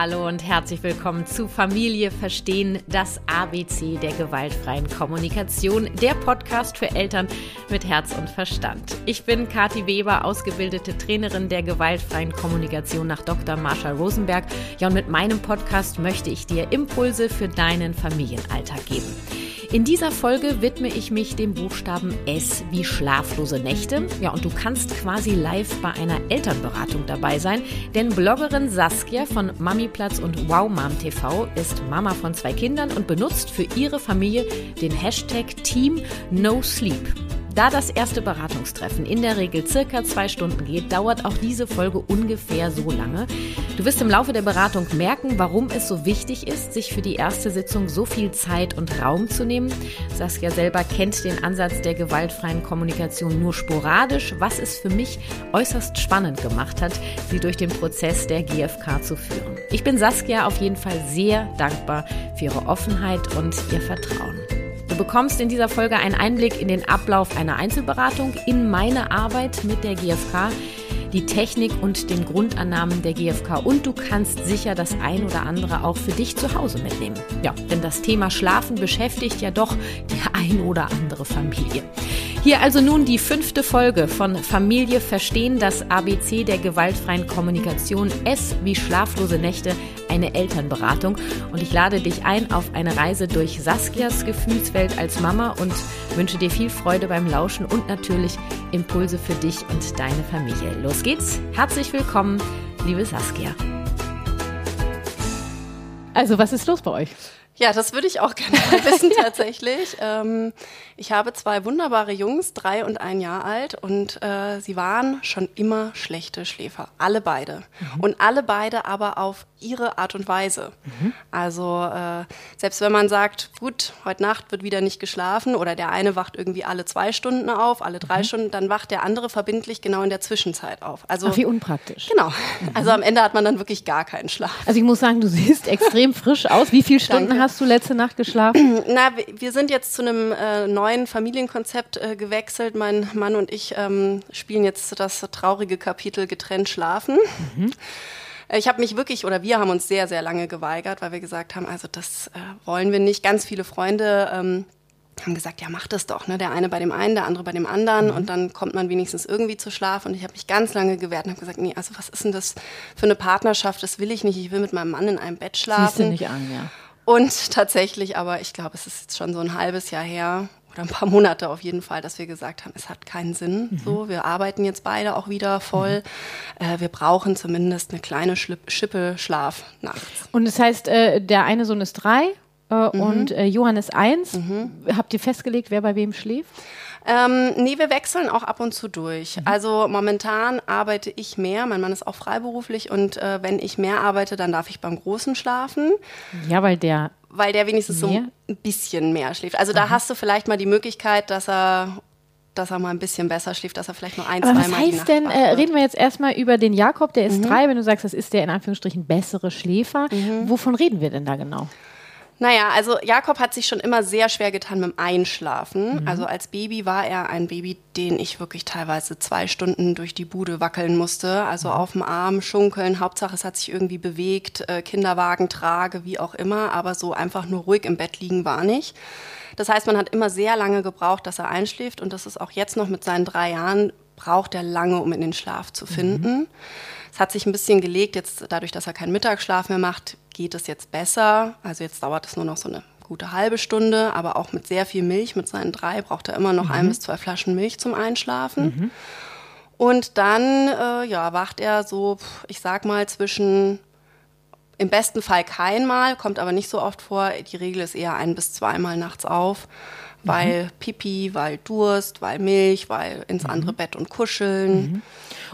Hallo und herzlich willkommen zu Familie Verstehen, das ABC der gewaltfreien Kommunikation, der Podcast für Eltern mit Herz und Verstand. Ich bin Kathi Weber, ausgebildete Trainerin der gewaltfreien Kommunikation nach Dr. Marshall Rosenberg. Ja, und mit meinem Podcast möchte ich dir Impulse für deinen Familienalltag geben. In dieser Folge widme ich mich dem Buchstaben S wie schlaflose Nächte. Ja, und du kannst quasi live bei einer Elternberatung dabei sein, denn Bloggerin Saskia von Mamiplatz und Wow Mom TV ist Mama von zwei Kindern und benutzt für ihre Familie den Hashtag Team No Sleep. Da das erste Beratungstreffen in der Regel circa zwei Stunden geht, dauert auch diese Folge ungefähr so lange. Du wirst im Laufe der Beratung merken, warum es so wichtig ist, sich für die erste Sitzung so viel Zeit und Raum zu nehmen. Saskia selber kennt den Ansatz der gewaltfreien Kommunikation nur sporadisch, was es für mich äußerst spannend gemacht hat, sie durch den Prozess der GfK zu führen. Ich bin Saskia auf jeden Fall sehr dankbar für ihre Offenheit und ihr Vertrauen bekommst in dieser Folge einen Einblick in den Ablauf einer Einzelberatung, in meine Arbeit mit der GfK, die Technik und den Grundannahmen der GfK und du kannst sicher das ein oder andere auch für dich zu Hause mitnehmen. Ja, denn das Thema Schlafen beschäftigt ja doch die ein oder andere Familie. Hier also nun die fünfte Folge von Familie verstehen, das ABC der gewaltfreien Kommunikation, S wie schlaflose Nächte, eine Elternberatung. Und ich lade dich ein auf eine Reise durch Saskias Gefühlswelt als Mama und wünsche dir viel Freude beim Lauschen und natürlich Impulse für dich und deine Familie. Los geht's. Herzlich willkommen, liebe Saskia. Also, was ist los bei euch? Ja, das würde ich auch gerne wissen tatsächlich. Ähm, ich habe zwei wunderbare Jungs, drei und ein Jahr alt, und äh, sie waren schon immer schlechte Schläfer, alle beide. Mhm. Und alle beide aber auf ihre Art und Weise. Mhm. Also äh, selbst wenn man sagt, gut, heute Nacht wird wieder nicht geschlafen oder der eine wacht irgendwie alle zwei Stunden auf, alle drei mhm. Stunden, dann wacht der andere verbindlich genau in der Zwischenzeit auf. Also Ach, wie unpraktisch. Genau. Mhm. Also am Ende hat man dann wirklich gar keinen Schlaf. Also ich muss sagen, du siehst extrem frisch aus. Wie viele Stunden Danke. hast du letzte Nacht geschlafen? Na, wir sind jetzt zu einem äh, neuen Familienkonzept äh, gewechselt. Mein Mann und ich ähm, spielen jetzt das traurige Kapitel getrennt schlafen. Mhm. Ich habe mich wirklich, oder wir haben uns sehr, sehr lange geweigert, weil wir gesagt haben, also das äh, wollen wir nicht. Ganz viele Freunde ähm, haben gesagt, ja, mach das doch. Ne? Der eine bei dem einen, der andere bei dem anderen. Mhm. Und dann kommt man wenigstens irgendwie zu Schlaf. Und ich habe mich ganz lange gewehrt und habe gesagt, nee, also was ist denn das für eine Partnerschaft? Das will ich nicht. Ich will mit meinem Mann in einem Bett schlafen. Siehst du nicht an, ja. Und tatsächlich, aber ich glaube, es ist jetzt schon so ein halbes Jahr her, oder ein paar Monate auf jeden Fall, dass wir gesagt haben, es hat keinen Sinn. Mhm. So, wir arbeiten jetzt beide auch wieder voll. Mhm. Äh, wir brauchen zumindest eine kleine Schlipp, Schippe Schlaf nachts. Und das heißt, äh, der eine Sohn ist drei äh, mhm. und äh, Johannes eins. Mhm. Habt ihr festgelegt, wer bei wem schläft? Ähm, nee, wir wechseln auch ab und zu durch. Mhm. Also momentan arbeite ich mehr, mein Mann ist auch freiberuflich und äh, wenn ich mehr arbeite, dann darf ich beim Großen schlafen. Ja, weil der weil der wenigstens mehr? so ein bisschen mehr schläft. Also da hast du vielleicht mal die Möglichkeit, dass er dass er mal ein bisschen besser schläft, dass er vielleicht nur ein, zwei Mal Was heißt denn, äh, reden wir jetzt erstmal über den Jakob, der ist mhm. drei, wenn du sagst, das ist der in Anführungsstrichen bessere Schläfer. Mhm. Wovon reden wir denn da genau? Naja, also Jakob hat sich schon immer sehr schwer getan mit dem Einschlafen. Mhm. Also als Baby war er ein Baby, den ich wirklich teilweise zwei Stunden durch die Bude wackeln musste. Also mhm. auf dem Arm schunkeln. Hauptsache, es hat sich irgendwie bewegt. Äh, Kinderwagen trage, wie auch immer. Aber so einfach nur ruhig im Bett liegen war nicht. Das heißt, man hat immer sehr lange gebraucht, dass er einschläft. Und das ist auch jetzt noch mit seinen drei Jahren, braucht er lange, um in den Schlaf zu finden. Mhm. Es hat sich ein bisschen gelegt, jetzt dadurch, dass er keinen Mittagsschlaf mehr macht, geht es jetzt besser. Also jetzt dauert es nur noch so eine gute halbe Stunde, aber auch mit sehr viel Milch. Mit seinen drei braucht er immer noch mhm. ein bis zwei Flaschen Milch zum Einschlafen. Mhm. Und dann äh, ja, wacht er so, ich sag mal, zwischen im besten Fall keinmal, kommt aber nicht so oft vor. Die Regel ist eher ein bis zweimal nachts auf, weil mhm. Pipi, weil Durst, weil Milch, weil ins mhm. andere Bett und kuscheln. Mhm.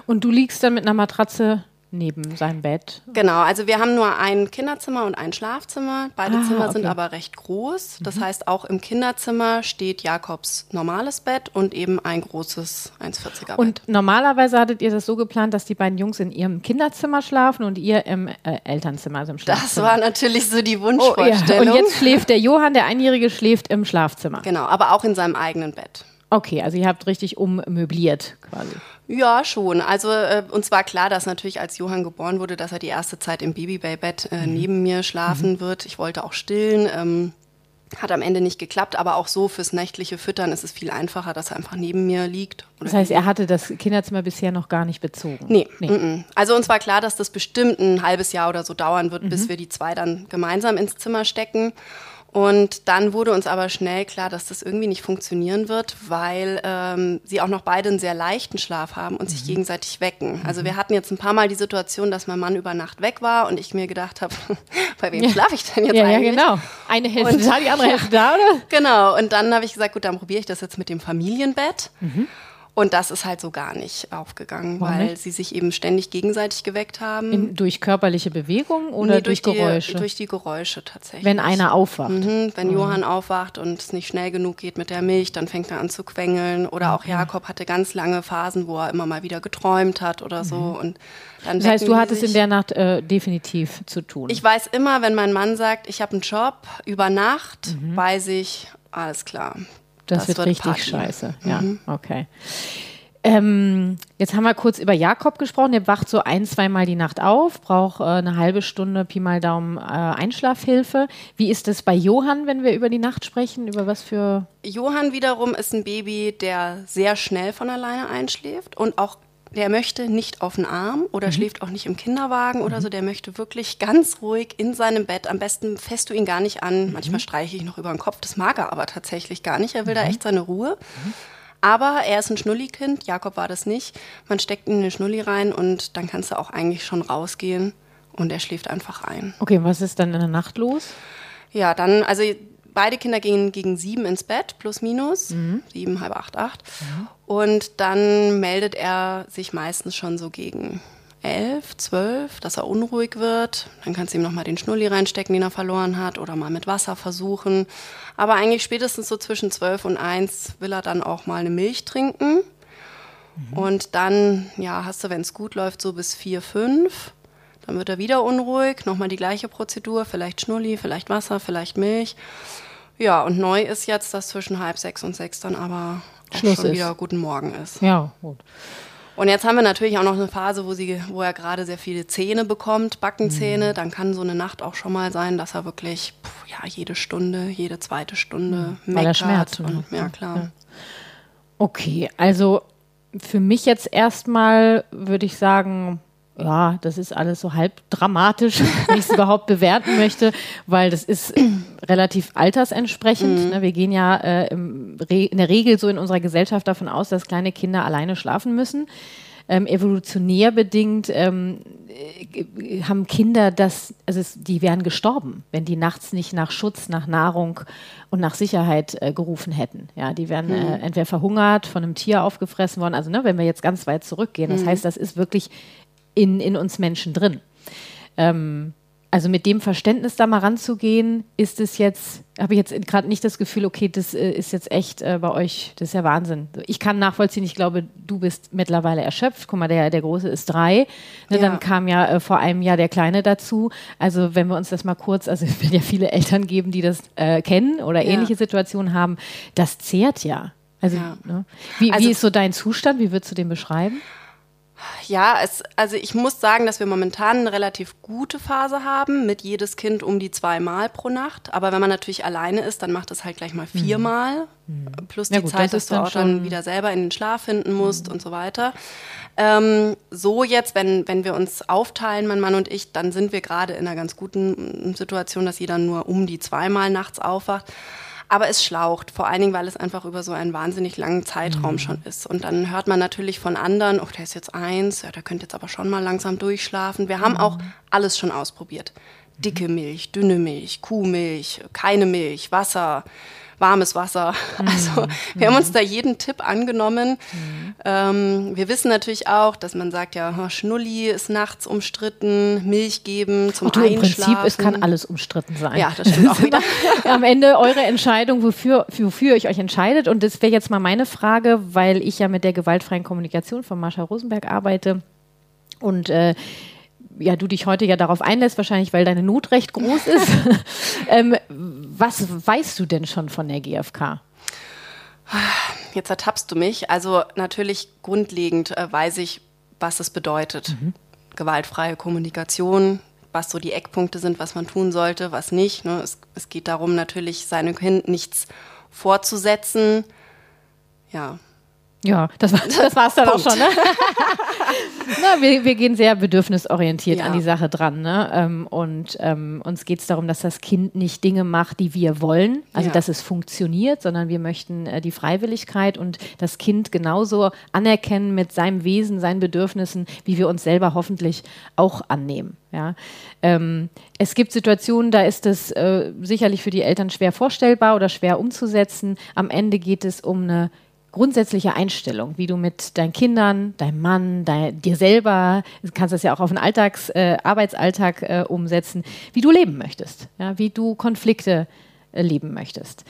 Und du liegst dann mit einer Matratze neben seinem Bett. Genau, also wir haben nur ein Kinderzimmer und ein Schlafzimmer. Beide ah, Zimmer okay. sind aber recht groß. Das mhm. heißt, auch im Kinderzimmer steht Jakobs normales Bett und eben ein großes 1,40er Bett. Und normalerweise hattet ihr das so geplant, dass die beiden Jungs in ihrem Kinderzimmer schlafen und ihr im äh, Elternzimmer, also im Schlafzimmer. Das war natürlich so die Wunschvorstellung. Oh, ja. Und jetzt schläft der Johann, der Einjährige, schläft im Schlafzimmer. Genau, aber auch in seinem eigenen Bett. Okay, also ihr habt richtig ummöbliert quasi. Ja, schon. Also äh, uns war klar, dass natürlich als Johann geboren wurde, dass er die erste Zeit im Babybellbett äh, mhm. neben mir schlafen mhm. wird. Ich wollte auch stillen. Ähm, hat am Ende nicht geklappt, aber auch so fürs nächtliche Füttern ist es viel einfacher, dass er einfach neben mir liegt. Das heißt, er hatte das Kinderzimmer bisher noch gar nicht bezogen? Nee. nee. M -m. Also uns war klar, dass das bestimmt ein halbes Jahr oder so dauern wird, mhm. bis wir die zwei dann gemeinsam ins Zimmer stecken. Und dann wurde uns aber schnell klar, dass das irgendwie nicht funktionieren wird, weil ähm, sie auch noch beide einen sehr leichten Schlaf haben und mhm. sich gegenseitig wecken. Also wir hatten jetzt ein paar Mal die Situation, dass mein Mann über Nacht weg war und ich mir gedacht habe, bei wem ja. schlafe ich denn jetzt ja, eigentlich? Ja, genau. Eine Hälfte und, da, die andere Hälfte da, oder? Genau. Und dann habe ich gesagt, gut, dann probiere ich das jetzt mit dem Familienbett. Mhm. Und das ist halt so gar nicht aufgegangen, Warum weil nicht? sie sich eben ständig gegenseitig geweckt haben. In, durch körperliche Bewegung oder nee, durch, durch, Geräusche? Die, durch die Geräusche tatsächlich. Wenn einer aufwacht. Mhm, wenn mhm. Johann aufwacht und es nicht schnell genug geht mit der Milch, dann fängt er an zu quengeln. Oder auch Jakob hatte ganz lange Phasen, wo er immer mal wieder geträumt hat oder so. Mhm. Und dann das heißt, du hattest in der Nacht äh, definitiv zu tun. Ich weiß immer, wenn mein Mann sagt, ich habe einen Job über Nacht, mhm. weiß ich, alles klar das, das wird, wird, richtig Party. scheiße. Ja, mhm. okay. Ähm, jetzt haben wir kurz über Jakob gesprochen. Der wacht so ein, zweimal die Nacht auf, braucht äh, eine halbe Stunde Pi mal Daumen äh, Einschlafhilfe. Wie ist es bei Johann, wenn wir über die Nacht sprechen? Über was für. Johann wiederum ist ein Baby, der sehr schnell von alleine einschläft und auch der möchte nicht auf den Arm oder mhm. schläft auch nicht im Kinderwagen mhm. oder so. Der möchte wirklich ganz ruhig in seinem Bett. Am besten fässt du ihn gar nicht an. Mhm. Manchmal streiche ich noch über den Kopf. Das mag er aber tatsächlich gar nicht. Er will da mhm. echt seine Ruhe. Mhm. Aber er ist ein Schnulli-Kind. Jakob war das nicht. Man steckt ihn in eine Schnulli rein und dann kannst du auch eigentlich schon rausgehen und er schläft einfach ein. Okay, was ist dann in der Nacht los? Ja, dann, also beide Kinder gehen gegen sieben ins Bett, plus minus, mhm. sieben, halb acht, acht. Mhm. Und dann meldet er sich meistens schon so gegen elf, zwölf, dass er unruhig wird. Dann kannst du ihm nochmal den Schnulli reinstecken, den er verloren hat, oder mal mit Wasser versuchen. Aber eigentlich spätestens so zwischen zwölf und eins will er dann auch mal eine Milch trinken. Mhm. Und dann, ja, hast du, wenn es gut läuft, so bis vier, fünf. Dann wird er wieder unruhig, nochmal die gleiche Prozedur, vielleicht Schnulli, vielleicht Wasser, vielleicht Milch. Ja, und neu ist jetzt, dass zwischen halb sechs und sechs dann aber Schluss schon ist. wieder Guten Morgen ist. Ja, gut. Und jetzt haben wir natürlich auch noch eine Phase, wo, sie, wo er gerade sehr viele Zähne bekommt, Backenzähne. Mhm. Dann kann so eine Nacht auch schon mal sein, dass er wirklich pff, ja, jede Stunde, jede zweite Stunde mhm. Weil er Schmerzen und, Ja, klar. Ja. Okay, also für mich jetzt erstmal würde ich sagen, ja, das ist alles so halb dramatisch, wenn ich es überhaupt bewerten möchte, weil das ist relativ altersentsprechend. Mhm. Ne? Wir gehen ja äh, in der Regel so in unserer Gesellschaft davon aus, dass kleine Kinder alleine schlafen müssen. Ähm, evolutionär bedingt ähm, äh, haben Kinder das, also es, die wären gestorben, wenn die nachts nicht nach Schutz, nach Nahrung und nach Sicherheit äh, gerufen hätten. Ja, die wären äh, mhm. äh, entweder verhungert, von einem Tier aufgefressen worden. Also ne, wenn wir jetzt ganz weit zurückgehen, das mhm. heißt, das ist wirklich in, in uns Menschen drin. Ähm, also mit dem Verständnis da mal ranzugehen, ist es jetzt, habe ich jetzt gerade nicht das Gefühl, okay, das äh, ist jetzt echt äh, bei euch, das ist ja Wahnsinn. Ich kann nachvollziehen, ich glaube, du bist mittlerweile erschöpft. Guck mal, der, der Große ist drei. Ne, ja. Dann kam ja äh, vor einem Jahr der Kleine dazu. Also wenn wir uns das mal kurz, also es wird ja viele Eltern geben, die das äh, kennen oder ja. ähnliche Situationen haben, das zehrt ja. Also, ja. Ne? Wie, also, wie ist so dein Zustand? Wie würdest du den beschreiben? Ja, es, also ich muss sagen, dass wir momentan eine relativ gute Phase haben, mit jedes Kind um die zweimal pro Nacht. Aber wenn man natürlich alleine ist, dann macht es halt gleich mal viermal. Mhm. Plus die ja gut, Zeit, das dass du auch dann wieder selber in den Schlaf finden musst mhm. und so weiter. Ähm, so jetzt, wenn, wenn wir uns aufteilen, mein Mann und ich, dann sind wir gerade in einer ganz guten Situation, dass jeder nur um die zweimal nachts aufwacht. Aber es schlaucht, vor allen Dingen, weil es einfach über so einen wahnsinnig langen Zeitraum mhm. schon ist. Und dann hört man natürlich von anderen, oh, der ist jetzt eins, ja, der könnte jetzt aber schon mal langsam durchschlafen. Wir haben mhm. auch alles schon ausprobiert. Dicke Milch, dünne Milch, Kuhmilch, keine Milch, Wasser warmes Wasser. Mhm. Also wir haben uns da jeden Tipp angenommen. Mhm. Ähm, wir wissen natürlich auch, dass man sagt, ja, Schnulli ist nachts umstritten, Milch geben zum du, Einschlafen. Im Prinzip, es kann alles umstritten sein. Ja, das stimmt auch wieder. Am Ende eure Entscheidung, wofür, wofür ihr euch entscheidet. Und das wäre jetzt mal meine Frage, weil ich ja mit der gewaltfreien Kommunikation von Marsha Rosenberg arbeite. Und äh, ja, du dich heute ja darauf einlässt, wahrscheinlich weil deine Not recht groß ist. ähm, was weißt du denn schon von der GfK? jetzt ertappst du mich. Also natürlich grundlegend äh, weiß ich, was es bedeutet. Mhm. Gewaltfreie Kommunikation, was so die Eckpunkte sind, was man tun sollte, was nicht. Ne? Es, es geht darum, natürlich seinem Kind nichts vorzusetzen. Ja, ja, das, war, das war es dann auch schon. Ne? Na, wir, wir gehen sehr bedürfnisorientiert ja. an die Sache dran. Ne? Ähm, und ähm, uns geht es darum, dass das Kind nicht Dinge macht, die wir wollen, also ja. dass es funktioniert, sondern wir möchten äh, die Freiwilligkeit und das Kind genauso anerkennen mit seinem Wesen, seinen Bedürfnissen, wie wir uns selber hoffentlich auch annehmen. Ja? Ähm, es gibt Situationen, da ist es äh, sicherlich für die Eltern schwer vorstellbar oder schwer umzusetzen. Am Ende geht es um eine grundsätzliche Einstellung, wie du mit deinen Kindern, deinem Mann, dein, dir selber, du kannst das ja auch auf den Alltags, äh, Arbeitsalltag äh, umsetzen, wie du leben möchtest, ja, wie du Konflikte äh, leben möchtest.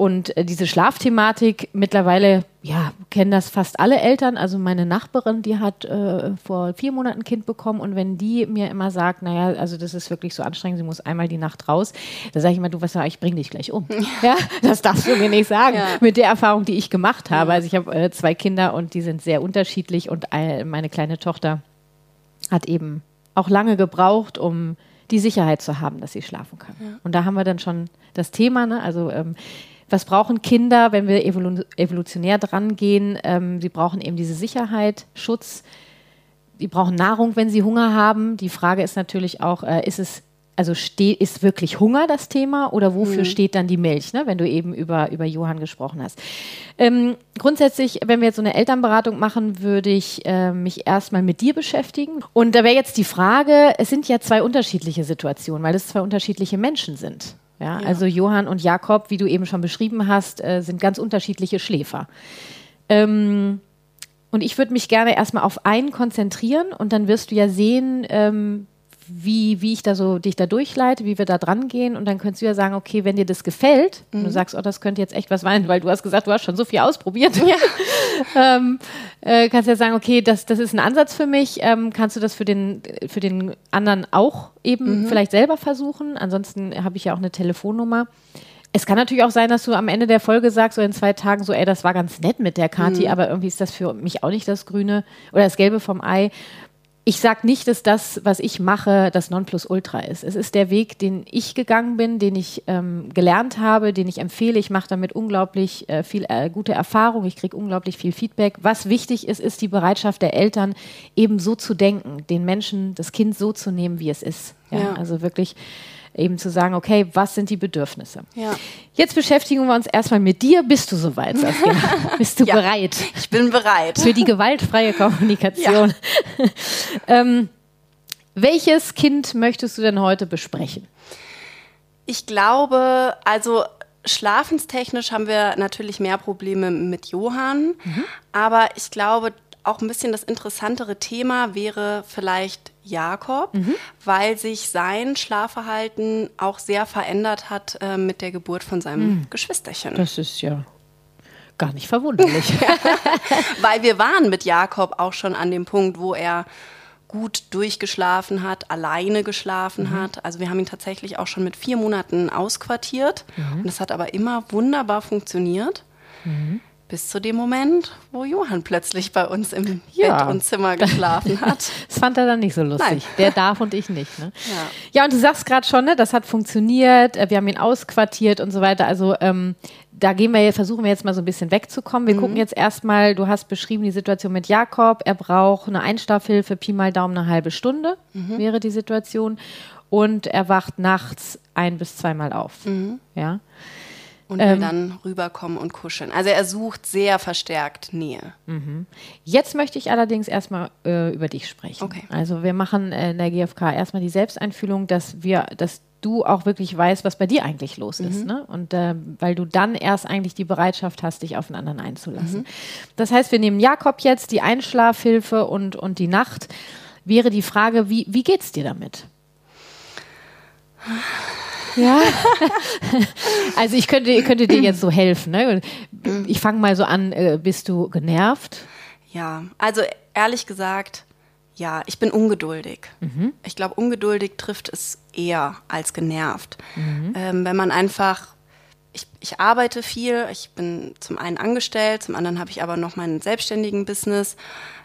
Und äh, diese Schlafthematik, mittlerweile, ja, kennen das fast alle Eltern. Also meine Nachbarin, die hat äh, vor vier Monaten ein Kind bekommen und wenn die mir immer sagt, naja, also das ist wirklich so anstrengend, sie muss einmal die Nacht raus, da sage ich immer, du was ich bring dich gleich um. Ja, das darfst du mir nicht sagen. Ja. Mit der Erfahrung, die ich gemacht habe. Also ich habe äh, zwei Kinder und die sind sehr unterschiedlich und meine kleine Tochter hat eben auch lange gebraucht, um die Sicherheit zu haben, dass sie schlafen kann. Ja. Und da haben wir dann schon das Thema, ne? also ähm, was brauchen Kinder, wenn wir evolu evolutionär dran gehen? Ähm, sie brauchen eben diese Sicherheit, Schutz. Die brauchen Nahrung, wenn sie Hunger haben. Die Frage ist natürlich auch, äh, ist es also steht, ist wirklich Hunger das Thema oder wofür mhm. steht dann die Milch, ne, wenn du eben über, über Johann gesprochen hast? Ähm, grundsätzlich, wenn wir jetzt so eine Elternberatung machen, würde ich äh, mich erstmal mit dir beschäftigen. Und da wäre jetzt die Frage, es sind ja zwei unterschiedliche Situationen, weil es zwei unterschiedliche Menschen sind. Ja, ja. Also Johann und Jakob, wie du eben schon beschrieben hast, äh, sind ganz unterschiedliche Schläfer. Ähm, und ich würde mich gerne erstmal auf einen konzentrieren und dann wirst du ja sehen, ähm, wie, wie ich da so dich da durchleite, wie wir da dran gehen und dann könntest du ja sagen, okay, wenn dir das gefällt mhm. und du sagst, oh, das könnte jetzt echt was sein, weil du hast gesagt, du hast schon so viel ausprobiert. Ja. ähm, äh, kannst ja sagen, okay, das, das ist ein Ansatz für mich. Ähm, kannst du das für den, für den anderen auch eben mhm. vielleicht selber versuchen? Ansonsten habe ich ja auch eine Telefonnummer. Es kann natürlich auch sein, dass du am Ende der Folge sagst, so in zwei Tagen, so, ey, das war ganz nett mit der Kati, mhm. aber irgendwie ist das für mich auch nicht das Grüne oder das Gelbe vom Ei ich sage nicht, dass das, was ich mache, das Nonplusultra ist. Es ist der Weg, den ich gegangen bin, den ich ähm, gelernt habe, den ich empfehle. Ich mache damit unglaublich äh, viel äh, gute Erfahrung. Ich kriege unglaublich viel Feedback. Was wichtig ist, ist die Bereitschaft der Eltern, eben so zu denken, den Menschen, das Kind so zu nehmen, wie es ist. Ja? Ja. Also wirklich eben zu sagen, okay, was sind die Bedürfnisse? Ja. Jetzt beschäftigen wir uns erstmal mit dir. Bist du soweit, Saskia? Bist du ja, bereit? Ich bin bereit. Für die gewaltfreie Kommunikation. Ja. ähm, welches Kind möchtest du denn heute besprechen? Ich glaube, also schlafenstechnisch haben wir natürlich mehr Probleme mit Johann, mhm. aber ich glaube, auch ein bisschen das interessantere Thema wäre vielleicht Jakob, mhm. weil sich sein Schlafverhalten auch sehr verändert hat äh, mit der Geburt von seinem mhm. Geschwisterchen. Das ist ja gar nicht verwunderlich. weil wir waren mit Jakob auch schon an dem Punkt, wo er gut durchgeschlafen hat, alleine geschlafen mhm. hat. Also wir haben ihn tatsächlich auch schon mit vier Monaten ausquartiert. Mhm. Und es hat aber immer wunderbar funktioniert. Mhm. Bis zu dem Moment, wo Johann plötzlich bei uns im ja. Bett und Zimmer geschlafen hat. das fand er dann nicht so lustig. Nein. Der darf und ich nicht. Ne? Ja. ja, und du sagst gerade schon, ne, das hat funktioniert, äh, wir haben ihn ausquartiert und so weiter. Also ähm, da gehen wir, versuchen wir jetzt mal so ein bisschen wegzukommen. Wir mhm. gucken jetzt erstmal, du hast beschrieben die Situation mit Jakob. Er braucht eine Einschlafhilfe, Pi mal Daumen eine halbe Stunde mhm. wäre die Situation. Und er wacht nachts ein bis zweimal auf. Mhm. Ja. Und will ähm, dann rüberkommen und kuscheln. Also er sucht sehr verstärkt Nähe. Mhm. Jetzt möchte ich allerdings erstmal äh, über dich sprechen. Okay. Also wir machen äh, in der GfK erstmal die Selbsteinfühlung, dass wir, dass du auch wirklich weißt, was bei dir eigentlich los mhm. ist. Ne? Und äh, weil du dann erst eigentlich die Bereitschaft hast, dich auf den anderen einzulassen. Mhm. Das heißt, wir nehmen Jakob jetzt, die Einschlafhilfe und, und die Nacht. Wäre die Frage, wie, wie es dir damit? Ja. also ich könnte, könnte dir jetzt so helfen. Ne? Ich fange mal so an, äh, bist du genervt? Ja, also ehrlich gesagt, ja, ich bin ungeduldig. Mhm. Ich glaube, ungeduldig trifft es eher als genervt. Mhm. Ähm, wenn man einfach ich, ich arbeite viel. Ich bin zum einen angestellt, zum anderen habe ich aber noch meinen selbstständigen Business.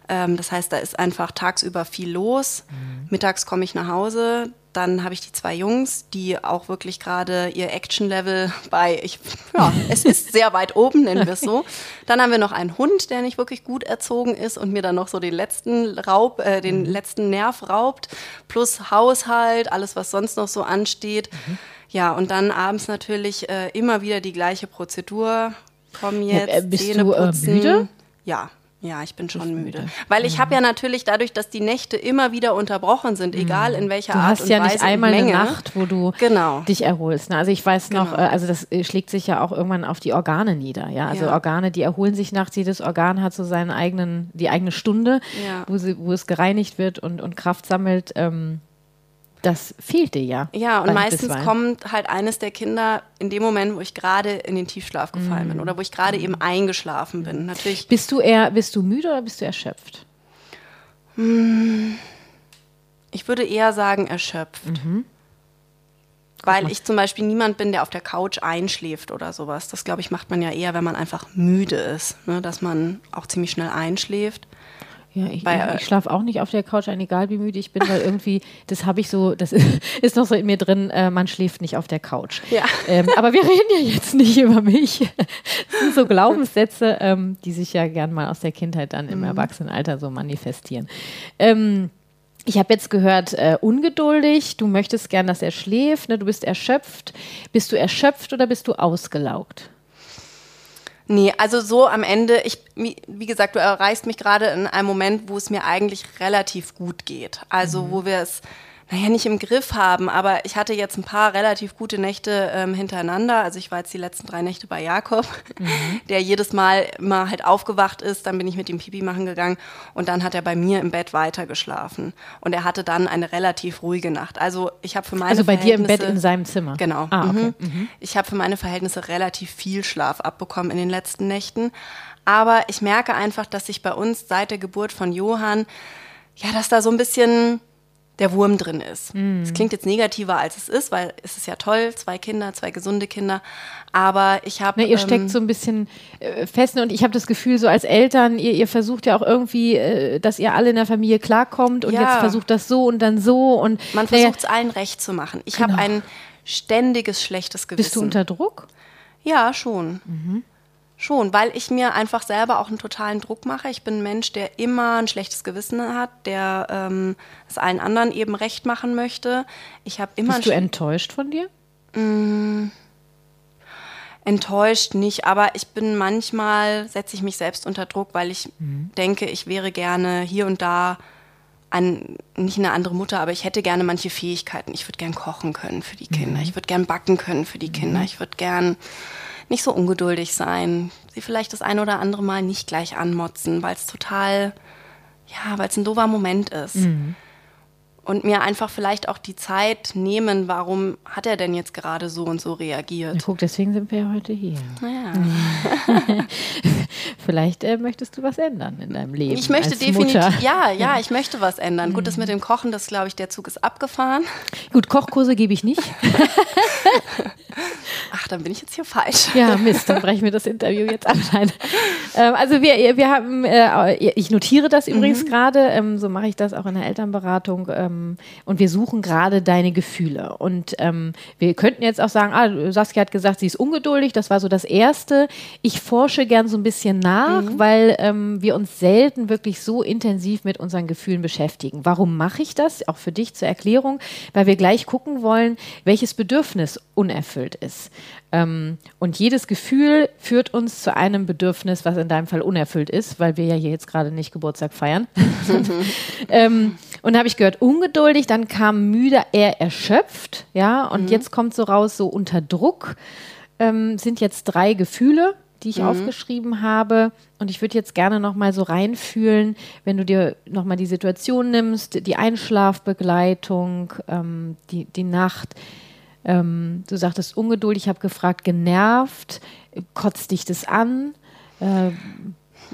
Ähm, das heißt, da ist einfach tagsüber viel los. Mhm. Mittags komme ich nach Hause, dann habe ich die zwei Jungs, die auch wirklich gerade ihr Action-Level bei, ich, ja, es ist sehr weit oben, nennen wir es so. Dann haben wir noch einen Hund, der nicht wirklich gut erzogen ist und mir dann noch so den letzten Raub, äh, den mhm. letzten Nerv raubt, plus Haushalt, alles, was sonst noch so ansteht. Mhm. Ja, und dann abends natürlich äh, immer wieder die gleiche Prozedur. Komm jetzt, ja, äh, bist Zähne putzen. Du, äh, müde? Ja, ja, ich bin schon müde. müde. Weil ich habe ja natürlich dadurch, dass die Nächte immer wieder unterbrochen sind, egal in welcher du Art und Weise. Du hast ja nicht einmal eine Nacht, wo du genau. dich erholst. Ne? Also ich weiß noch, genau. Äh, also das äh, schlägt sich ja auch irgendwann auf die Organe nieder. Ja, also ja. Organe, die erholen sich nachts. Jedes Organ hat so seinen eigenen, die eigene Stunde, ja. wo, sie, wo es gereinigt wird und, und Kraft sammelt. Ähm, das fehlte ja. Ja, und meistens kommt halt eines der Kinder in dem Moment, wo ich gerade in den Tiefschlaf gefallen mm. bin oder wo ich gerade mm. eben eingeschlafen bin. Natürlich. Bist du eher, bist du müde oder bist du erschöpft? Mm. Ich würde eher sagen erschöpft. Mhm. Weil ich zum Beispiel niemand bin, der auf der Couch einschläft oder sowas. Das, glaube ich, macht man ja eher, wenn man einfach müde ist. Ne? Dass man auch ziemlich schnell einschläft. Ja, ich, ja, ich schlafe auch nicht auf der Couch ein, egal wie müde ich bin, weil irgendwie, das habe ich so, das ist noch so in mir drin, äh, man schläft nicht auf der Couch. Ja. Ähm, aber wir reden ja jetzt nicht über mich. Das sind so Glaubenssätze, ähm, die sich ja gern mal aus der Kindheit dann im mhm. Erwachsenenalter so manifestieren. Ähm, ich habe jetzt gehört, äh, ungeduldig, du möchtest gern, dass er schläft, ne? du bist erschöpft. Bist du erschöpft oder bist du ausgelaugt? Nee, also so am Ende, ich, wie gesagt, du erreichst mich gerade in einem Moment, wo es mir eigentlich relativ gut geht. Also mhm. wo wir es naja, nicht im Griff haben, aber ich hatte jetzt ein paar relativ gute Nächte ähm, hintereinander. Also ich war jetzt die letzten drei Nächte bei Jakob, mhm. der jedes Mal immer halt aufgewacht ist. Dann bin ich mit ihm Pipi machen gegangen und dann hat er bei mir im Bett weitergeschlafen. Und er hatte dann eine relativ ruhige Nacht. Also ich habe für meine Also bei dir im Bett in seinem Zimmer? Genau. Ah, okay. Mhm. Mhm. Ich habe für meine Verhältnisse relativ viel Schlaf abbekommen in den letzten Nächten. Aber ich merke einfach, dass sich bei uns seit der Geburt von Johann, ja, dass da so ein bisschen der Wurm drin ist. Es mm. klingt jetzt negativer, als es ist, weil es ist ja toll, zwei Kinder, zwei gesunde Kinder. Aber ich habe. ihr steckt ähm, so ein bisschen äh, fest und ich habe das Gefühl, so als Eltern, ihr, ihr versucht ja auch irgendwie, äh, dass ihr alle in der Familie klarkommt und ja. jetzt versucht das so und dann so und. Man versucht es allen recht zu machen. Ich genau. habe ein ständiges schlechtes Gewissen. Bist du unter Druck? Ja, schon. Mhm. Schon, weil ich mir einfach selber auch einen totalen Druck mache. Ich bin ein Mensch, der immer ein schlechtes Gewissen hat, der ähm, es allen anderen eben recht machen möchte. Ich habe immer. Bist du enttäuscht von dir? Mm, enttäuscht nicht, aber ich bin manchmal setze ich mich selbst unter Druck, weil ich mhm. denke, ich wäre gerne hier und da ein, nicht eine andere Mutter, aber ich hätte gerne manche Fähigkeiten. Ich würde gern kochen können für die Kinder. Mhm. Ich würde gern backen können für die Kinder. Mhm. Ich würde gern nicht so ungeduldig sein, sie vielleicht das ein oder andere Mal nicht gleich anmotzen, weil es total, ja, weil es ein doofer Moment ist. Mhm. Und mir einfach vielleicht auch die Zeit nehmen, warum hat er denn jetzt gerade so und so reagiert. Ja, guck, deswegen sind wir ja heute hier. Ja. vielleicht äh, möchtest du was ändern in deinem Leben. Ich möchte definitiv, ja, ja, ich möchte was ändern. Gut, das mit dem Kochen, das glaube ich, der Zug ist abgefahren. Gut, Kochkurse gebe ich nicht. Ach, dann bin ich jetzt hier falsch. Ja, Mist, dann brechen wir das Interview jetzt ab. Nein. Ähm, also wir, wir haben, äh, ich notiere das übrigens mhm. gerade, ähm, so mache ich das auch in der Elternberatung ähm, und wir suchen gerade deine Gefühle. Und ähm, wir könnten jetzt auch sagen, ah, Saskia hat gesagt, sie ist ungeduldig, das war so das Erste. Ich forsche gern so ein bisschen nach, mhm. weil ähm, wir uns selten wirklich so intensiv mit unseren Gefühlen beschäftigen. Warum mache ich das? Auch für dich zur Erklärung, weil wir gleich gucken wollen, welches Bedürfnis unerfüllt ist. Ähm, und jedes Gefühl führt uns zu einem Bedürfnis, was in deinem Fall unerfüllt ist, weil wir ja hier jetzt gerade nicht Geburtstag feiern. ähm, und da habe ich gehört, ungeduldig, dann kam müde, eher erschöpft, ja, und mhm. jetzt kommt so raus, so unter Druck ähm, sind jetzt drei Gefühle, die ich mhm. aufgeschrieben habe. Und ich würde jetzt gerne noch mal so reinfühlen, wenn du dir noch mal die Situation nimmst, die Einschlafbegleitung, ähm, die, die Nacht, ähm, du sagtest ungeduldig, ich habe gefragt, genervt, kotzt dich das an? Äh,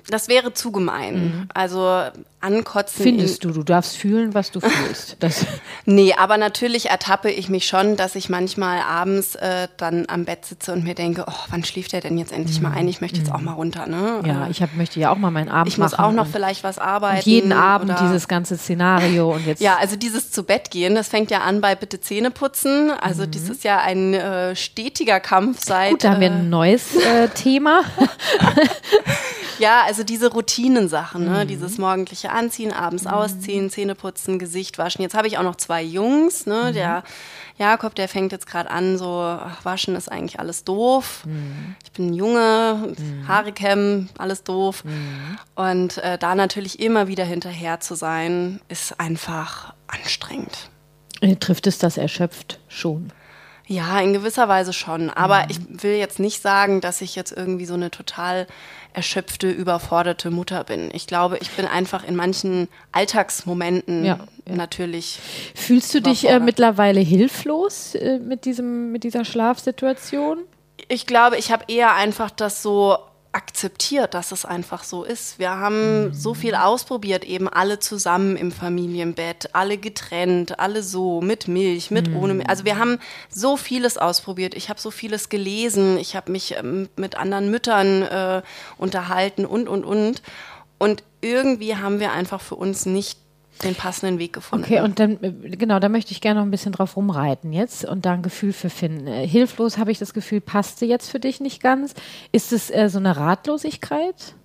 Das wäre zu gemein. Mhm. Also ankotzen. Findest du, du darfst fühlen, was du fühlst. Das nee, aber natürlich ertappe ich mich schon, dass ich manchmal abends äh, dann am Bett sitze und mir denke, oh, wann schläft der denn jetzt endlich mhm. mal ein? Ich möchte jetzt auch mhm. mal runter. Ne? Ja, ich hab, möchte ja auch mal meinen Abend Ich muss auch noch vielleicht was arbeiten. Jeden Abend dieses ganze Szenario und jetzt. Ja, also dieses zu Bett gehen, das fängt ja an bei bitte Zähne putzen. Also mhm. das ist ja ein äh, stetiger Kampf seit. Gut, da haben wir ein äh, neues äh, Thema. Ja, also diese Routinensachen, ne? Mhm. dieses morgendliche Anziehen, abends mhm. ausziehen, Zähne putzen, Gesicht waschen. Jetzt habe ich auch noch zwei Jungs, ne? Mhm. Der Jakob, der fängt jetzt gerade an, so, ach, waschen ist eigentlich alles doof. Mhm. Ich bin ein Junge, mhm. Haare kämmen, alles doof. Mhm. Und äh, da natürlich immer wieder hinterher zu sein, ist einfach anstrengend. Trifft es das erschöpft schon? Ja, in gewisser Weise schon. Aber ich will jetzt nicht sagen, dass ich jetzt irgendwie so eine total erschöpfte, überforderte Mutter bin. Ich glaube, ich bin einfach in manchen Alltagsmomenten ja, ja. natürlich. Fühlst du dich äh, mittlerweile hilflos äh, mit, diesem, mit dieser Schlafsituation? Ich glaube, ich habe eher einfach das so akzeptiert, dass es einfach so ist. Wir haben mhm. so viel ausprobiert, eben alle zusammen im Familienbett, alle getrennt, alle so, mit Milch, mit mhm. ohne Milch. Also wir haben so vieles ausprobiert. Ich habe so vieles gelesen, ich habe mich ähm, mit anderen Müttern äh, unterhalten und, und, und. Und irgendwie haben wir einfach für uns nicht den passenden Weg gefunden. Okay, und dann, äh, genau, da möchte ich gerne noch ein bisschen drauf rumreiten jetzt und da ein Gefühl für finden. Äh, hilflos habe ich das Gefühl, passte jetzt für dich nicht ganz. Ist es äh, so eine Ratlosigkeit?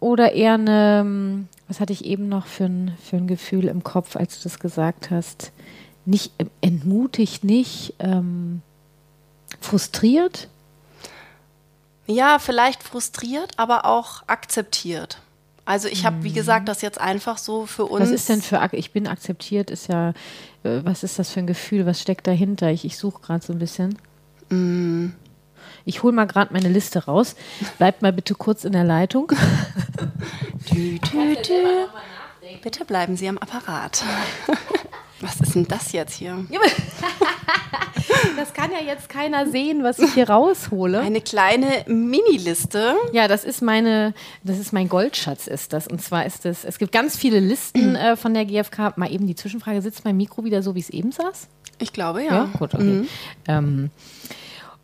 Oder eher eine, ähm, was hatte ich eben noch für ein, für ein Gefühl im Kopf, als du das gesagt hast? Nicht äh, entmutigt, nicht ähm, frustriert? Ja, vielleicht frustriert, aber auch akzeptiert. Also ich habe, wie mhm. gesagt, das jetzt einfach so für uns. Was ist denn für, ich bin akzeptiert, ist ja, äh, was ist das für ein Gefühl, was steckt dahinter? Ich, ich suche gerade so ein bisschen. Mm. Ich hole mal gerade meine Liste raus. Bleibt mal bitte kurz in der Leitung. Tü, tü, tü. Bitte bleiben Sie am Apparat. Was ist denn das jetzt hier? das kann ja jetzt keiner sehen, was ich hier raushole. Eine kleine Mini-Liste. Ja, das ist meine, das ist mein Goldschatz, ist das. Und zwar ist es, es gibt ganz viele Listen äh, von der GfK. Mal eben die Zwischenfrage: Sitzt mein Mikro wieder so, wie es eben saß? Ich glaube, ja. Ja, gut, okay. Mhm. Ähm,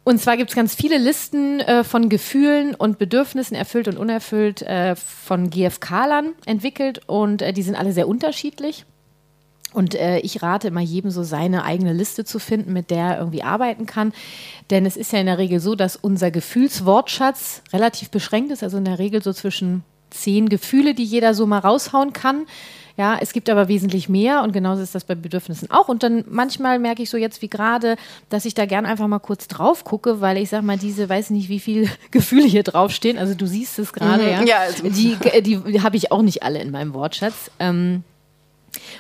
und zwar gibt es ganz viele Listen äh, von Gefühlen und Bedürfnissen, erfüllt und unerfüllt, äh, von GfK-Lern entwickelt und äh, die sind alle sehr unterschiedlich. Und äh, ich rate immer jedem so seine eigene Liste zu finden, mit der er irgendwie arbeiten kann. Denn es ist ja in der Regel so, dass unser Gefühlswortschatz relativ beschränkt ist. Also in der Regel so zwischen zehn Gefühle, die jeder so mal raushauen kann. Ja, es gibt aber wesentlich mehr und genauso ist das bei Bedürfnissen auch. Und dann manchmal merke ich so jetzt wie gerade, dass ich da gern einfach mal kurz drauf gucke, weil ich sag mal, diese, weiß nicht, wie viele Gefühle hier draufstehen. Also du siehst es gerade, mhm, ja. ja also. Die, die, die habe ich auch nicht alle in meinem Wortschatz. Ähm,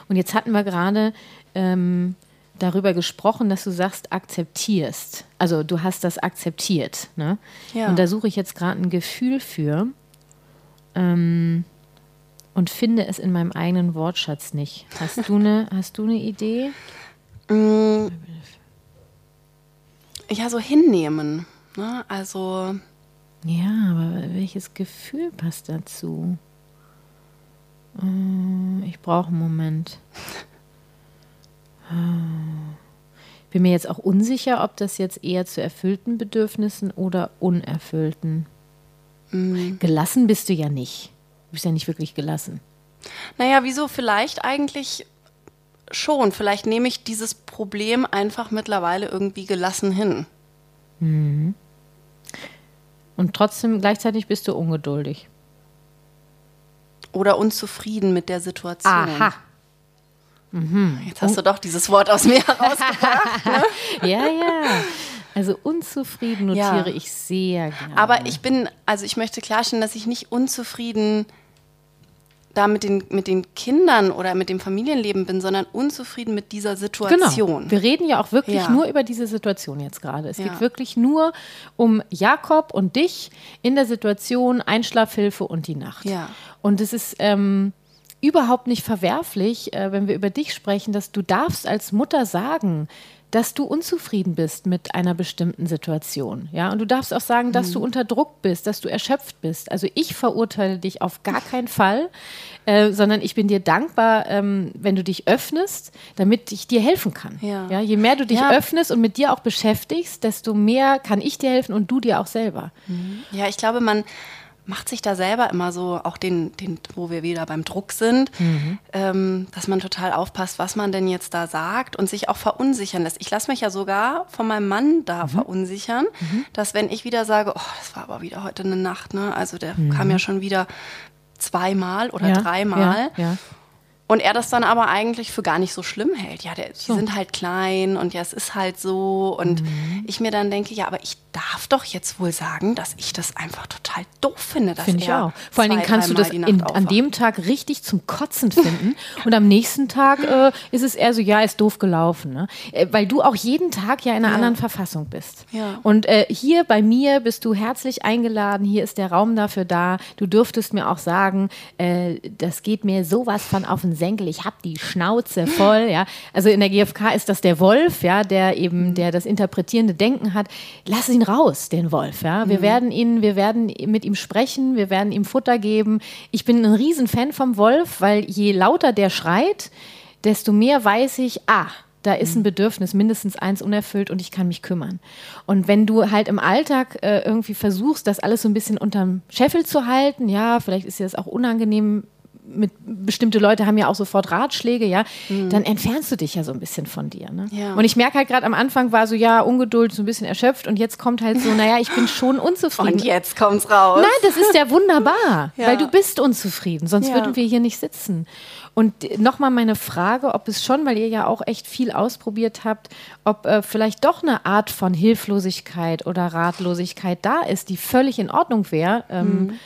und jetzt hatten wir gerade ähm, darüber gesprochen, dass du sagst, akzeptierst. Also du hast das akzeptiert. Ne? Ja. Und da suche ich jetzt gerade ein Gefühl für ähm, und finde es in meinem eigenen Wortschatz nicht. Hast du eine, hast du eine Idee? Mm. Ja, so hinnehmen. Ne? Also. Ja, aber welches Gefühl passt dazu? Äh, ich brauche einen Moment. Ich bin mir jetzt auch unsicher, ob das jetzt eher zu erfüllten Bedürfnissen oder unerfüllten. Mhm. Gelassen bist du ja nicht. Du bist ja nicht wirklich gelassen. Naja, wieso vielleicht eigentlich schon? Vielleicht nehme ich dieses Problem einfach mittlerweile irgendwie gelassen hin. Mhm. Und trotzdem gleichzeitig bist du ungeduldig oder unzufrieden mit der Situation. Aha. Mhm. Jetzt hast du doch dieses Wort aus mir herausgebracht. ne? ja, ja. Also unzufrieden notiere ja. ich sehr gerne. Aber ich bin, also ich möchte klarstellen, dass ich nicht unzufrieden bin da mit den, mit den Kindern oder mit dem Familienleben bin, sondern unzufrieden mit dieser Situation. Genau. Wir reden ja auch wirklich ja. nur über diese Situation jetzt gerade. Es ja. geht wirklich nur um Jakob und dich in der Situation Einschlafhilfe und die Nacht. Ja. Und es ist ähm, überhaupt nicht verwerflich, äh, wenn wir über dich sprechen, dass du darfst als Mutter sagen, dass du unzufrieden bist mit einer bestimmten Situation. Ja, und du darfst auch sagen, dass mhm. du unter Druck bist, dass du erschöpft bist. Also ich verurteile dich auf gar keinen Fall, äh, sondern ich bin dir dankbar, ähm, wenn du dich öffnest, damit ich dir helfen kann. Ja. ja je mehr du dich ja. öffnest und mit dir auch beschäftigst, desto mehr kann ich dir helfen und du dir auch selber. Mhm. Ja, ich glaube, man macht sich da selber immer so, auch den, den wo wir wieder beim Druck sind, mhm. ähm, dass man total aufpasst, was man denn jetzt da sagt und sich auch verunsichern lässt. Ich lasse mich ja sogar von meinem Mann da mhm. verunsichern, mhm. dass wenn ich wieder sage, oh, das war aber wieder heute eine Nacht, ne? Also der mhm. kam ja schon wieder zweimal oder ja, dreimal. Ja, ja. Und er das dann aber eigentlich für gar nicht so schlimm hält. Ja, der, so. die sind halt klein und ja, es ist halt so. Und mhm. ich mir dann denke, ja, aber ich darf doch jetzt wohl sagen, dass ich das einfach total doof finde. Finde ich auch. Vor allen Dingen kannst du das in, an dem Tag richtig zum Kotzen finden und am nächsten Tag äh, ist es eher so, ja, ist doof gelaufen. Ne? Äh, weil du auch jeden Tag ja in einer ja. anderen Verfassung bist. Ja. Und äh, hier bei mir bist du herzlich eingeladen, hier ist der Raum dafür da. Du dürftest mir auch sagen, äh, das geht mir sowas von auf den Senkel, ich habe die Schnauze voll. Ja? Also in der GfK ist das der Wolf, ja, der eben, der das interpretierende Denken hat. Lass ihn ihn raus, den Wolf. Ja? Wir mhm. werden ihn, wir werden mit ihm sprechen, wir werden ihm Futter geben. Ich bin ein Riesenfan vom Wolf, weil je lauter der schreit, desto mehr weiß ich, ah, da ist ein mhm. Bedürfnis, mindestens eins unerfüllt und ich kann mich kümmern. Und wenn du halt im Alltag äh, irgendwie versuchst, das alles so ein bisschen unterm Scheffel zu halten, ja, vielleicht ist dir das auch unangenehm, mit bestimmte Leute haben ja auch sofort Ratschläge, ja, mhm. dann entfernst du dich ja so ein bisschen von dir. Ne? Ja. Und ich merke halt gerade am Anfang war so, ja, Ungeduld, so ein bisschen erschöpft und jetzt kommt halt so, naja, ich bin schon unzufrieden. Und jetzt kommt's raus. Nein, das ist ja wunderbar, ja. weil du bist unzufrieden, sonst ja. würden wir hier nicht sitzen. Und nochmal meine Frage, ob es schon, weil ihr ja auch echt viel ausprobiert habt, ob äh, vielleicht doch eine Art von Hilflosigkeit oder Ratlosigkeit da ist, die völlig in Ordnung wäre. Ähm, mhm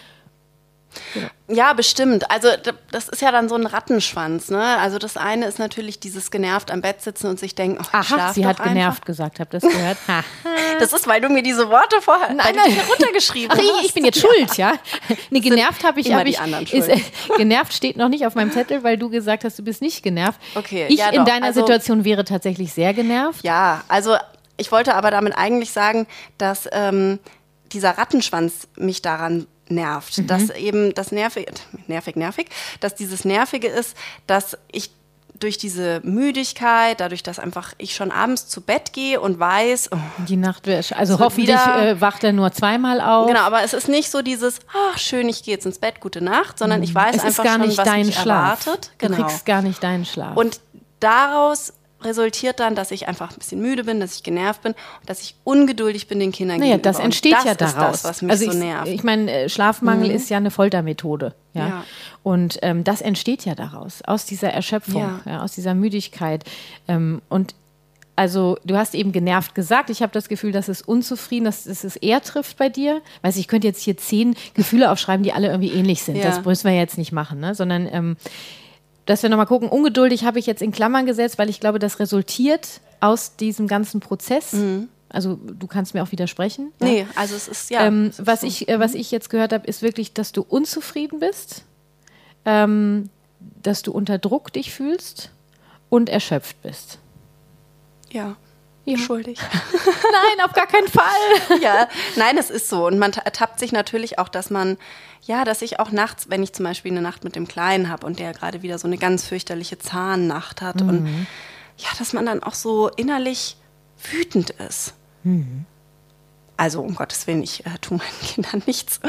Ja, bestimmt. Also das ist ja dann so ein Rattenschwanz. Ne? Also das eine ist natürlich dieses genervt am Bett sitzen und sich denken, oh, Aha, sie hat einfach. genervt gesagt, habt ihr das gehört? das ist, weil du mir diese Worte vorher nein, nein. runtergeschrieben Ach, hast. Ich, ich bin jetzt schuld, ja? Nee, genervt habe ich, hab ich ist, äh, genervt steht noch nicht auf meinem Zettel, weil du gesagt hast, du bist nicht genervt. Okay, ich ja, in deiner also, Situation wäre tatsächlich sehr genervt. Ja, also ich wollte aber damit eigentlich sagen, dass ähm, dieser Rattenschwanz mich daran nervt. Mhm. Dass eben das nervig, nervig, nervig, dass dieses Nervige ist, dass ich durch diese Müdigkeit, dadurch, dass einfach ich schon abends zu Bett gehe und weiß, oh, die Nacht also hoffentlich wieder, äh, wacht er nur zweimal auf. Genau, aber es ist nicht so dieses, ach schön, ich gehe jetzt ins Bett, gute Nacht, sondern ich weiß es einfach schon, was mich Schlaf. erwartet. Genau. Du kriegst gar nicht deinen Schlaf. Und daraus resultiert dann, dass ich einfach ein bisschen müde bin, dass ich genervt bin dass ich ungeduldig bin den Kindern naja, gegenüber. das entsteht das ja daraus. Das, was mich also ich, so nervt. Ich meine, äh, Schlafmangel mhm. ist ja eine Foltermethode. Ja? ja. Und ähm, das entsteht ja daraus, aus dieser Erschöpfung, ja. Ja, aus dieser Müdigkeit. Ähm, und also du hast eben genervt gesagt. Ich habe das Gefühl, dass es unzufrieden, dass, dass es eher trifft bei dir. Weiß ich könnte jetzt hier zehn Gefühle aufschreiben, die alle irgendwie ähnlich sind. Das müssen wir jetzt nicht machen, ne? sondern ähm, dass wir nochmal gucken, ungeduldig habe ich jetzt in Klammern gesetzt, weil ich glaube, das resultiert aus diesem ganzen Prozess. Mhm. Also du kannst mir auch widersprechen. Ja? Nee, also es ist ja. Ähm, was, ich, äh, was ich jetzt gehört habe, ist wirklich, dass du unzufrieden bist, ähm, dass du unter Druck dich fühlst und erschöpft bist. Ja. Ja. Schuldig. nein, auf gar keinen Fall. ja, nein, es ist so. Und man ertappt sich natürlich auch, dass man, ja, dass ich auch nachts, wenn ich zum Beispiel eine Nacht mit dem Kleinen habe und der gerade wieder so eine ganz fürchterliche Zahnnacht hat mhm. und ja, dass man dann auch so innerlich wütend ist. Mhm. Also um Gottes Willen, ich äh, tue meinen Kindern nichts.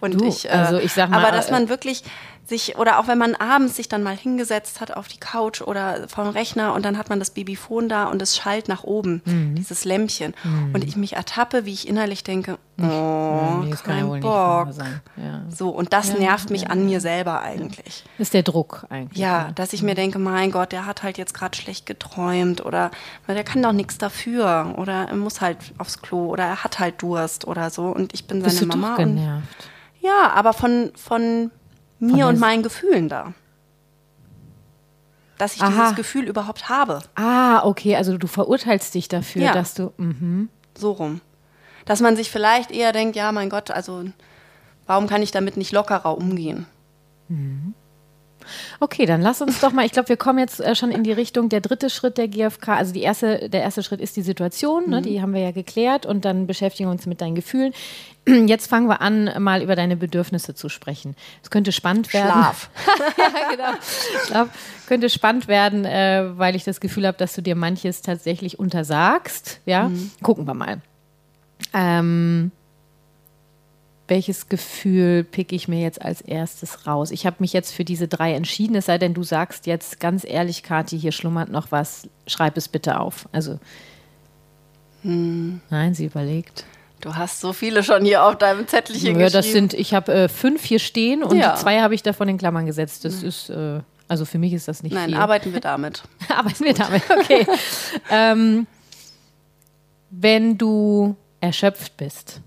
Und du, ich, äh, also ich sag mal, aber dass man wirklich sich, oder auch wenn man abends sich dann mal hingesetzt hat auf die Couch oder vom Rechner und dann hat man das Babyphone da und es schallt nach oben, mhm. dieses Lämpchen. Mhm. Und ich mich ertappe, wie ich innerlich denke, oh, nee, kein Bock. Ja. So, und das ja, nervt mich ja. an mir selber eigentlich. Ist der Druck eigentlich. Ja, dass ich mir denke, mein Gott, der hat halt jetzt gerade schlecht geträumt oder der kann doch nichts dafür oder er muss halt aufs Klo oder er hat halt Durst oder so und ich bin seine Bist du Mama. Doch genervt? Und, ja, aber von, von mir und meinen Gefühlen da. Dass ich Aha. dieses Gefühl überhaupt habe. Ah, okay, also du verurteilst dich dafür, ja. dass du. Mh. So rum. Dass man sich vielleicht eher denkt, ja, mein Gott, also warum kann ich damit nicht lockerer umgehen? Mhm. Okay, dann lass uns doch mal, ich glaube, wir kommen jetzt äh, schon in die Richtung der dritte Schritt der GfK. Also die erste, der erste Schritt ist die Situation, ne, die haben wir ja geklärt und dann beschäftigen wir uns mit deinen Gefühlen. Jetzt fangen wir an, mal über deine Bedürfnisse zu sprechen. Es könnte spannend werden. Schlaf. ja, genau. Schlaf könnte spannend werden, äh, weil ich das Gefühl habe, dass du dir manches tatsächlich untersagst. Ja, gucken wir mal. Ähm, welches Gefühl pick ich mir jetzt als erstes raus? Ich habe mich jetzt für diese drei entschieden, es sei denn, du sagst jetzt ganz ehrlich, Kathi, hier schlummert noch was, schreib es bitte auf. Also, nein, sie überlegt. Du hast so viele schon hier auf deinem Zettelchen Ja, geschrieben. das sind, ich habe äh, fünf hier stehen und Ja. zwei habe ich davon in Klammern gesetzt. Das ist, äh, also für mich ist das nicht Nein, viel. arbeiten wir damit. Arbeiten wir damit, okay. ähm, wenn du erschöpft bist,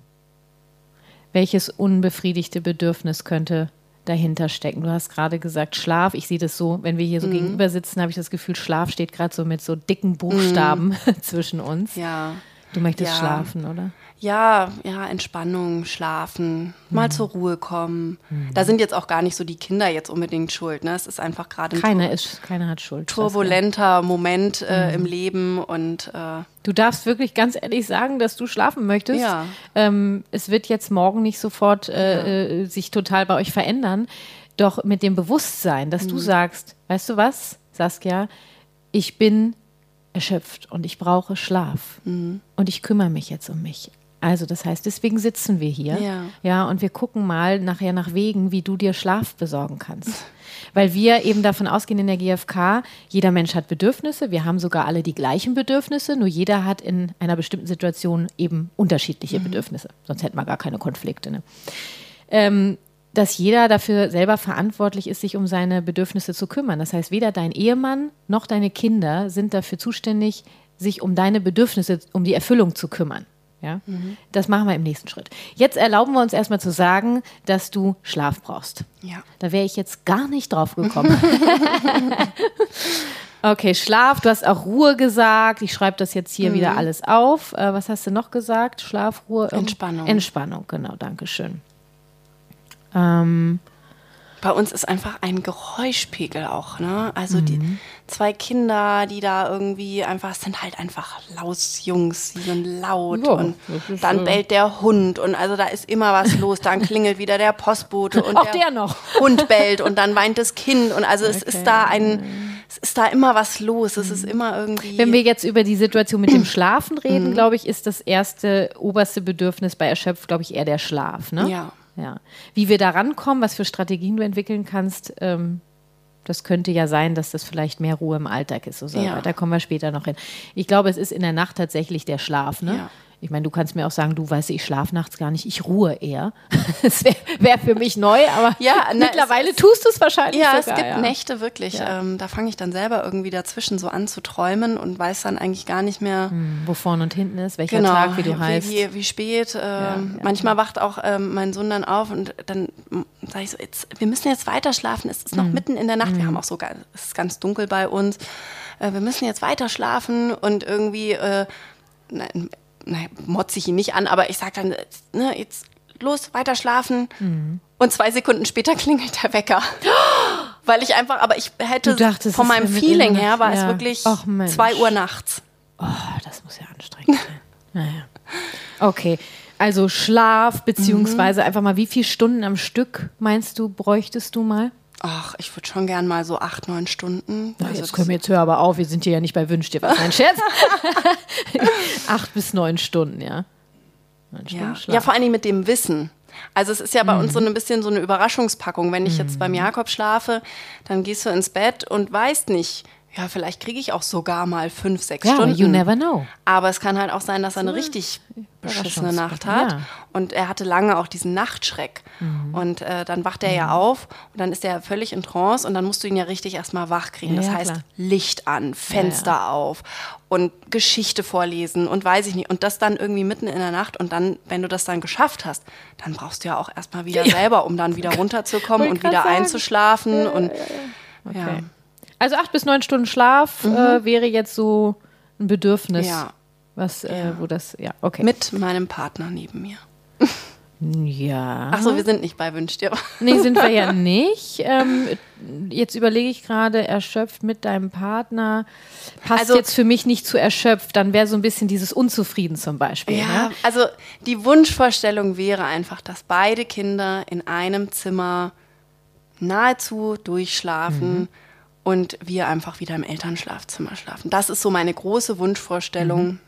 welches unbefriedigte Bedürfnis könnte dahinter stecken? Du hast gerade gesagt Schlaf. Ich sehe das so, wenn wir hier so gegenüber sitzen, habe ich das Gefühl, Schlaf steht gerade so mit so dicken Buchstaben zwischen uns. Ja. Du möchtest Ja. schlafen, oder? Ja, ja, Entspannung, schlafen, Mhm. mal zur Ruhe kommen. Da sind jetzt auch gar nicht so die Kinder jetzt unbedingt schuld. Ne? Es ist einfach gerade ein Keiner, tur ist, keiner hat Schuld. turbulenter Moment äh, Mhm. im Leben und äh, Du darfst wirklich ganz ehrlich sagen, dass du schlafen möchtest. Ja. Ähm, es wird jetzt morgen nicht sofort äh, äh, sich total bei euch verändern. Doch mit dem Bewusstsein, dass Mhm. du sagst, weißt du was, Saskia, ich bin erschöpft und ich brauche Schlaf. Mhm. Und ich kümmere mich jetzt um mich. Also das heißt, deswegen sitzen wir hier. Ja. Ja, und wir gucken mal nachher nach Wegen, wie du dir Schlaf besorgen kannst. Weil wir eben davon ausgehen in der GfK, jeder Mensch hat Bedürfnisse, wir haben sogar alle die gleichen Bedürfnisse, nur jeder hat in einer bestimmten Situation eben unterschiedliche Bedürfnisse. Sonst hätten wir gar keine Konflikte. Ne? Ähm, dass jeder dafür selber verantwortlich ist, sich um seine Bedürfnisse zu kümmern. Das heißt, weder dein Ehemann noch deine Kinder sind dafür zuständig, sich um deine Bedürfnisse, um die Erfüllung zu kümmern. Ja? Das machen wir im nächsten Schritt. Jetzt erlauben wir uns erstmal zu sagen, dass du Schlaf brauchst. ja. Da wäre ich jetzt gar nicht drauf gekommen. okay, Schlaf, du hast auch Ruhe gesagt. Ich schreibe das jetzt hier wieder alles auf. Äh, was hast du noch gesagt? Schlaf, Ruhe. irgend- Entspannung. Entspannung, genau, danke schön. Ähm, Bei uns ist einfach ein Geräuschpegel auch, ne? Also die Mhm. zwei Kinder, die da irgendwie einfach, es sind halt einfach Lausjungs, die sind laut Ja, und dann bellt der Hund und also da ist immer was los, dann klingelt wieder der Postbote und Auch der noch. Hund bellt und dann weint das Kind und also es Okay. ist da ein, es ist da immer was los, es ist immer irgendwie. Wenn wir jetzt über die Situation mit dem Schlafen reden, glaube ich, ist das erste oberste Bedürfnis bei Erschöpft, glaube ich, eher der Schlaf. Ne? Ja. Ja. Wie wir da rankommen, was für Strategien du entwickeln kannst, ähm, das könnte ja sein, dass das vielleicht mehr Ruhe im Alltag ist. So Ja. Da kommen wir später noch hin. Ich glaube, es ist in der Nacht tatsächlich der Schlaf. Ne? Ja. Ich meine, du kannst mir auch sagen, du weißt, ich schlafe nachts gar nicht, ich ruhe eher. Das wäre wär für mich neu, aber Ja, na, mittlerweile es- tust du es wahrscheinlich Ja, sogar. es gibt ja. Nächte wirklich. Ja. Ähm, da fange ich dann selber irgendwie dazwischen so an zu träumen und weiß dann eigentlich gar nicht mehr, Wo vorne und hinten ist, welcher genau, Tag, wie du heißt. Wie, wie spät. Ähm, ja. Manchmal wacht auch ähm, mein Sohn dann auf und dann sage ich so, jetzt, wir müssen jetzt weiter schlafen. Es ist noch Mhm. mitten in der Nacht. Wir haben auch sogar, es ist ganz dunkel bei uns. Äh, wir müssen jetzt weiter schlafen und irgendwie, äh, nein, nein, motze ich ihn nicht an, aber ich sage dann, ne, jetzt los, weiter schlafen. Mhm. Und zwei Sekunden später klingelt der Wecker. Weil ich einfach, aber ich hätte dachtest, von es meinem Feeling her, war es Ja. wirklich Ach, Mensch. zwei Uhr nachts. Oh, das muss ja anstrengend sein. Naja. Okay, also Schlaf, beziehungsweise Mhm. einfach mal, wie viele Stunden am Stück meinst du, bräuchtest du mal? Ach, ich würde schon gern mal so acht, neun Stunden. Na, Also jetzt das- können wir jetzt hör aber auf, wir sind hier ja nicht bei Wünsch dir was, mein Scherz. Acht bis neun Stunden, ja. Neun Stunden Ja. Ja, vor allen Dingen mit dem Wissen. Also es ist ja bei uns so Mhm. ein bisschen so eine Überraschungspackung. Wenn ich jetzt beim Jakob schlafe, dann gehst du ins Bett und weißt nicht, ja, vielleicht kriege ich auch sogar mal fünf, sechs ja, Stunden. you never know. Aber es kann halt auch sein, dass er eine richtig beschissene Nacht hat. ja. Und er hatte lange auch diesen Nachtschreck. Mhm. Und äh, dann wacht er ja auf und dann ist er völlig in Trance und dann musst du ihn ja richtig erstmal wach kriegen. Ja, das ja, heißt, klar. Licht an, Fenster auf und Geschichte vorlesen und weiß ich nicht. Und das dann irgendwie mitten in der Nacht und dann, wenn du das dann geschafft hast, dann brauchst du ja auch erstmal wieder selber, um dann wieder runterzukommen und wieder sagen. einzuschlafen. und Okay. Also acht bis neun Stunden Schlaf äh, wäre jetzt so ein Bedürfnis. Ja. Was, äh, wo das, ja, okay. mit meinem Partner neben mir. Ja. Ach so, wir sind nicht bei Wünsch dir. Nee, sind wir ja nicht. Ähm, jetzt überlege ich gerade, erschöpft mit deinem Partner. Passt Also- jetzt für mich nicht zu erschöpft. Dann wäre so ein bisschen dieses Unzufrieden zum Beispiel. Ja, Ne? also die Wunschvorstellung wäre einfach, dass beide Kinder in einem Zimmer nahezu durchschlafen Mhm. Und wir einfach wieder im Elternschlafzimmer schlafen. Das ist so meine große Wunschvorstellung. Mhm.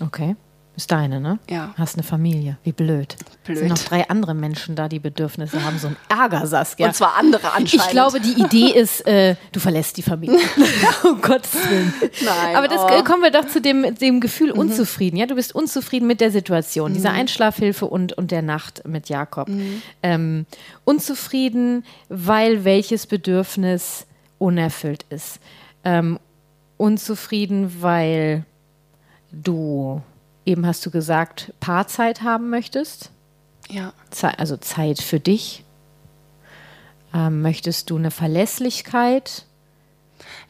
Okay. Ist deine, ne? Ja. Hast eine Familie. Wie blöd. Blöd. Sind noch drei andere Menschen da, die Bedürfnisse haben. So ein Ärger, Saskia. Und zwar andere anscheinend. Ich glaube, die Idee ist, äh, du verlässt die Familie. um Gottes Willen. Nein, Aber das oh. äh, kommen wir doch zu dem, dem Gefühl unzufrieden. Ja, du bist unzufrieden mit der Situation, dieser Einschlafhilfe und, und der Nacht mit Jakob. Ähm, unzufrieden, weil welches Bedürfnis unerfüllt ist. Ähm, unzufrieden, weil du eben hast du gesagt, Paarzeit haben möchtest. Ja. Ze also Zeit für dich? Ähm, möchtest du eine Verlässlichkeit?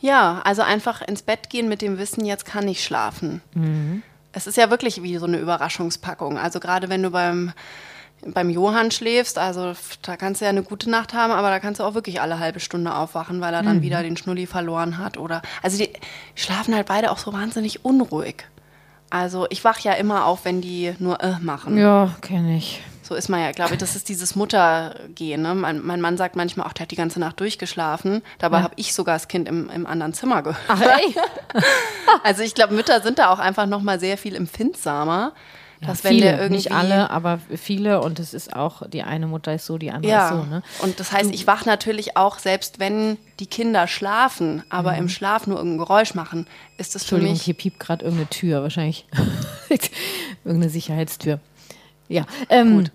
Ja, also einfach ins Bett gehen mit dem Wissen, jetzt kann ich schlafen. Mhm. Es ist ja wirklich wie so eine Überraschungspackung. Also gerade wenn du beim, beim Johann schläfst, also da kannst du ja eine gute Nacht haben, aber da kannst du auch wirklich alle halbe Stunde aufwachen, weil er Mhm. dann wieder den Schnulli verloren hat. Oder also die schlafen halt beide auch so wahnsinnig unruhig. Also ich wach ja immer auf, wenn die nur äh machen. Ja, kenne ich. So ist man ja, glaube ich, das ist dieses Muttergehen. Ne? Mein, mein Mann sagt manchmal, ach, der hat die ganze Nacht durchgeschlafen. Dabei Ja. habe ich sogar das Kind im, im anderen Zimmer gehört. Ach Also ich glaube, Mütter sind da auch einfach noch mal sehr viel empfindsamer. Dass wenn viele, nicht alle, aber viele und es ist auch, die eine Mutter ist so, die andere Ja, ist so. Ne? und das heißt, ich wach natürlich auch, selbst wenn die Kinder schlafen, aber im Schlaf nur irgendein Geräusch machen, ist das für Mhm. Mich hier piept gerade irgendeine Tür, wahrscheinlich irgendeine Sicherheitstür. Ja, ähm,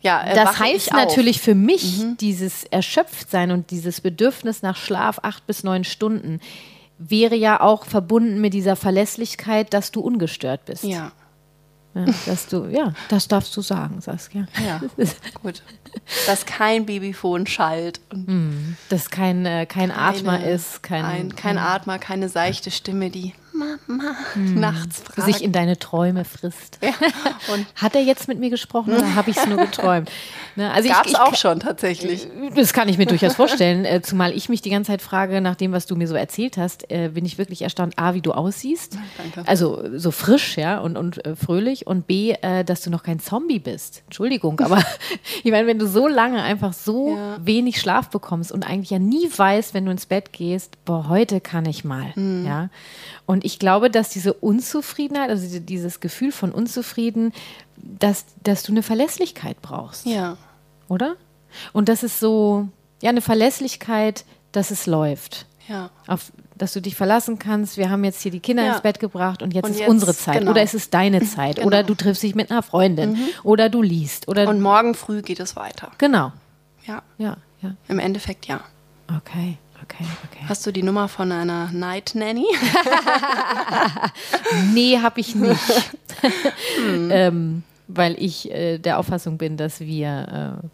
ja, äh, das wache heißt auf. Mhm. natürlich für mich, dieses Erschöpftsein und dieses Bedürfnis nach Schlaf acht bis neun Stunden wäre ja auch verbunden mit dieser Verlässlichkeit, dass du ungestört bist. Ja, Ja, dass du, ja, das darfst du sagen, Saskia. ja, gut. Dass kein Babyfon schallt und Dass kein, äh, kein Atmer keine- ist, kein, ein, kein Atmer, keine seichte Stimme, die Mama nachts fragt. sich in deine Träume frisst. ja. Und Hat er jetzt mit mir gesprochen oder habe ich es nur geträumt? Ne, also gab es auch schon tatsächlich. Das kann ich mir durchaus vorstellen, äh, zumal ich mich die ganze Zeit frage, nach dem, was du mir so erzählt hast, äh, bin ich wirklich erstaunt, A, wie du aussiehst, Danke. also so frisch, ja, und, und äh, fröhlich und B, äh, dass du noch kein Zombie bist. Entschuldigung, aber ich meine, wenn du so lange einfach so Ja. wenig Schlaf bekommst und eigentlich ja nie weißt, wenn du ins Bett gehst, boah, heute kann ich mal, Mhm. ja. Und ich glaube, dass diese Unzufriedenheit, also diese- dieses Gefühl von Unzufrieden, dass, dass du eine Verlässlichkeit brauchst Ja. oder? Und das ist so, ja, eine Verlässlichkeit, dass es läuft. Ja. Auf, dass du dich verlassen kannst, wir haben jetzt hier die Kinder Ja. ins Bett gebracht und jetzt Und ist jetzt, unsere Zeit. genau. Oder es ist deine Zeit. Genau. Oder du triffst dich mit einer Freundin. Oder du liest. Oder Und morgen früh geht es weiter. genau. Ja. Ja, ja. Im Endeffekt ja. Okay, okay, okay. Hast du die Nummer von einer Night Nanny? Nee, habe ich nicht. Hm. ähm, weil ich äh, der Auffassung bin, dass wir äh,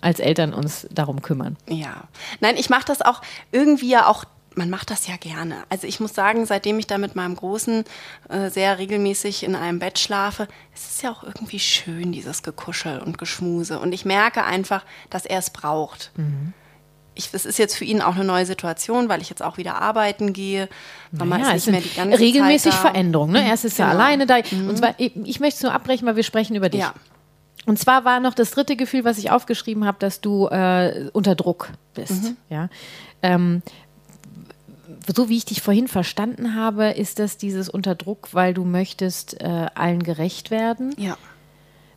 als Eltern uns darum kümmern. Ja. Nein, ich mache das auch irgendwie ja auch. Man macht das ja gerne. Also ich muss sagen, seitdem ich da mit meinem Großen äh, sehr regelmäßig in einem Bett schlafe, es ist ja auch irgendwie schön, dieses Gekuschel und Geschmuse. Und ich merke einfach, dass er es braucht. Ich, es ist jetzt für ihn auch eine neue Situation, weil ich jetzt auch wieder arbeiten gehe. Mama Naja, ist nicht mehr die ganze regelmäßig Zeit da. Veränderungen. Ne? Erst ist er Genau. alleine da. Und zwar, ich, ich möchte es nur abbrechen, weil wir sprechen über dich. Ja. Und zwar war noch das dritte Gefühl, was ich aufgeschrieben habe, dass du äh, unter Druck bist. Mhm. Ja. Ähm, so wie ich dich vorhin verstanden habe, ist das dieses unter Druck, weil du möchtest äh, allen gerecht werden. Ja.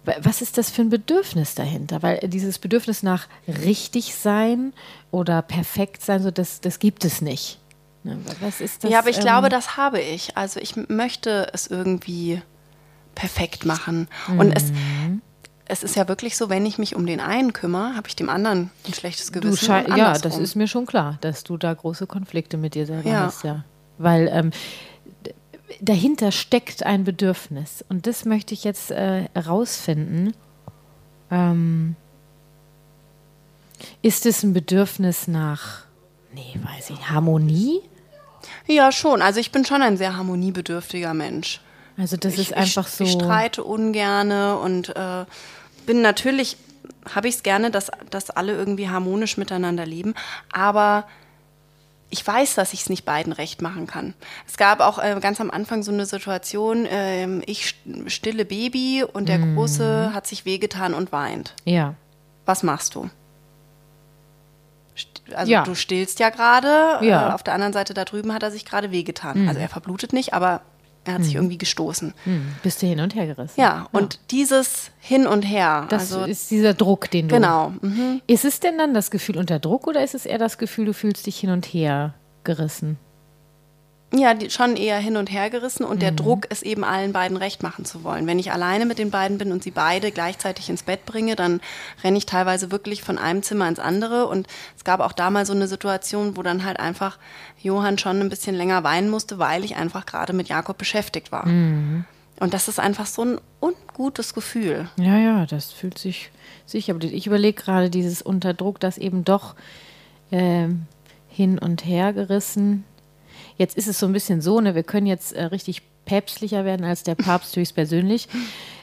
Wa- Was ist das für ein Bedürfnis dahinter? Weil äh, dieses Bedürfnis nach richtig sein oder perfekt sein, so das, das gibt es nicht. Ne, wa- Was ist das? ja, aber ich ähm, glaube, das habe ich. Also ich möchte es irgendwie perfekt machen. Und es, Mhm. es ist ja wirklich so, wenn ich mich um den einen kümmere, habe ich dem anderen ein schlechtes Gewissen. ja, das ist mir schon klar, dass du da große Konflikte mit dir selber Ja. hast, ja. Weil ähm, dahinter steckt ein Bedürfnis. Und das möchte ich jetzt äh, herausfinden. Ähm, ist es ein Bedürfnis nach, nee, weiß ich, Harmonie? Ja, schon. Also ich bin schon ein sehr harmoniebedürftiger Mensch. Also das ich, ist einfach ich, so. Ich streite ungerne und äh, bin natürlich, habe ich es gerne, dass, dass alle irgendwie harmonisch miteinander leben, aber ich weiß, dass ich es nicht beiden recht machen kann. Es gab auch äh, ganz am Anfang so eine Situation, äh, ich stille Baby und der Mhm. Große hat sich wehgetan und weint. Ja. Was machst du? Also Ja. du stillst ja gerade, Ja. äh, auf der anderen Seite da drüben hat er sich gerade wehgetan. Also er verblutet nicht, aber er hat sich irgendwie gestoßen. Hm. Bist du hin und her gerissen. Ja, und dieses Hin und Her, Das also ist dieser Druck, den du. genau. Mhm. Ist es denn dann das Gefühl unter Druck oder ist es eher das Gefühl, du fühlst dich hin und her gerissen? Ja, die, schon eher hin und her gerissen und Mhm. der Druck, es eben allen beiden recht machen zu wollen. Wenn ich alleine mit den beiden bin und sie beide gleichzeitig ins Bett bringe, dann renne ich teilweise wirklich von einem Zimmer ins andere. Und es gab auch da mal so eine Situation, wo dann halt einfach Johann schon ein bisschen länger weinen musste, weil ich einfach gerade mit Jakob beschäftigt war. Mhm. Und das ist einfach so ein ungutes Gefühl. Ja, ja, das fühlt sich sicher. Aber ich überlege gerade dieses Unterdruck, das eben doch ähm, hin und her gerissen. Jetzt ist es so ein bisschen so, ne, wir können jetzt äh, richtig päpstlicher werden als der Papst höchstpersönlich.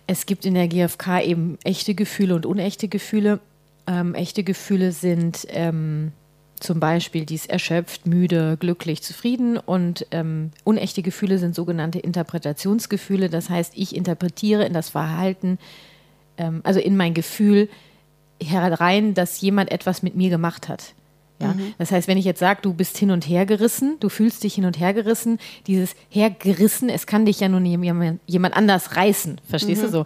Es gibt in der GfK eben echte Gefühle und unechte Gefühle. Ähm, echte Gefühle sind ähm, zum Beispiel dies erschöpft, müde, glücklich, zufrieden und ähm, unechte Gefühle sind sogenannte Interpretationsgefühle. Das heißt, ich interpretiere in das Verhalten, ähm, also in mein Gefühl herein, dass jemand etwas mit mir gemacht hat. Ja? Das heißt, wenn ich jetzt sage, du bist hin und her gerissen, du fühlst dich hin und her gerissen, dieses hergerissen, es kann dich ja nur jemand, jemand anders reißen, verstehst du so?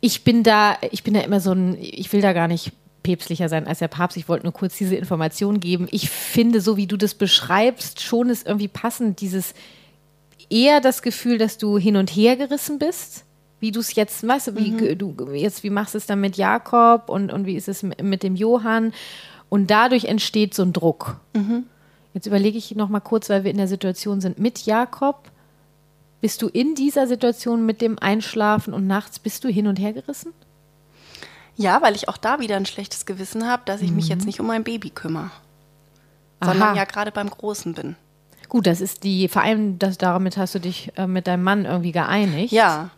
Ich bin da, ich bin da immer so ein, ich will da gar nicht päpstlicher sein als der Papst. Ich wollte nur kurz diese Information geben. Ich finde, so wie du das beschreibst, schon ist irgendwie passend, dieses eher das Gefühl, dass du hin und her gerissen bist. Wie du es jetzt, du, wie du jetzt, wie machst du es dann mit Jakob und, und wie ist es mit dem Johann? Und dadurch entsteht so ein Druck. Jetzt überlege ich noch mal kurz, weil wir in der Situation sind mit Jakob. Bist du in dieser Situation mit dem Einschlafen und nachts bist du hin und her gerissen? Ja, weil ich auch da wieder ein schlechtes Gewissen habe, dass ich mich jetzt nicht um mein Baby kümmere, sondern Mhm. Aha. ja gerade beim Großen bin. Gut, das ist die, vor allem das, damit hast du dich äh, mit deinem Mann irgendwie geeinigt. Ja.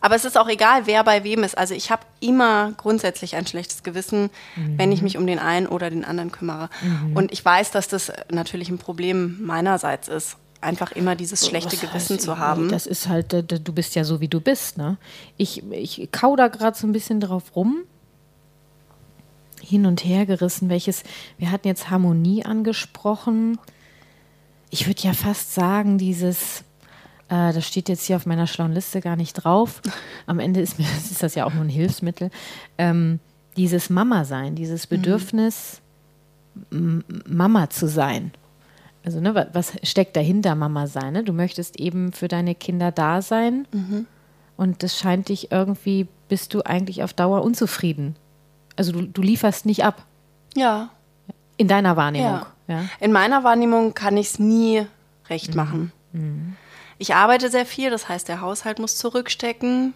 Aber es ist auch egal, wer bei wem ist. Also ich habe immer grundsätzlich ein schlechtes Gewissen, wenn ich mich um den einen oder den anderen kümmere. Und ich weiß, dass das natürlich ein Problem meinerseits ist, einfach immer dieses schlechte Was Gewissen heißt, zu haben. Das ist halt, äh, du bist ja so, wie du bist. Ne? Ich, ich kau da gerade so ein bisschen drauf rum. Hin und her gerissen, welches, wir hatten jetzt Harmonie angesprochen. Ich würde ja fast sagen, dieses, äh, das steht jetzt hier auf meiner schlauen Liste gar nicht drauf. Am Ende ist, mir, ist das ja auch nur ein Hilfsmittel. Ähm, dieses Mama-Sein, dieses Bedürfnis, M- Mama zu sein. Also, ne, wa- was steckt dahinter, Mama sein? Ne? Du möchtest eben für deine Kinder da sein. Und das scheint dich irgendwie, bist du eigentlich auf Dauer unzufrieden. Also, du, du lieferst nicht ab. Ja. In deiner Wahrnehmung. Ja. Ja. In meiner Wahrnehmung kann ich es nie recht machen. Ich arbeite sehr viel, das heißt, der Haushalt muss zurückstecken.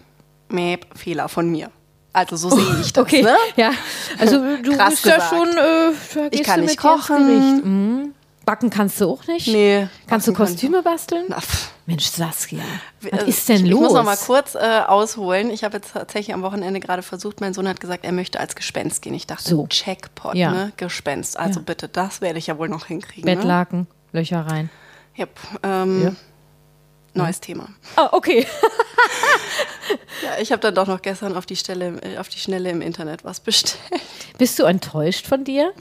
Mäp, Fehler von mir. Also so sehe ich das. Okay, Ne? ja. Also, du Krass bist ja gesagt. schon, äh, gehst kann nicht kochen. Mhm. Backen kannst du auch nicht? Nee. Kannst du backen kann ich Kostüme basteln? Na. Mensch, Saskia, was Also, ist denn ich, los? Ich muss noch mal kurz äh, ausholen. Ich habe jetzt tatsächlich am Wochenende gerade versucht, mein Sohn hat gesagt, er möchte als Gespenst gehen. Ich dachte, So. Jackpot, Ja. ne? Gespenst. Also Ja. bitte, das werde ich ja wohl noch hinkriegen. Ne? Bettlaken, Löcher rein. Yep. Ähm, Ja. Neues Thema. Ah, okay. Ja, ich habe dann doch noch gestern auf die, Stelle, äh, auf die Schnelle im Internet was bestellt. Bist du enttäuscht von dir?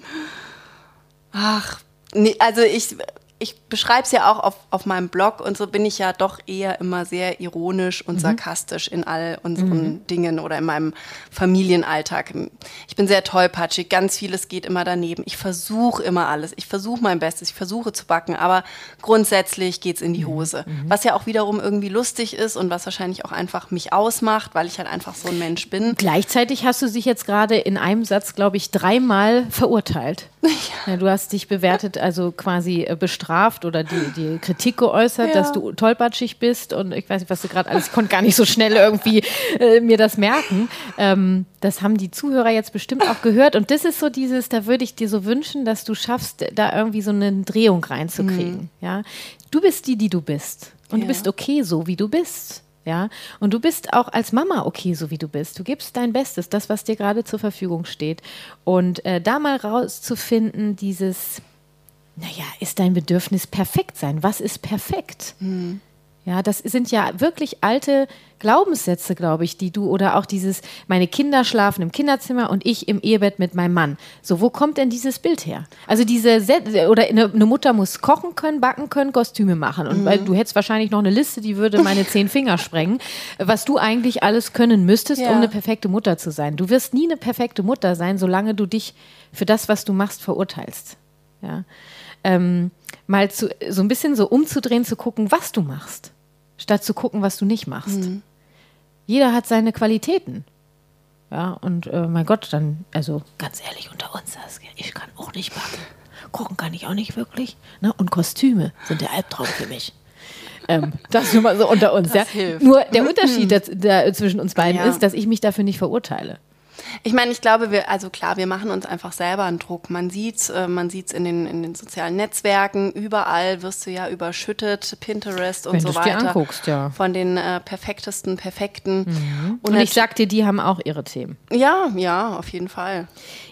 Ach, nee, also ich, ich beschreibe es ja auch auf, auf meinem Blog und so bin ich ja doch eher immer sehr ironisch und sarkastisch in all unseren Dingen oder in meinem Familienalltag. Ich bin sehr tollpatschig, ganz vieles geht immer daneben. Ich versuche immer alles, ich versuche mein Bestes, ich versuche zu backen, aber grundsätzlich geht's in die Hose. Was ja auch wiederum irgendwie lustig ist und was wahrscheinlich auch einfach mich ausmacht, weil ich halt einfach so ein Mensch bin. Gleichzeitig hast du dich jetzt gerade in einem Satz, glaube ich, dreimal verurteilt. Ja. du hast dich bewertet, also quasi äh, bestraft oder die, die Kritik geäußert, Ja. dass du tollpatschig bist und ich weiß nicht, was du gerade alles, ich konnte gar nicht so schnell irgendwie äh, mir das merken. Ähm, das haben die Zuhörer jetzt bestimmt auch gehört und das ist so dieses, da würde ich dir so wünschen, dass du schaffst, da irgendwie so eine Drehung reinzukriegen. Ja, du bist die, die du bist und Mhm. Ja. du bist okay so, wie du bist. Ja, und du bist auch als Mama okay, so wie du bist. Du gibst dein Bestes, das, was dir gerade zur Verfügung steht. Und äh, da mal rauszufinden, dieses, naja, ist dein Bedürfnis perfekt sein? Was ist perfekt? Mhm. Ja, das sind ja wirklich alte Glaubenssätze, glaube ich, die du oder auch dieses, meine Kinder schlafen im Kinderzimmer und ich im Ehebett mit meinem Mann. So, wo kommt denn dieses Bild her? Also diese, oder eine, Mutter muss kochen können, backen können, Kostüme machen. Und mhm. weil du hättest wahrscheinlich noch eine Liste, die würde meine zehn Finger sprengen, was du eigentlich alles können müsstest, ja. um eine perfekte Mutter zu sein. Du wirst nie eine perfekte Mutter sein, solange du dich für das, was du machst, verurteilst. Ja. Ähm, mal zu, so ein bisschen so umzudrehen, zu gucken, was du machst, statt zu gucken, was du nicht machst. Mhm. Jeder hat seine Qualitäten. Ja, und äh, mein Gott, dann, also ganz ehrlich unter uns, Saskia, ich kann auch nicht backen. Kochen kann ich auch nicht wirklich. Ne? Und Kostüme sind der Albtraum für mich. Ähm, das nur mal so unter uns. ja. Nur der Unterschied der, der, zwischen uns beiden ja. ist, dass ich mich dafür nicht verurteile. Ich meine, ich glaube, wir, also klar, wir machen uns einfach selber einen Druck. Man sieht's, äh, man sieht's in den, in den sozialen Netzwerken, überall wirst du ja überschüttet, Pinterest und Wenn so weiter. Dir anguckst, ja. Von den äh, perfektesten, perfekten. Mhm. Und, und ich sag dir, die haben auch ihre Themen. Ja, ja, auf jeden Fall.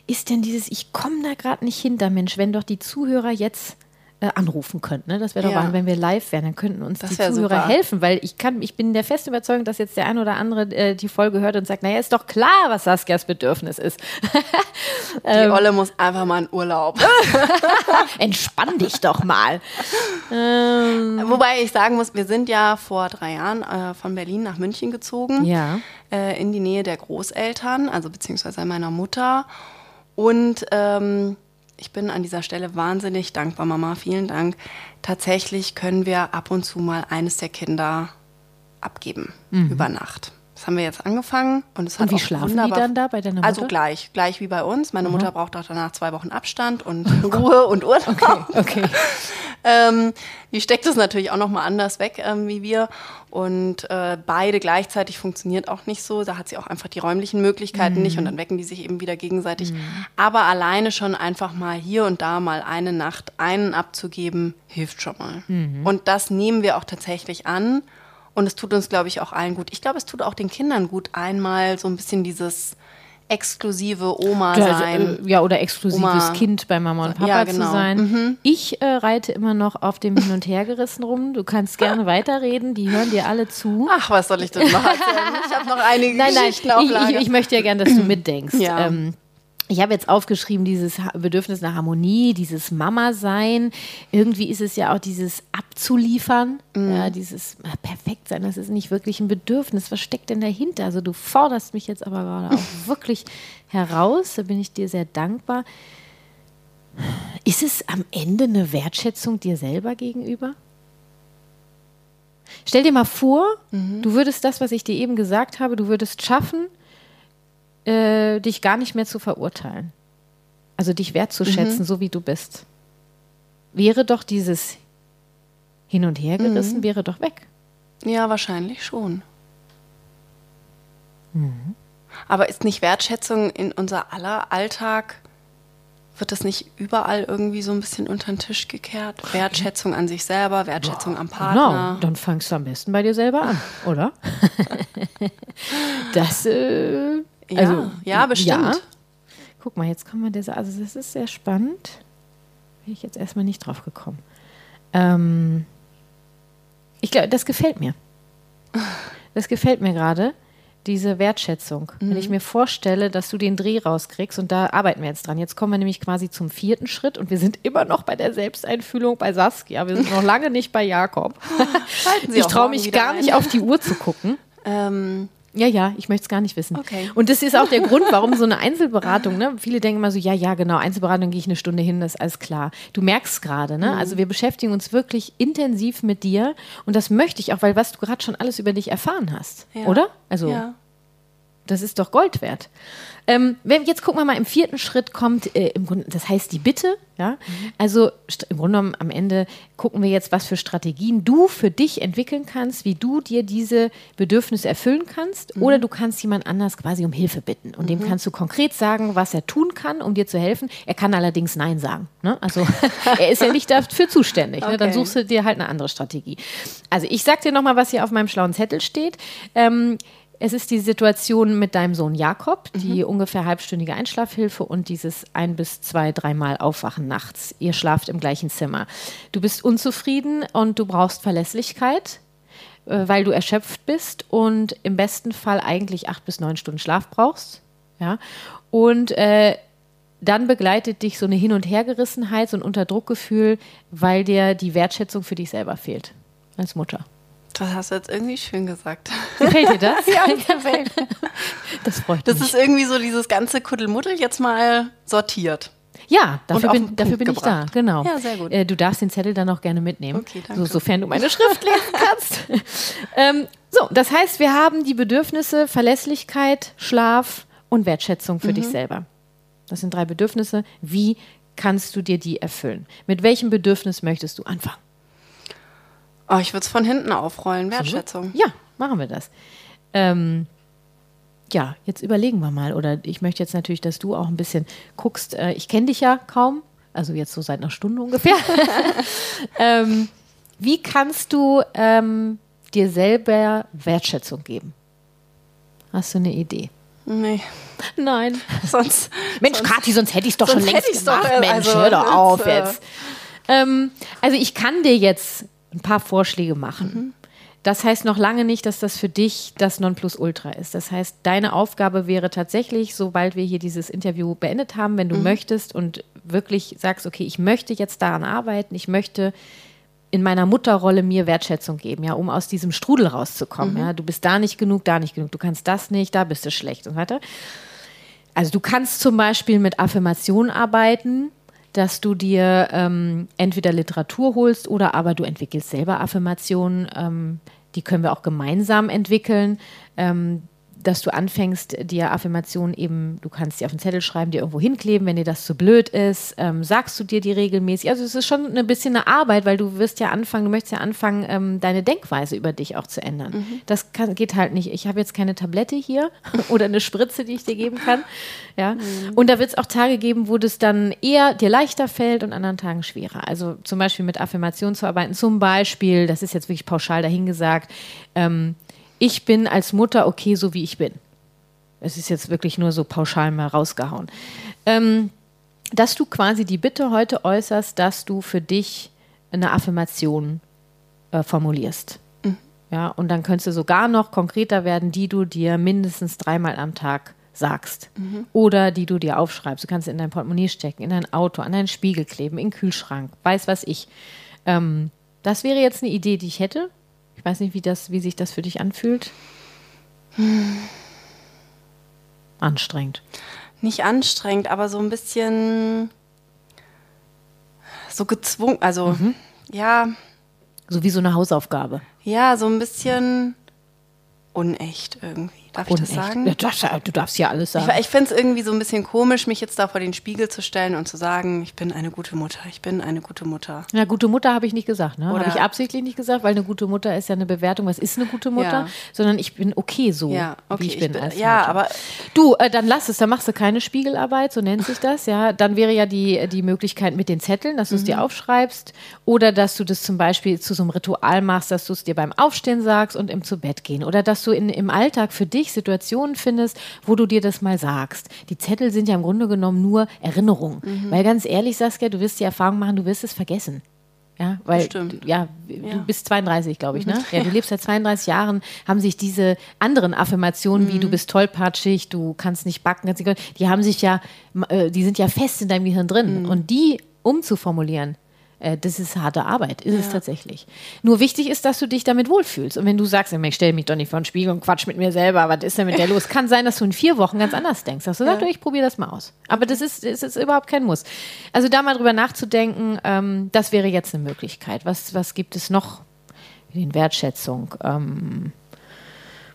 Ist denn dieses, ich komme da gerade nicht hinter, Mensch, wenn doch die Zuhörer jetzt äh, anrufen könnten. Ne? Das wäre doch ja. wenn wir live wären, dann könnten uns das die Zuhörer super. helfen, weil ich kann, ich bin der festen Überzeugung, dass jetzt der ein oder andere äh, die Folge hört und sagt, naja, ist doch klar, was Saskias Bedürfnis ist. die ähm, Olle muss einfach mal in Urlaub. Entspann dich doch mal. Ähm. Wobei ich sagen muss, wir sind ja vor drei Jahren äh, von Berlin nach München gezogen. Ja. Äh, in die Nähe der Großeltern, also beziehungsweise meiner Mutter. Und ähm, ich bin an dieser Stelle wahnsinnig dankbar, Mama. Vielen Dank. Tatsächlich können wir ab und zu mal eines der Kinder abgeben mhm. über Nacht. Das haben wir jetzt angefangen und es hat und wie schlafen die dann da bei deiner Mutter? Also gleich, gleich wie bei uns. Meine mhm. Mutter braucht auch danach zwei Wochen Abstand und Ruhe und Urlaub. Okay, okay. ähm, die steckt es natürlich auch noch mal anders weg ähm, wie wir und äh, beide gleichzeitig funktioniert auch nicht so. Da hat sie auch einfach die räumlichen Möglichkeiten mhm. nicht und dann wecken die sich eben wieder gegenseitig. Mhm. Aber alleine schon einfach mal hier und da mal eine Nacht einen abzugeben hilft schon mal. Mhm. Und das nehmen wir auch tatsächlich an und es tut uns, glaube ich, auch allen gut. Ich glaube, es tut auch den Kindern gut, einmal so ein bisschen dieses exklusive Oma sein. Ja, oder exklusives Oma. Kind bei Mama und Papa ja, genau. zu sein. Mhm. Ich äh, reite immer noch auf dem Hin- und Hergerissen rum. Du kannst gerne weiterreden, die hören dir alle zu. Ach, was soll ich denn noch erzählen? Ich habe noch einige nein, Geschichten nein, ich, ich, ich, möchte ja gerne, dass du mitdenkst. Ja. Ähm, ich habe jetzt aufgeschrieben, dieses Bedürfnis nach Harmonie, dieses Mama-Sein. Irgendwie ist es ja auch dieses Abzuliefern, mm. ja, dieses Perfektsein. Das ist nicht wirklich ein Bedürfnis. Was steckt denn dahinter? Also, du forderst mich jetzt aber gerade auch wirklich heraus. Da bin ich dir sehr dankbar. Ist es am Ende eine Wertschätzung dir selber gegenüber? Stell dir mal vor, mhm. du würdest das, was ich dir eben gesagt habe, du würdest schaffen, äh, dich gar nicht mehr zu verurteilen. Also dich wertzuschätzen, mhm. so wie du bist. Wäre doch dieses Hin- und Hergerissen, mhm. wäre doch weg. Ja, wahrscheinlich schon. Mhm. Aber ist nicht Wertschätzung in unser aller Alltag, wird das nicht überall irgendwie so ein bisschen unter den Tisch gekehrt? Wertschätzung an sich selber, Wertschätzung ja, am Partner. Genau, dann fangst du am besten bei dir selber an, oder? das äh, ja, also, ja bestimmt. Ja. Guck mal, jetzt kommen wir dieser, also das ist sehr spannend. Bin ich jetzt erstmal nicht drauf gekommen. Ähm, ich glaube, das gefällt mir. Das gefällt mir gerade, diese Wertschätzung. Mhm. Wenn ich mhm. mir vorstelle, dass du den Dreh rauskriegst und da arbeiten wir jetzt dran. Jetzt kommen wir nämlich quasi zum vierten Schritt und wir sind immer noch bei der Selbsteinfühlung bei Saskia. Wir sind noch lange nicht bei Jakob. ich traue mich gar ein. nicht auf die Uhr zu gucken. Ähm, ja, ja, ich möchte es gar nicht wissen. Okay. Und das ist auch der Grund, warum so eine Einzelberatung, ne? Viele denken immer so, ja, ja, genau, Einzelberatung gehe ich eine Stunde hin, das ist alles klar. Du merkst gerade, ne? Mhm. Also wir beschäftigen uns wirklich intensiv mit dir und das möchte ich auch, weil was du gerade schon alles über dich erfahren hast, ja. oder? Also ja. Das ist doch Gold wert. Ähm, wenn, jetzt gucken wir mal, im vierten Schritt kommt, äh, im Grunde, das heißt die Bitte. Ja? Mhm. Also im Grunde genommen am Ende gucken wir jetzt, was für Strategien du für dich entwickeln kannst, wie du dir diese Bedürfnisse erfüllen kannst. Mhm. Oder du kannst jemand anders quasi um Hilfe bitten. Und mhm. dem kannst du konkret sagen, was er tun kann, um dir zu helfen. Er kann allerdings Nein sagen. Ne? Also er ist ja nicht dafür zuständig. Okay. Ne? Dann suchst du dir halt eine andere Strategie. Also ich sag dir nochmal, was hier auf meinem schlauen Zettel steht. Ähm, es ist die Situation mit deinem Sohn Jakob, die mhm. ungefähr halbstündige Einschlafhilfe und dieses ein bis zwei, dreimal Aufwachen nachts. Ihr schlaft im gleichen Zimmer. Du bist unzufrieden und du brauchst Verlässlichkeit, äh, weil du erschöpft bist und im besten Fall eigentlich acht bis neun Stunden Schlaf brauchst. Ja? Und äh, dann begleitet dich so eine Hin- und Hergerissenheit, so ein Unterdruckgefühl, weil dir die Wertschätzung für dich selber fehlt als Mutter. Das hast du jetzt irgendwie schön gesagt. Gefällt dir das? ja, gefällt. Das freut das mich. Das ist irgendwie so dieses ganze Kuddelmuddel jetzt mal sortiert. Ja, dafür bin, dafür bin ich da, genau. Ja, sehr gut. Äh, du darfst den Zettel dann auch gerne mitnehmen, okay, danke. So, sofern du meine Schrift lesen kannst. ähm, so, das heißt, wir haben die Bedürfnisse Verlässlichkeit, Schlaf und Wertschätzung für mhm. dich selber. Das sind drei Bedürfnisse. Wie kannst du dir die erfüllen? Mit welchem Bedürfnis möchtest du anfangen? Oh, ich würde es von hinten aufrollen. Wertschätzung. Ja, machen wir das. Ähm, ja, jetzt überlegen wir mal. Oder ich möchte jetzt natürlich, dass du auch ein bisschen guckst. Äh, ich kenne dich ja kaum, also jetzt so seit einer Stunde ungefähr. ähm, wie kannst du ähm, dir selber Wertschätzung geben? Hast du eine Idee? Nee. Nein. Sonst. Mensch, sonst, Kathi, sonst hätte ich es doch schon längst gemacht. Doch, Mensch, also, hör doch auf äh, jetzt. Ähm, also ich kann dir jetzt ein paar Vorschläge machen. Mhm. Das heißt noch lange nicht, dass das für dich das Nonplusultra ist. Das heißt, deine Aufgabe wäre tatsächlich, sobald wir hier dieses Interview beendet haben, wenn du mhm. möchtest und wirklich sagst, okay, ich möchte jetzt daran arbeiten, ich möchte in meiner Mutterrolle mir Wertschätzung geben, ja, um aus diesem Strudel rauszukommen. Mhm. Ja. Du bist da nicht genug, da nicht genug, du kannst das nicht, da bist du schlecht und so weiter. Also du kannst zum Beispiel mit Affirmationen arbeiten, dass du dir ähm, entweder Literatur holst oder aber du entwickelst selber Affirmationen. Ähm, die können wir auch gemeinsam entwickeln. Ähm, dass du anfängst, dir Affirmationen eben, du kannst die auf den Zettel schreiben, dir irgendwo hinkleben, wenn dir das zu blöd ist, ähm, sagst du dir die regelmäßig. Also es ist schon ein bisschen eine Arbeit, weil du wirst ja anfangen, du möchtest ja anfangen, ähm, deine Denkweise über dich auch zu ändern. Mhm. Das kann, geht halt nicht. Ich habe jetzt keine Tablette hier oder eine Spritze, die ich dir geben kann. Ja. Mhm. Und da wird es auch Tage geben, wo das dann eher dir leichter fällt und anderen Tagen schwerer. Also zum Beispiel mit Affirmationen zu arbeiten, zum Beispiel, das ist jetzt wirklich pauschal dahingesagt, ähm, ich bin als Mutter okay, so wie ich bin. Es ist jetzt wirklich nur so pauschal mal rausgehauen. Ähm, dass du quasi die Bitte heute äußerst, dass du für dich eine Affirmation äh, formulierst. Mhm. Ja, und dann könntest du sogar noch konkreter werden, die du dir mindestens dreimal am Tag sagst. Mhm. Oder die du dir aufschreibst. Du kannst in dein Portemonnaie stecken, in dein Auto, an deinen Spiegel kleben, in den Kühlschrank, weiß was ich. Ähm, das wäre jetzt eine Idee, die ich hätte. Ich weiß nicht, wie, das, wie sich das für dich anfühlt. Anstrengend. Nicht anstrengend, aber so ein bisschen so gezwungen. Also, mhm. ja. So wie so eine Hausaufgabe. Ja, so ein bisschen unecht irgendwie. Darf ich das sagen? Ja, du darfst ja alles sagen. Ich, ich finde es irgendwie so ein bisschen komisch, mich jetzt da vor den Spiegel zu stellen und zu sagen, ich bin eine gute Mutter, ich bin eine gute Mutter. Ja, gute Mutter habe ich nicht gesagt, ne? Habe ich absichtlich nicht gesagt, weil eine gute Mutter ist ja eine Bewertung, was ist eine gute Mutter, ja. sondern ich bin okay so, ja, okay, wie ich, ich bin. bin ja, Mutter. aber du, äh, dann lass es, dann machst du keine Spiegelarbeit, so nennt sich das, ja. Dann wäre ja die, die Möglichkeit mit den Zetteln, dass du es mhm. dir aufschreibst oder dass du das zum Beispiel zu so einem Ritual machst, dass du es dir beim Aufstehen sagst und im zu Bett gehen oder dass du in, im Alltag für dich Situationen findest, wo du dir das mal sagst. Die Zettel sind ja im Grunde genommen nur Erinnerungen. Mhm. Weil ganz ehrlich, Saskia, du wirst die Erfahrung machen, du wirst es vergessen. Ja, weil Stimmt. ja, ja, du bist 32, glaube ich, ne? Ja, du lebst seit 32 Jahren, haben sich diese anderen Affirmationen mhm. wie du bist tollpatschig, du kannst nicht backen, die haben sich ja, äh, die sind ja fest in deinem Gehirn drin. Mhm. Und die umzuformulieren, das ist harte Arbeit, ist ja. es tatsächlich. Nur wichtig ist, dass du dich damit wohlfühlst. Und wenn du sagst, ich stelle mich doch nicht vor den Spiegel und quatsch mit mir selber, was ist denn mit der los? Kann sein, dass du in vier Wochen ganz anders denkst. Dass du ja. sagst, ich probiere das mal aus. Aber das ist, das ist überhaupt kein Muss. Also da mal drüber nachzudenken, ähm, das wäre jetzt eine Möglichkeit. Was, was gibt es noch in Wertschätzung? Ähm,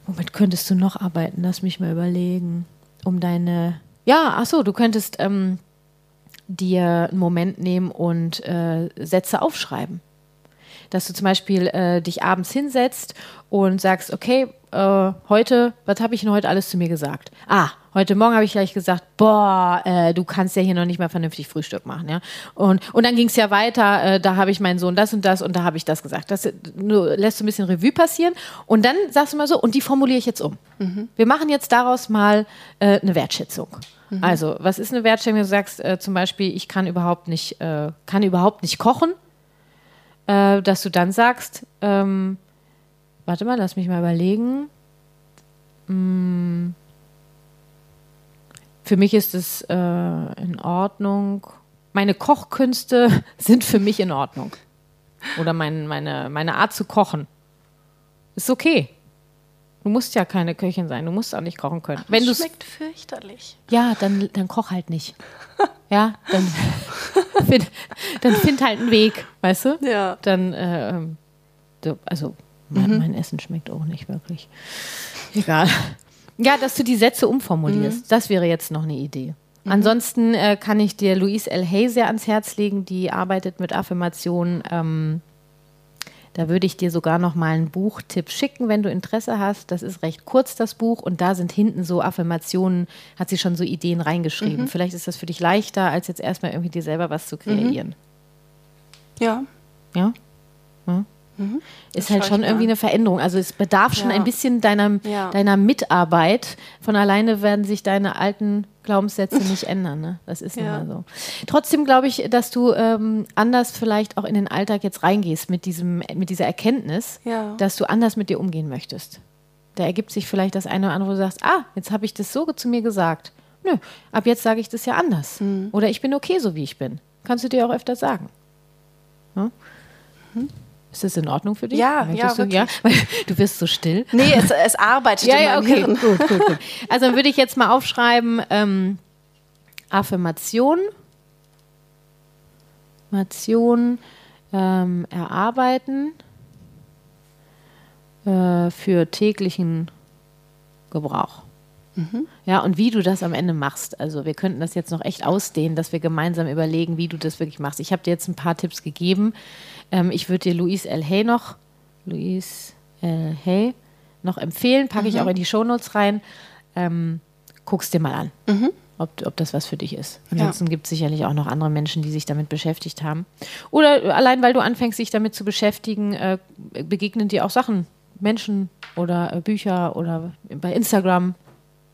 womit könntest du noch arbeiten? Lass mich mal überlegen. Um deine, ja, ach so, du könntest ähm, dir einen Moment nehmen und äh, Sätze aufschreiben. Dass du zum Beispiel äh, dich abends hinsetzt und sagst, okay, äh, heute, was habe ich denn heute alles zu mir gesagt? Ah, heute Morgen habe ich gleich gesagt, boah, äh, du kannst ja hier noch nicht mal vernünftig Frühstück machen, ja. Und, und dann ging es ja weiter, äh, da habe ich meinen Sohn das und das und da habe ich das gesagt. Das nur, lässt du ein bisschen Revue passieren und dann sagst du mal so, und die formuliere ich jetzt um. Mhm. Wir machen jetzt daraus mal äh, eine Wertschätzung. Mhm. Also, was ist eine Wertschätzung? Du sagst äh, zum Beispiel, ich kann überhaupt nicht, äh, kann überhaupt nicht kochen, dass du dann sagst, ähm, warte mal, lass mich mal überlegen. Hm. Für mich ist es äh, in Ordnung. Meine Kochkünste sind für mich in Ordnung. Oder mein, meine, meine Art zu kochen. Ist okay. Du musst ja keine Köchin sein, du musst auch nicht kochen können. Ach, Wenn schmeckt fürchterlich. Ja, dann, dann koch halt nicht. ja, dann find, dann find halt einen Weg, weißt du? Ja. Dann, äh, also mein, mhm. mein Essen schmeckt auch nicht wirklich. Egal. Ja, dass du die Sätze umformulierst. Mhm. Das wäre jetzt noch eine Idee. Mhm. Ansonsten äh, kann ich dir Louise L. Hay sehr ans Herz legen. Die arbeitet mit Affirmationen. Ähm, da würde ich dir sogar noch mal einen Buchtipp schicken, wenn du Interesse hast. Das ist recht kurz, das Buch. Und da sind hinten so Affirmationen, hat sie schon so Ideen reingeschrieben. Mhm. Vielleicht ist das für dich leichter, als jetzt erstmal irgendwie dir selber was zu kreieren. Mhm. Ja. Ja? ja? Mhm. Ist halt schon irgendwie eine Veränderung. Also es bedarf schon ja. ein bisschen deiner, ja. deiner Mitarbeit. Von alleine werden sich deine alten Glaubenssätze nicht ändern. Ne? Das ist ja. immer so. Trotzdem glaube ich, dass du ähm, anders vielleicht auch in den Alltag jetzt reingehst mit, diesem, mit dieser Erkenntnis, ja. dass du anders mit dir umgehen möchtest. Da ergibt sich vielleicht das eine oder andere, wo du sagst, ah, jetzt habe ich das so zu mir gesagt. Nö, ab jetzt sage ich das ja anders. Mhm. Oder ich bin okay, so wie ich bin. Kannst du dir auch öfter sagen. Ja? Mhm. Ist das in Ordnung für dich? Ja, ja, du, ja? Du wirst so still. Nee, es, es arbeitet ja, in ja, okay, Hirn. Gut, gut, gut. Also dann würde ich jetzt mal aufschreiben, ähm, Affirmation, Affirmation ähm, erarbeiten äh, für täglichen Gebrauch. Mhm. Ja, und wie du das am Ende machst. Also wir könnten das jetzt noch echt ausdehnen, dass wir gemeinsam überlegen, wie du das wirklich machst. Ich habe dir jetzt ein paar Tipps gegeben. Ähm, ich würde dir Louise L. Hay noch, Louise L. Hay noch empfehlen, packe mhm. ich auch in die Shownotes rein. Ähm, guck's dir mal an, mhm. ob, ob das was für dich ist. Ansonsten ja. gibt es sicherlich auch noch andere Menschen, die sich damit beschäftigt haben. Oder allein, weil du anfängst, sich damit zu beschäftigen, äh, begegnen dir auch Sachen, Menschen oder äh, Bücher oder bei Instagram,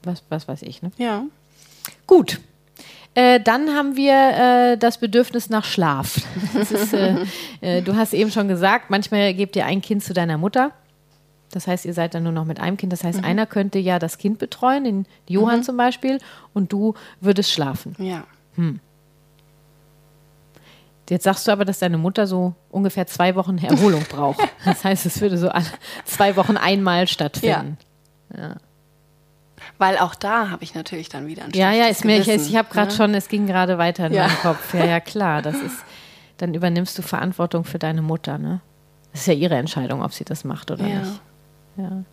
was, was weiß ich. Ne? Ja. Gut, äh, dann haben wir äh, das Bedürfnis nach Schlaf. Ist, äh, äh, du hast eben schon gesagt, manchmal gebt ihr ein Kind zu deiner Mutter. Das heißt, ihr seid dann nur noch mit einem Kind. Das heißt, mhm. einer könnte ja das Kind betreuen, den Johann mhm. zum Beispiel, und du würdest schlafen. Ja. Hm. Jetzt sagst du aber, dass deine Mutter so ungefähr zwei Wochen Erholung braucht. Das heißt, es würde so alle zwei Wochen einmal stattfinden. Ja. ja. Weil auch da habe ich natürlich dann wieder ein Ja, ja, ist mir, ich, ich habe gerade ne? schon, es ging gerade weiter in ja. meinem Kopf. Ja, ja, klar. Das ist, dann übernimmst du Verantwortung für deine Mutter, ne? Das ist ja ihre Entscheidung, ob sie das macht oder ja. nicht. Ja.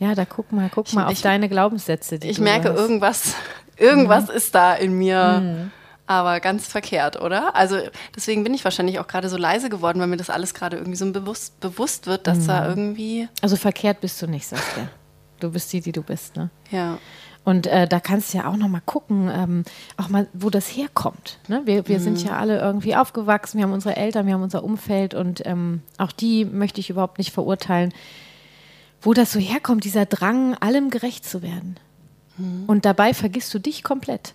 Ja, da guck mal, guck ich, mal auf ich, deine Glaubenssätze. ich merke, hast. irgendwas, irgendwas mhm. ist da in mir. Mhm. Aber ganz verkehrt, oder? Also deswegen bin ich wahrscheinlich auch gerade so leise geworden, weil mir das alles gerade irgendwie so bewusst, bewusst wird, dass mhm. da irgendwie. Also verkehrt bist du nicht, sagst du. Du bist die, die du bist, ne? Ja. Und äh, da kannst du ja auch noch mal gucken, ähm, auch mal, wo das herkommt. Ne? Wir, wir mhm. sind ja alle irgendwie aufgewachsen, wir haben unsere Eltern, wir haben unser Umfeld und ähm, auch die möchte ich überhaupt nicht verurteilen, wo das so herkommt, dieser Drang, allem gerecht zu werden. Mhm. Und dabei vergisst du dich komplett.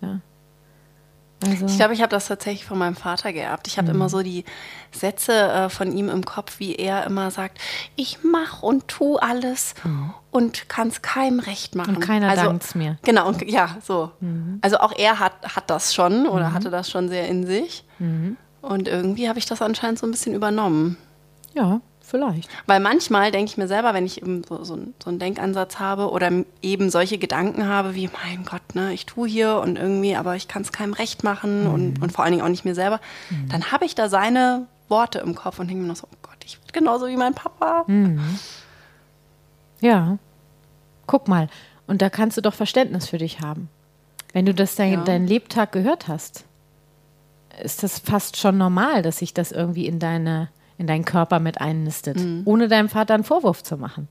Ja. Also. Ich glaube, ich habe das tatsächlich von meinem Vater geerbt. Ich habe mhm. immer so die Sätze äh, von ihm im Kopf, wie er immer sagt, ich mache und tu alles mhm. und kann es keinem recht machen. Und keiner also, dankt mir. Genau, und ja, so. Mhm. Also auch er hat, hat das schon oder mhm. hatte das schon sehr in sich. Mhm. Und irgendwie habe ich das anscheinend so ein bisschen übernommen. Ja, Vielleicht. Weil manchmal denke ich mir selber, wenn ich eben so, so, so, einen Denkansatz habe oder eben solche Gedanken habe, wie, mein Gott, ne, ich tue hier und irgendwie, aber ich kann es keinem recht machen mhm. und, und vor allen Dingen auch nicht mir selber, mhm. dann habe ich da seine Worte im Kopf und denke mir noch so, oh Gott, ich bin genauso wie mein Papa. Mhm. Ja. Guck mal. Und da kannst du doch Verständnis für dich haben. Wenn du das dein, Ja. deinen Lebtag gehört hast, ist das fast schon normal, dass sich das irgendwie in, deine, in deinen Körper mit einnistet, ohne deinem Vater einen Vorwurf zu machen.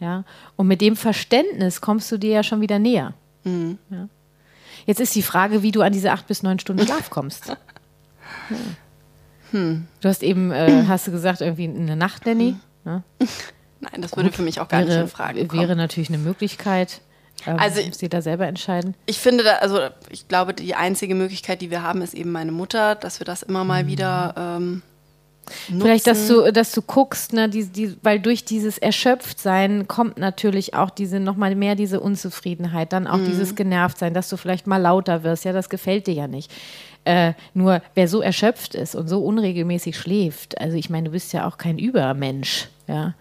Ja? Und mit dem Verständnis kommst du dir ja schon wieder näher. Ja? Jetzt ist die Frage, wie du an diese acht bis neun Stunden Schlaf kommst. Ja. Du hast eben, äh, hast du gesagt, irgendwie eine Nacht-Nanny. Ne? Nein, das würde für mich auch gar nicht wäre, in Frage kommen. wäre natürlich eine Möglichkeit. Ähm, Also- muss jeder selber entscheiden. Ich finde, da, also ich glaube, die einzige Möglichkeit, die wir haben, ist eben meine Mutter, dass wir das immer mal wieder ähm, nutzen. Vielleicht, dass du, dass du guckst, ne, die, die, weil durch dieses Erschöpftsein kommt natürlich auch diese nochmal mehr diese Unzufriedenheit, dann auch dieses Genervtsein, dass du vielleicht mal lauter wirst. Ja, das gefällt dir ja nicht. Äh, nur wer so erschöpft ist und so unregelmäßig schläft, also ich meine, du bist ja auch kein Übermensch, ja.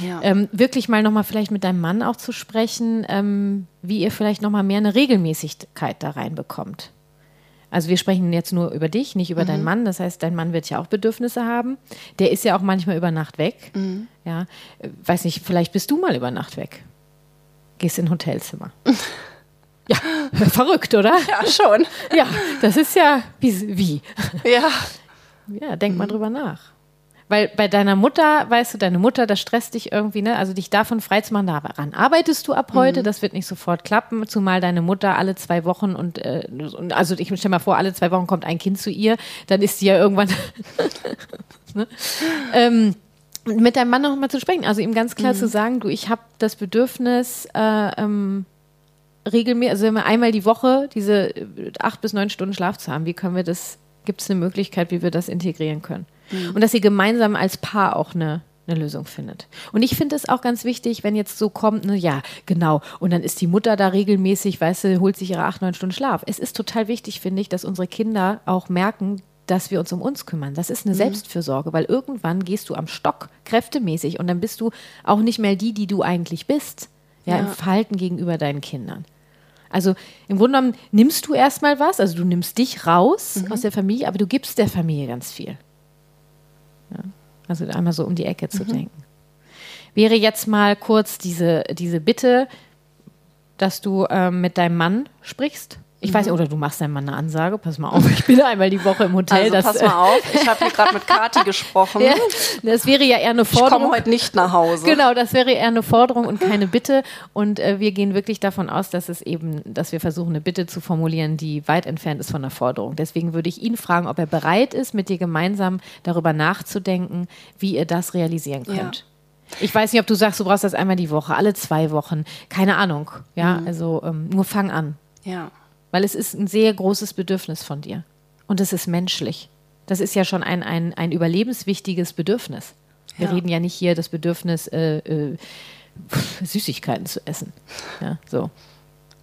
Ja. Ähm, wirklich mal nochmal vielleicht mit deinem Mann auch zu sprechen, ähm, wie ihr vielleicht nochmal mehr eine Regelmäßigkeit da reinbekommt. Also wir sprechen jetzt nur über dich, nicht über deinen Mann. Das heißt, dein Mann wird ja auch Bedürfnisse haben. Der ist ja auch manchmal über Nacht weg. Ja, Äh, weiß nicht, vielleicht bist du mal über Nacht weg. Gehst in ein Hotelzimmer. ja, verrückt, oder? ja, schon. Ja, das ist ja wie. wie? Ja. Ja, denk mal drüber nach. Weil bei deiner Mutter, weißt du, deine Mutter, das stresst dich irgendwie, ne? Also dich davon freizumachen, daran arbeitest du ab heute, das wird nicht sofort klappen, zumal deine Mutter alle zwei Wochen und, äh, und also ich stell mal vor, alle zwei Wochen kommt ein Kind zu ihr, dann ist sie ja irgendwann ne? ähm, mit deinem Mann noch mal zu sprechen, also ihm ganz klar zu sagen, du, ich habe das Bedürfnis, äh, ähm, regelmäßig, also einmal die Woche diese äh, acht bis neun Stunden Schlaf zu haben, wie können wir das, gibt es eine Möglichkeit, wie wir das integrieren können? Und dass ihr gemeinsam als Paar auch eine, eine Lösung findet. Und ich finde es auch ganz wichtig, wenn jetzt so kommt, ne, ja, genau, und dann ist die Mutter da regelmäßig, weißt du, holt sich ihre acht, neun Stunden Schlaf. Es ist total wichtig, finde ich, dass unsere Kinder auch merken, dass wir uns um uns kümmern. Das ist eine Selbstfürsorge, weil irgendwann gehst du am Stock kräftemäßig und dann bist du auch nicht mehr die, die du eigentlich bist. Ja, im Ja. Verhalten gegenüber deinen Kindern. Also im Grunde genommen nimmst du erstmal was, also du nimmst dich raus aus der Familie, aber du gibst der Familie ganz viel. Also einmal so um die Ecke zu denken. Wäre jetzt mal kurz diese, diese Bitte, dass du ähm, mit deinem Mann sprichst. Ich weiß nicht, oder du machst deinem Mann eine Ansage, pass mal auf, ich bin einmal die Woche im Hotel. Also pass mal auf, ich habe hier gerade mit Kati gesprochen. ja, das wäre ja eher eine ich komme Forderung. heute nicht nach Hause. Genau, das wäre eher eine Forderung und keine Bitte. Und äh, wir gehen wirklich davon aus, dass es eben, dass wir versuchen, eine Bitte zu formulieren, die weit entfernt ist von einer Forderung. Deswegen würde ich ihn fragen, ob er bereit ist, mit dir gemeinsam darüber nachzudenken, wie ihr das realisieren Ja. könnt. Ich weiß nicht, ob du sagst, du brauchst das einmal die Woche, alle zwei Wochen. Keine Ahnung. Ja, also ähm, nur fang an. Ja. Weil es ist ein sehr großes Bedürfnis von dir. Und es ist menschlich. Das ist ja schon ein, ein, ein überlebenswichtiges Bedürfnis. Wir Ja. reden ja nicht hier das Bedürfnis, äh, äh, Süßigkeiten zu essen. Ja, so.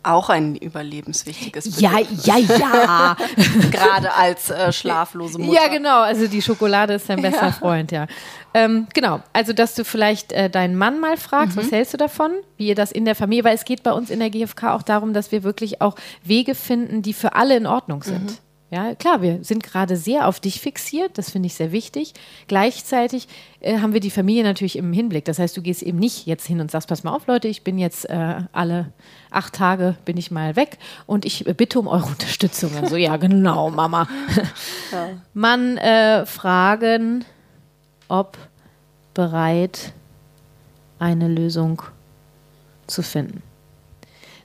Auch ein überlebenswichtiges ja, Bedürfnis. ja, ja. Gerade als äh, schlaflose Mutter. Ja, genau. Also die Schokolade ist dein bester Freund, ja. Ähm, genau. Also, dass du vielleicht äh, deinen Mann mal fragst, was hältst du davon? Wie ihr das in der Familie, weil es geht bei uns in der GfK auch darum, dass wir wirklich auch Wege finden, die für alle in Ordnung sind. Ja, klar, wir sind gerade sehr auf dich fixiert, das finde ich sehr wichtig. Gleichzeitig äh, haben wir die Familie natürlich im Hinblick. Das heißt, du gehst eben nicht jetzt hin und sagst, pass mal auf, Leute, ich bin jetzt äh, alle acht Tage bin ich mal weg und ich äh, bitte um eure Unterstützung. Dann so, ja, genau, Mama. Mann äh, fragen, ob bereit, eine Lösung zu finden.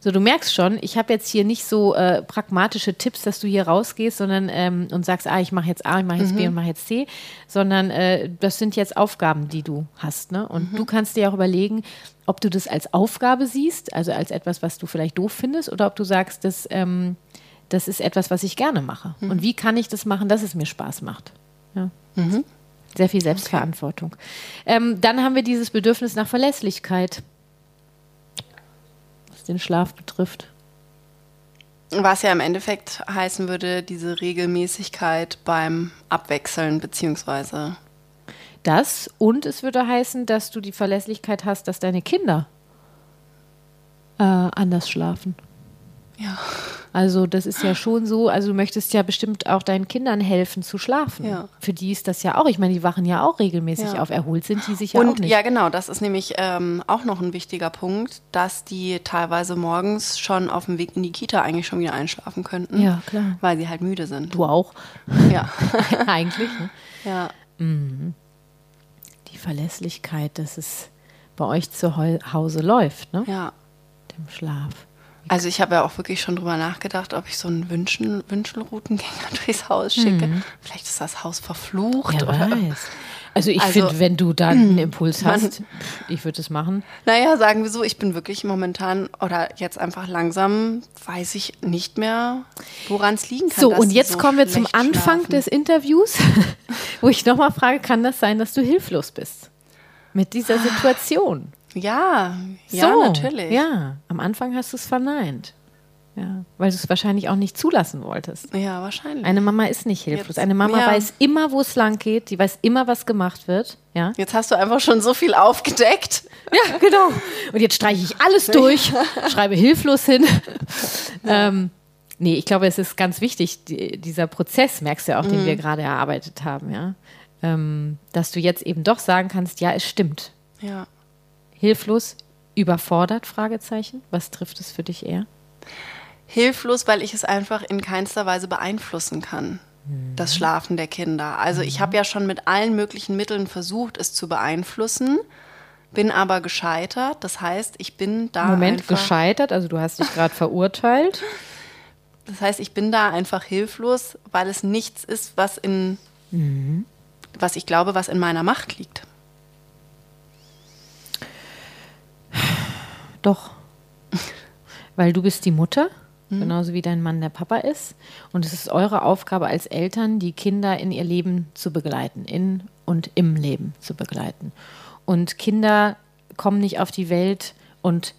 So, du merkst schon, ich habe jetzt hier nicht so äh, pragmatische Tipps, dass du hier rausgehst, sondern ähm, und sagst, ah, ich mache jetzt A, ich mache jetzt B und mache jetzt C, sondern äh, das sind jetzt Aufgaben, die du hast. Ne? Und du kannst dir auch überlegen, ob du das als Aufgabe siehst, also als etwas, was du vielleicht doof findest, oder ob du sagst, das, ähm, das ist etwas, was ich gerne mache. Und wie kann ich das machen, dass es mir Spaß macht? Ja. Sehr viel Selbstverantwortung. Ähm, dann haben wir dieses Bedürfnis nach Verlässlichkeit, den Schlaf betrifft. Was ja im Endeffekt heißen würde, diese Regelmäßigkeit beim Abwechseln, beziehungsweise. Das und es würde heißen, dass du die Verlässlichkeit hast, dass deine Kinder äh, anders schlafen. Ja. Also das ist ja schon so, also du möchtest ja bestimmt auch deinen Kindern helfen zu schlafen. Ja. Für die ist das ja auch, ich meine, die wachen ja auch regelmäßig Ja. auf. Erholt sind die sich ja Und auch nicht. ja, genau, das ist nämlich ähm, auch noch ein wichtiger Punkt, dass die teilweise morgens schon auf dem Weg in die Kita eigentlich schon wieder einschlafen könnten. Ja, klar. Weil sie halt müde sind. Du auch. Ja. Eigentlich. Ne? ja. Die Verlässlichkeit, dass es bei euch zu Hause läuft, ne? ja. Dem Schlaf. Also ich habe ja auch wirklich schon drüber nachgedacht, ob ich so einen Wünschen, Wünschelroutengänger durchs Haus schicke. Vielleicht ist das Haus verflucht. Wer oder, weiß. Also ich Also, finde, wenn du da einen Impuls man- hast, ich würde es machen. Naja, sagen wir so, ich bin wirklich momentan oder jetzt einfach langsam, weiß ich nicht mehr, woran es liegen kann. So, und jetzt so kommen wir zum Anfang schlafen. des Interviews, wo ich nochmal frage, kann das sein, dass du hilflos bist? Mit dieser Situation. Ja, ja, so, natürlich. Ja, am Anfang hast du es verneint. Ja, weil du es wahrscheinlich auch nicht zulassen wolltest. Ja, wahrscheinlich. Eine Mama ist nicht hilflos. Jetzt- Eine Mama ja. weiß immer, wo es lang geht. Die weiß immer, was gemacht wird. Ja, Jetzt hast du einfach schon so viel aufgedeckt. ja genau. Und jetzt streiche ich alles durch, schreibe hilflos hin. Ähm, nee, ich glaube, es ist ganz wichtig, die, dieser Prozess, merkst du ja auch, den wir gerade erarbeitet haben, ja. Ähm, dass du jetzt eben doch sagen kannst, ja, es stimmt. Ja. Hilflos, überfordert, Fragezeichen. Was trifft es für dich eher? Hilflos, weil ich es einfach in keinster Weise beeinflussen kann. Das Schlafen der Kinder. Also ich habe ja schon mit allen möglichen Mitteln versucht, es zu beeinflussen, bin aber gescheitert. Das heißt, ich bin da Moment, gescheitert, also du hast dich gerade verurteilt. Das heißt, ich bin da einfach hilflos, weil es nichts ist, was in, was ich glaube, was in meiner Macht liegt. Doch. Weil du bist die Mutter, Mhm. genauso wie dein Mann der Papa ist. Und es ist eure Aufgabe als Eltern, die Kinder in ihr Leben zu begleiten, in und im Leben zu begleiten. Und Kinder kommen nicht auf die Welt und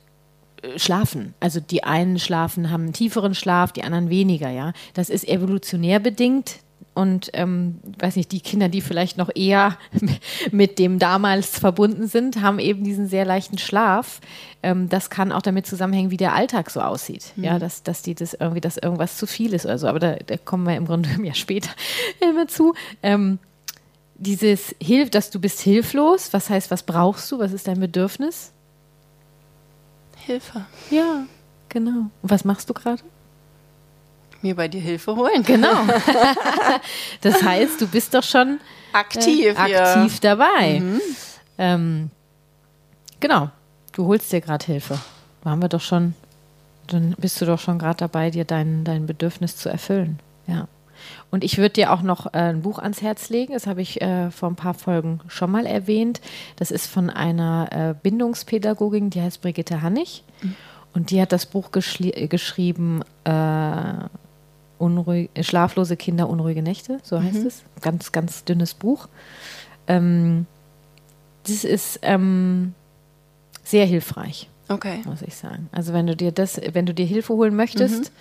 äh, schlafen. Also die einen schlafen, haben einen tieferen Schlaf, die anderen weniger, ja. Das ist evolutionär bedingt. Und ähm, weiß nicht, die Kinder, die vielleicht noch eher mit dem damals verbunden sind, haben eben diesen sehr leichten Schlaf. Ähm, das kann auch damit zusammenhängen, wie der Alltag so aussieht. Ja, dass, dass die das irgendwie, dass irgendwas zu viel ist oder so. Aber da, da kommen wir im Grunde ja später immer zu. Ähm, dieses Hilf, dass du bist hilflos, was heißt, was brauchst du? Was ist dein Bedürfnis? Hilfe. Ja, genau. Und was machst du gerade? Mir bei dir Hilfe holen. Genau. das heißt, du bist doch schon Aktiv äh, aktiv dabei. Ähm, genau. Du holst dir gerade Hilfe. Haben wir doch schon, dann bist du doch schon gerade dabei, dir dein, dein Bedürfnis zu erfüllen. Ja. Und ich würde dir auch noch äh, ein Buch ans Herz legen. Das habe ich äh, vor ein paar Folgen schon mal erwähnt. Das ist von einer äh, Bindungspädagogin, die heißt Brigitte Hannig. Und die hat das Buch äh, geschrieben, äh, Unruhig, äh, Schlaflose Kinder, unruhige Nächte, so heißt es. Ganz, ganz dünnes Buch. Ähm, das ist ähm, sehr hilfreich, Okay. muss ich sagen. Also wenn du dir das, wenn du dir Hilfe holen möchtest,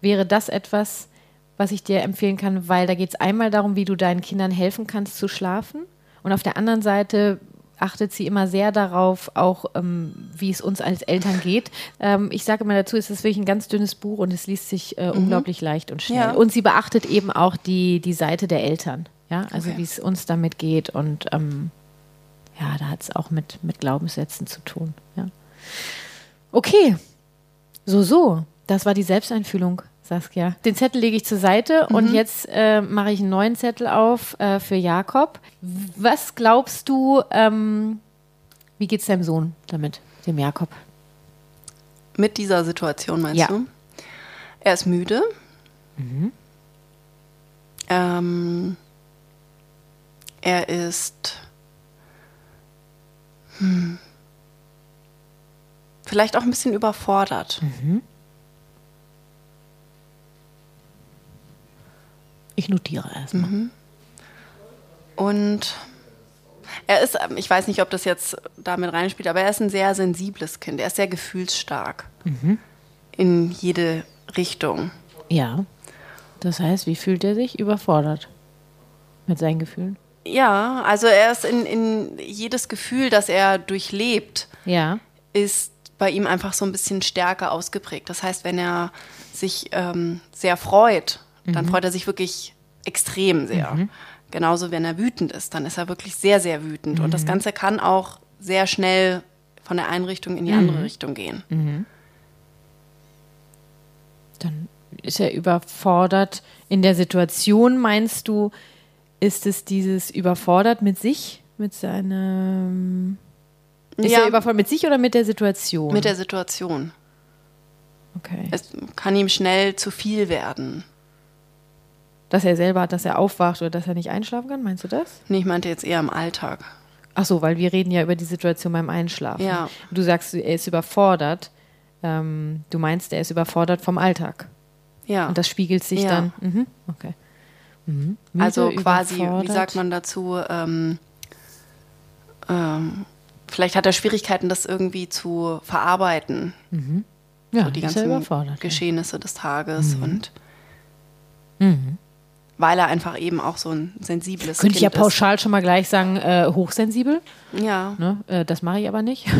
wäre das etwas, was ich dir empfehlen kann, weil da geht es einmal darum, wie du deinen Kindern helfen kannst zu schlafen. Und auf der anderen Seite achtet sie immer sehr darauf, auch ähm, wie es uns als Eltern geht. Ähm, ich sage immer dazu, es ist wirklich ein ganz dünnes Buch und es liest sich äh, unglaublich leicht und schnell. Ja. Und sie beachtet eben auch die, die Seite der Eltern. Ja, also Okay. wie es uns damit geht. Und ähm, ja, da hat es auch mit, mit Glaubenssätzen zu tun. Ja. Okay, so, so. Das war die Selbsteinfühlung, Saskia. Den Zettel lege ich zur Seite und jetzt äh, mache ich einen neuen Zettel auf äh, für Jakob. Was glaubst du, ähm, wie geht es deinem Sohn damit, dem Jakob? Mit dieser Situation meinst Ja. du? Er ist müde. Ähm, er ist hm, vielleicht auch ein bisschen überfordert. Ich notiere erstmal. Und er ist, ähm, ich weiß nicht, ob das jetzt damit reinspielt, aber er ist ein sehr sensibles Kind. Er ist sehr gefühlsstark. In jede Richtung. Ja. Das heißt, wie fühlt er sich? Überfordert mit seinen Gefühlen. Ja, also er ist in, in jedes Gefühl, das er durchlebt, Ja. ist bei ihm einfach so ein bisschen stärker ausgeprägt. Das heißt, wenn er sich ähm, sehr freut, dann freut er sich wirklich extrem sehr. Genauso, wenn er wütend ist, dann ist er wirklich sehr, sehr wütend. Und das Ganze kann auch sehr schnell von der einen Richtung in die andere Richtung gehen. Dann ist er überfordert in der Situation, meinst du, ist es dieses überfordert mit sich, mit seinem. Ist Ja. er überfordert mit sich oder mit der Situation? Mit der Situation. okay. Es kann ihm schnell zu viel werden. Dass er selber hat, dass er aufwacht oder dass er nicht einschlafen kann, meinst du das? Nee, ich meinte jetzt eher im Alltag. Ach so, weil wir reden ja über die Situation beim Einschlafen. Ja. Du sagst, er ist überfordert. Ähm, du meinst, er ist überfordert vom Alltag. Ja. Und das spiegelt sich Ja. dann. Mhm, okay. Mhm. Müde, also quasi, wie sagt man dazu, ähm, ähm, vielleicht hat er Schwierigkeiten, das irgendwie zu verarbeiten, Ja, so die ganzen. Geschehnisse des Tages und Mhm. Weil er einfach eben auch so ein sensibles Könnte ich ja Kind pauschal schon mal gleich sagen, äh, hochsensibel. ist. Ja. Ne? Äh, das mache ich aber nicht.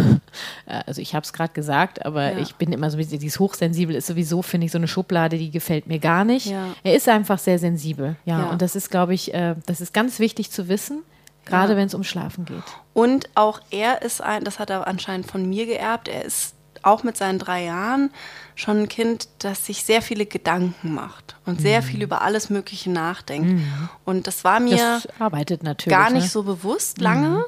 Äh, also ich habe es gerade gesagt, aber Ja. ich bin immer so ein bisschen, dieses hochsensibel ist sowieso, finde ich, so eine Schublade, die gefällt mir gar nicht. Ja. Er ist einfach sehr sensibel. Ja, Ja. und das ist, glaube ich, äh, das ist ganz wichtig zu wissen, gerade wenn es um Schlafen geht. Und auch er ist ein, das hat er anscheinend von mir geerbt, er ist auch mit seinen drei Jahren schon ein Kind, das sich sehr viele Gedanken macht und sehr viel über alles Mögliche nachdenkt. Und das war mir Das gar nicht ne? so bewusst lange.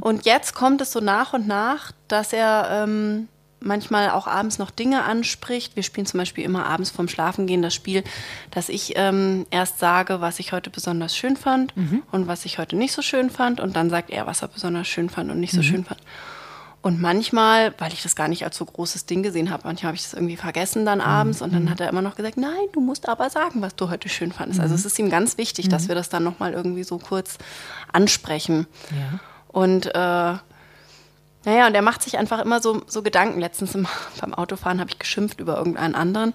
Und jetzt kommt es so nach und nach, dass er ähm, manchmal auch abends noch Dinge anspricht. Wir spielen zum Beispiel immer abends vorm Schlafengehen das Spiel, dass ich ähm, erst sage, was ich heute besonders schön fand und was ich heute nicht so schön fand. Und dann sagt er, was er besonders schön fand und nicht so schön fand. Und manchmal, weil ich das gar nicht als so großes Ding gesehen habe, manchmal habe ich das irgendwie vergessen dann abends und dann hat er immer noch gesagt, nein, du musst aber sagen, was du heute schön fandest. Also es ist ihm ganz wichtig, dass wir das dann nochmal irgendwie so kurz ansprechen. Ja. Und äh, naja, und er macht sich einfach immer so, so Gedanken. Letztens im, beim Autofahren habe ich geschimpft über irgendeinen anderen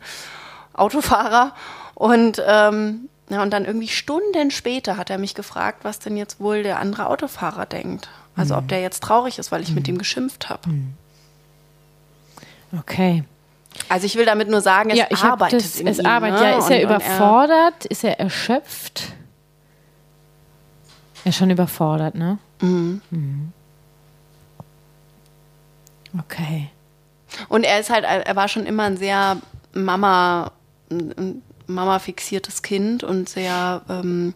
Autofahrer. Und, ähm, ja, und dann irgendwie Stunden später hat er mich gefragt, was denn jetzt wohl der andere Autofahrer denkt. Also ob der jetzt traurig ist, weil ich mit ihm geschimpft habe. Okay. Also ich will damit nur sagen, es ja, arbeitet das, in es ihm, arbeitet. ne? Ja, ist Und- er überfordert? ist er erschöpft? Er ist schon überfordert, ne? Mhm. Okay. Und er ist halt, er war schon immer ein sehr Mama, ein Mama-fixiertes Kind und sehr ähm,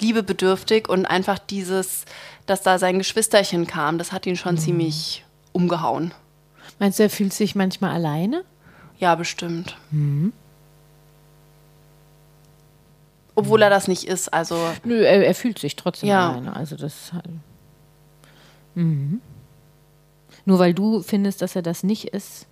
liebebedürftig und einfach dieses, dass da sein Geschwisterchen kam, das hat ihn schon ziemlich umgehauen. Meinst du, er fühlt sich manchmal alleine? Ja, bestimmt. Obwohl er das nicht ist, also Nö, er, er fühlt sich trotzdem Ja. alleine. Also das. Mhm. Nur weil du findest, dass er das nicht ist,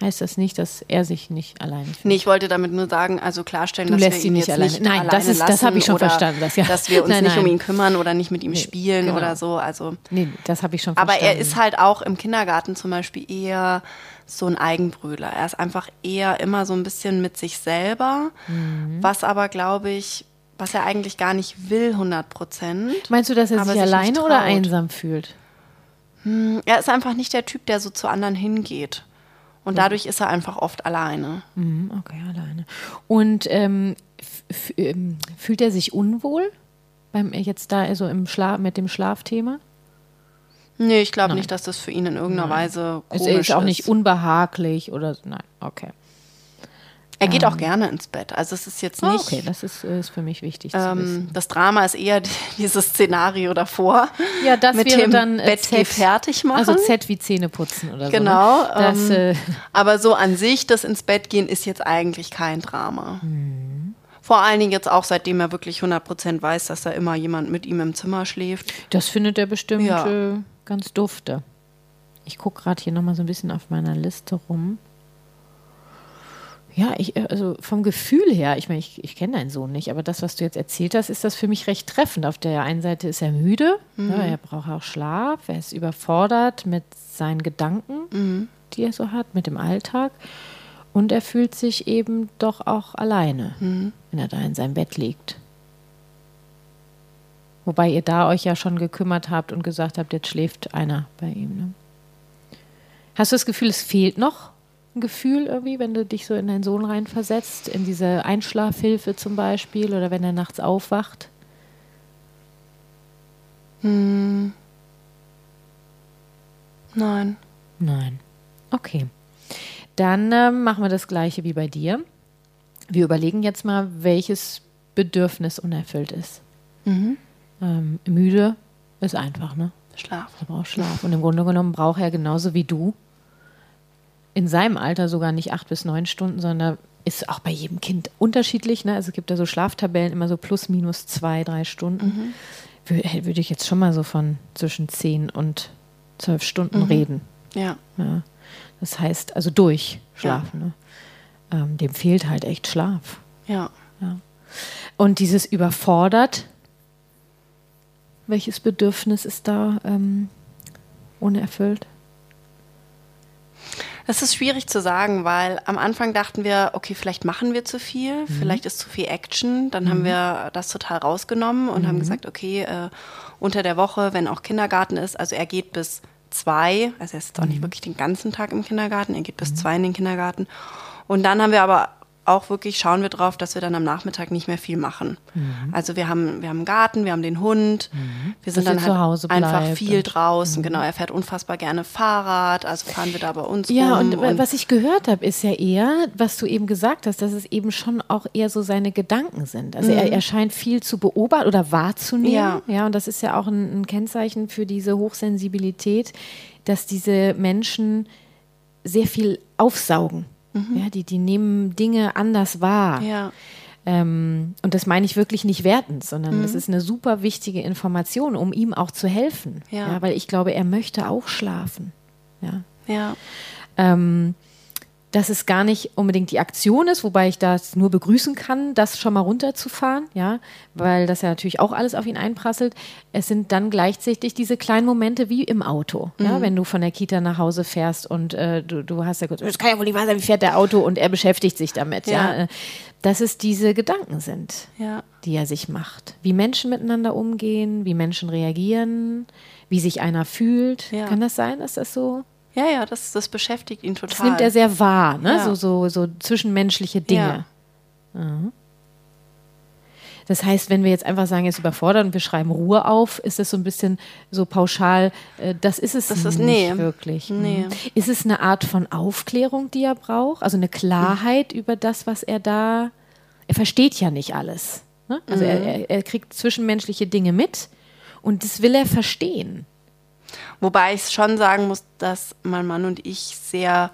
heißt das nicht, dass er sich nicht alleine fühlt. Nee, ich wollte damit nur sagen, also klarstellen, Du dass lässt wir ihn ihn nicht jetzt alleine- nicht Nein, alleine das ist- das habe ich schon verstanden, das ja. dass wir uns Nein, nicht um nein. ihn kümmern oder nicht mit ihm spielen genau. oder so. Also Nee, das habe ich schon Aber verstanden. er ist halt auch im Kindergarten zum Beispiel eher so ein Eigenbrüder. Er ist einfach eher immer so ein bisschen mit sich selber, Mhm. was aber, glaube ich, was er eigentlich gar nicht will, 100 Prozent. Meinst du, dass er aber sich sich alleine oder einsam fühlt? Er ist einfach nicht der Typ, der so zu anderen hingeht. Und dadurch ist er einfach oft alleine. Mhm, okay, alleine. Und ähm, ähm, fühlt er sich unwohl beim jetzt da also im Schlaf mit dem Schlafthema? Nee, ich glaube nicht, dass das für ihn in irgendeiner Weise Es komisch ist auch nicht unbehaglich oder. Nein, okay. Er geht auch gerne ins Bett. Also es ist jetzt Ah, nicht. okay, das ist, ist für mich wichtig ähm, das Drama ist eher dieses Szenario davor. Ja, das mit wäre dem dann äh, Bett Z. fertig machen. Also Z wie Zähne putzen oder Genau, so. Ne? Das, ähm, äh, Aber so an sich, das ins Bett gehen, ist jetzt eigentlich kein Drama. Mhm. Vor allen Dingen jetzt auch, seitdem er wirklich 100% weiß, dass da immer jemand mit ihm im Zimmer schläft. das findet er bestimmt Ja. äh, ganz dufte. Ich gucke gerade hier nochmal so ein bisschen auf meiner Liste rum. Ja, ich, äh, also vom Gefühl her, ich meine, ich, ich kenne deinen Sohn nicht, aber das, was du jetzt erzählt hast, ist das für mich recht treffend. Auf der einen Seite ist er müde, Mhm. ja, er braucht auch Schlaf, er ist überfordert mit seinen Gedanken, Mhm. die er so hat, mit dem Alltag. Und er fühlt sich eben doch auch alleine, Mhm. wenn er da in seinem Bett liegt. Wobei ihr da euch ja schon gekümmert habt und gesagt habt, jetzt schläft einer bei ihm. Ne? Hast du das Gefühl, es fehlt noch Gefühl irgendwie, wenn du dich so in deinen Sohn reinversetzt, in diese Einschlafhilfe zum Beispiel oder wenn er nachts aufwacht? Hm. Nein. Nein. Okay. Dann ähm, machen wir das gleiche wie bei dir. Wir überlegen jetzt mal, welches Bedürfnis unerfüllt ist. Mhm. Ähm, müde ist einfach, ne? Schlaf. Er braucht Schlaf. Und im Grunde genommen braucht er genauso wie du in seinem Alter sogar nicht acht bis neun Stunden, sondern ist auch bei jedem Kind unterschiedlich. Ne? Also es gibt da so Schlaftabellen, immer so plus minus zwei, drei Stunden. Mhm. Würde ich jetzt schon mal so von zwischen zehn und zwölf Stunden Mhm. reden. Ja. Ja. Das heißt, also durchschlafen. Ne? Ähm, dem fehlt halt echt Schlaf. Ja. Und dieses überfordert, welches Bedürfnis ist da ähm, unerfüllt? Das ist schwierig zu sagen, weil am Anfang dachten wir, okay, vielleicht machen wir zu viel, Mhm. vielleicht ist zu viel Action. Dann haben wir das total rausgenommen und Mhm. haben gesagt, okay, äh, unter der Woche, wenn auch Kindergarten ist, also er geht bis zwei, also er ist auch Mhm. nicht wirklich den ganzen Tag im Kindergarten, er geht bis zwei in den Kindergarten. Und dann haben wir aber auch wirklich, schauen wir drauf, dass wir dann am Nachmittag nicht mehr viel machen. Mhm. Also wir haben, wir haben einen Garten, wir haben den Hund, wir sind Dass dann halt zu Hause einfach viel und- draußen. Genau, er fährt unfassbar gerne Fahrrad, also fahren wir da bei uns Ja, und, wa- was ich gehört habe, ist ja eher, was du eben gesagt hast, dass es eben schon auch eher so seine Gedanken sind. Also er, er scheint viel zu beobachten oder wahrzunehmen. Ja. ja und das ist ja auch ein, ein Kennzeichen für diese Hochsensibilität, dass diese Menschen sehr viel aufsaugen. Ja, die, die nehmen Dinge anders wahr. ja. Ähm, und das meine ich wirklich nicht wertend, sondern das ist eine super wichtige Information, um ihm auch zu helfen. Ja. weil ich glaube, er möchte auch schlafen. Ja. Ja, Ähm, dass es gar nicht unbedingt die Aktion ist, wobei ich das nur begrüßen kann, das schon mal runterzufahren, ja, weil das ja natürlich auch alles auf ihn einprasselt. Es sind dann gleichzeitig diese kleinen Momente wie im Auto, ja, wenn du von der Kita nach Hause fährst und äh, du, du hast ja kurz, das kann ja wohl nicht wahr sein, wie fährt der Auto und er beschäftigt sich damit, ja, Ja. Äh, dass es diese Gedanken sind, ja. die er sich macht, wie Menschen miteinander umgehen, wie Menschen reagieren, wie sich einer fühlt. Ja. Kann das sein, dass das so Ja, ja, das, das beschäftigt ihn total. das nimmt er sehr wahr, ne? Ja. so, so, so zwischenmenschliche Dinge. Mhm. Das heißt, wenn wir jetzt einfach sagen, jetzt überfordert und wir schreiben Ruhe auf, ist das so ein bisschen so pauschal, äh, das ist es Das ist- nicht nee. wirklich. Nee. Mhm. Ist es eine Art von Aufklärung, die er braucht? Also eine Klarheit über das, was er da. Er versteht ja nicht alles. Ne? Also Mhm. er, er, er kriegt zwischenmenschliche Dinge mit und das will er verstehen. Wobei ich schon sagen muss, dass mein Mann und ich sehr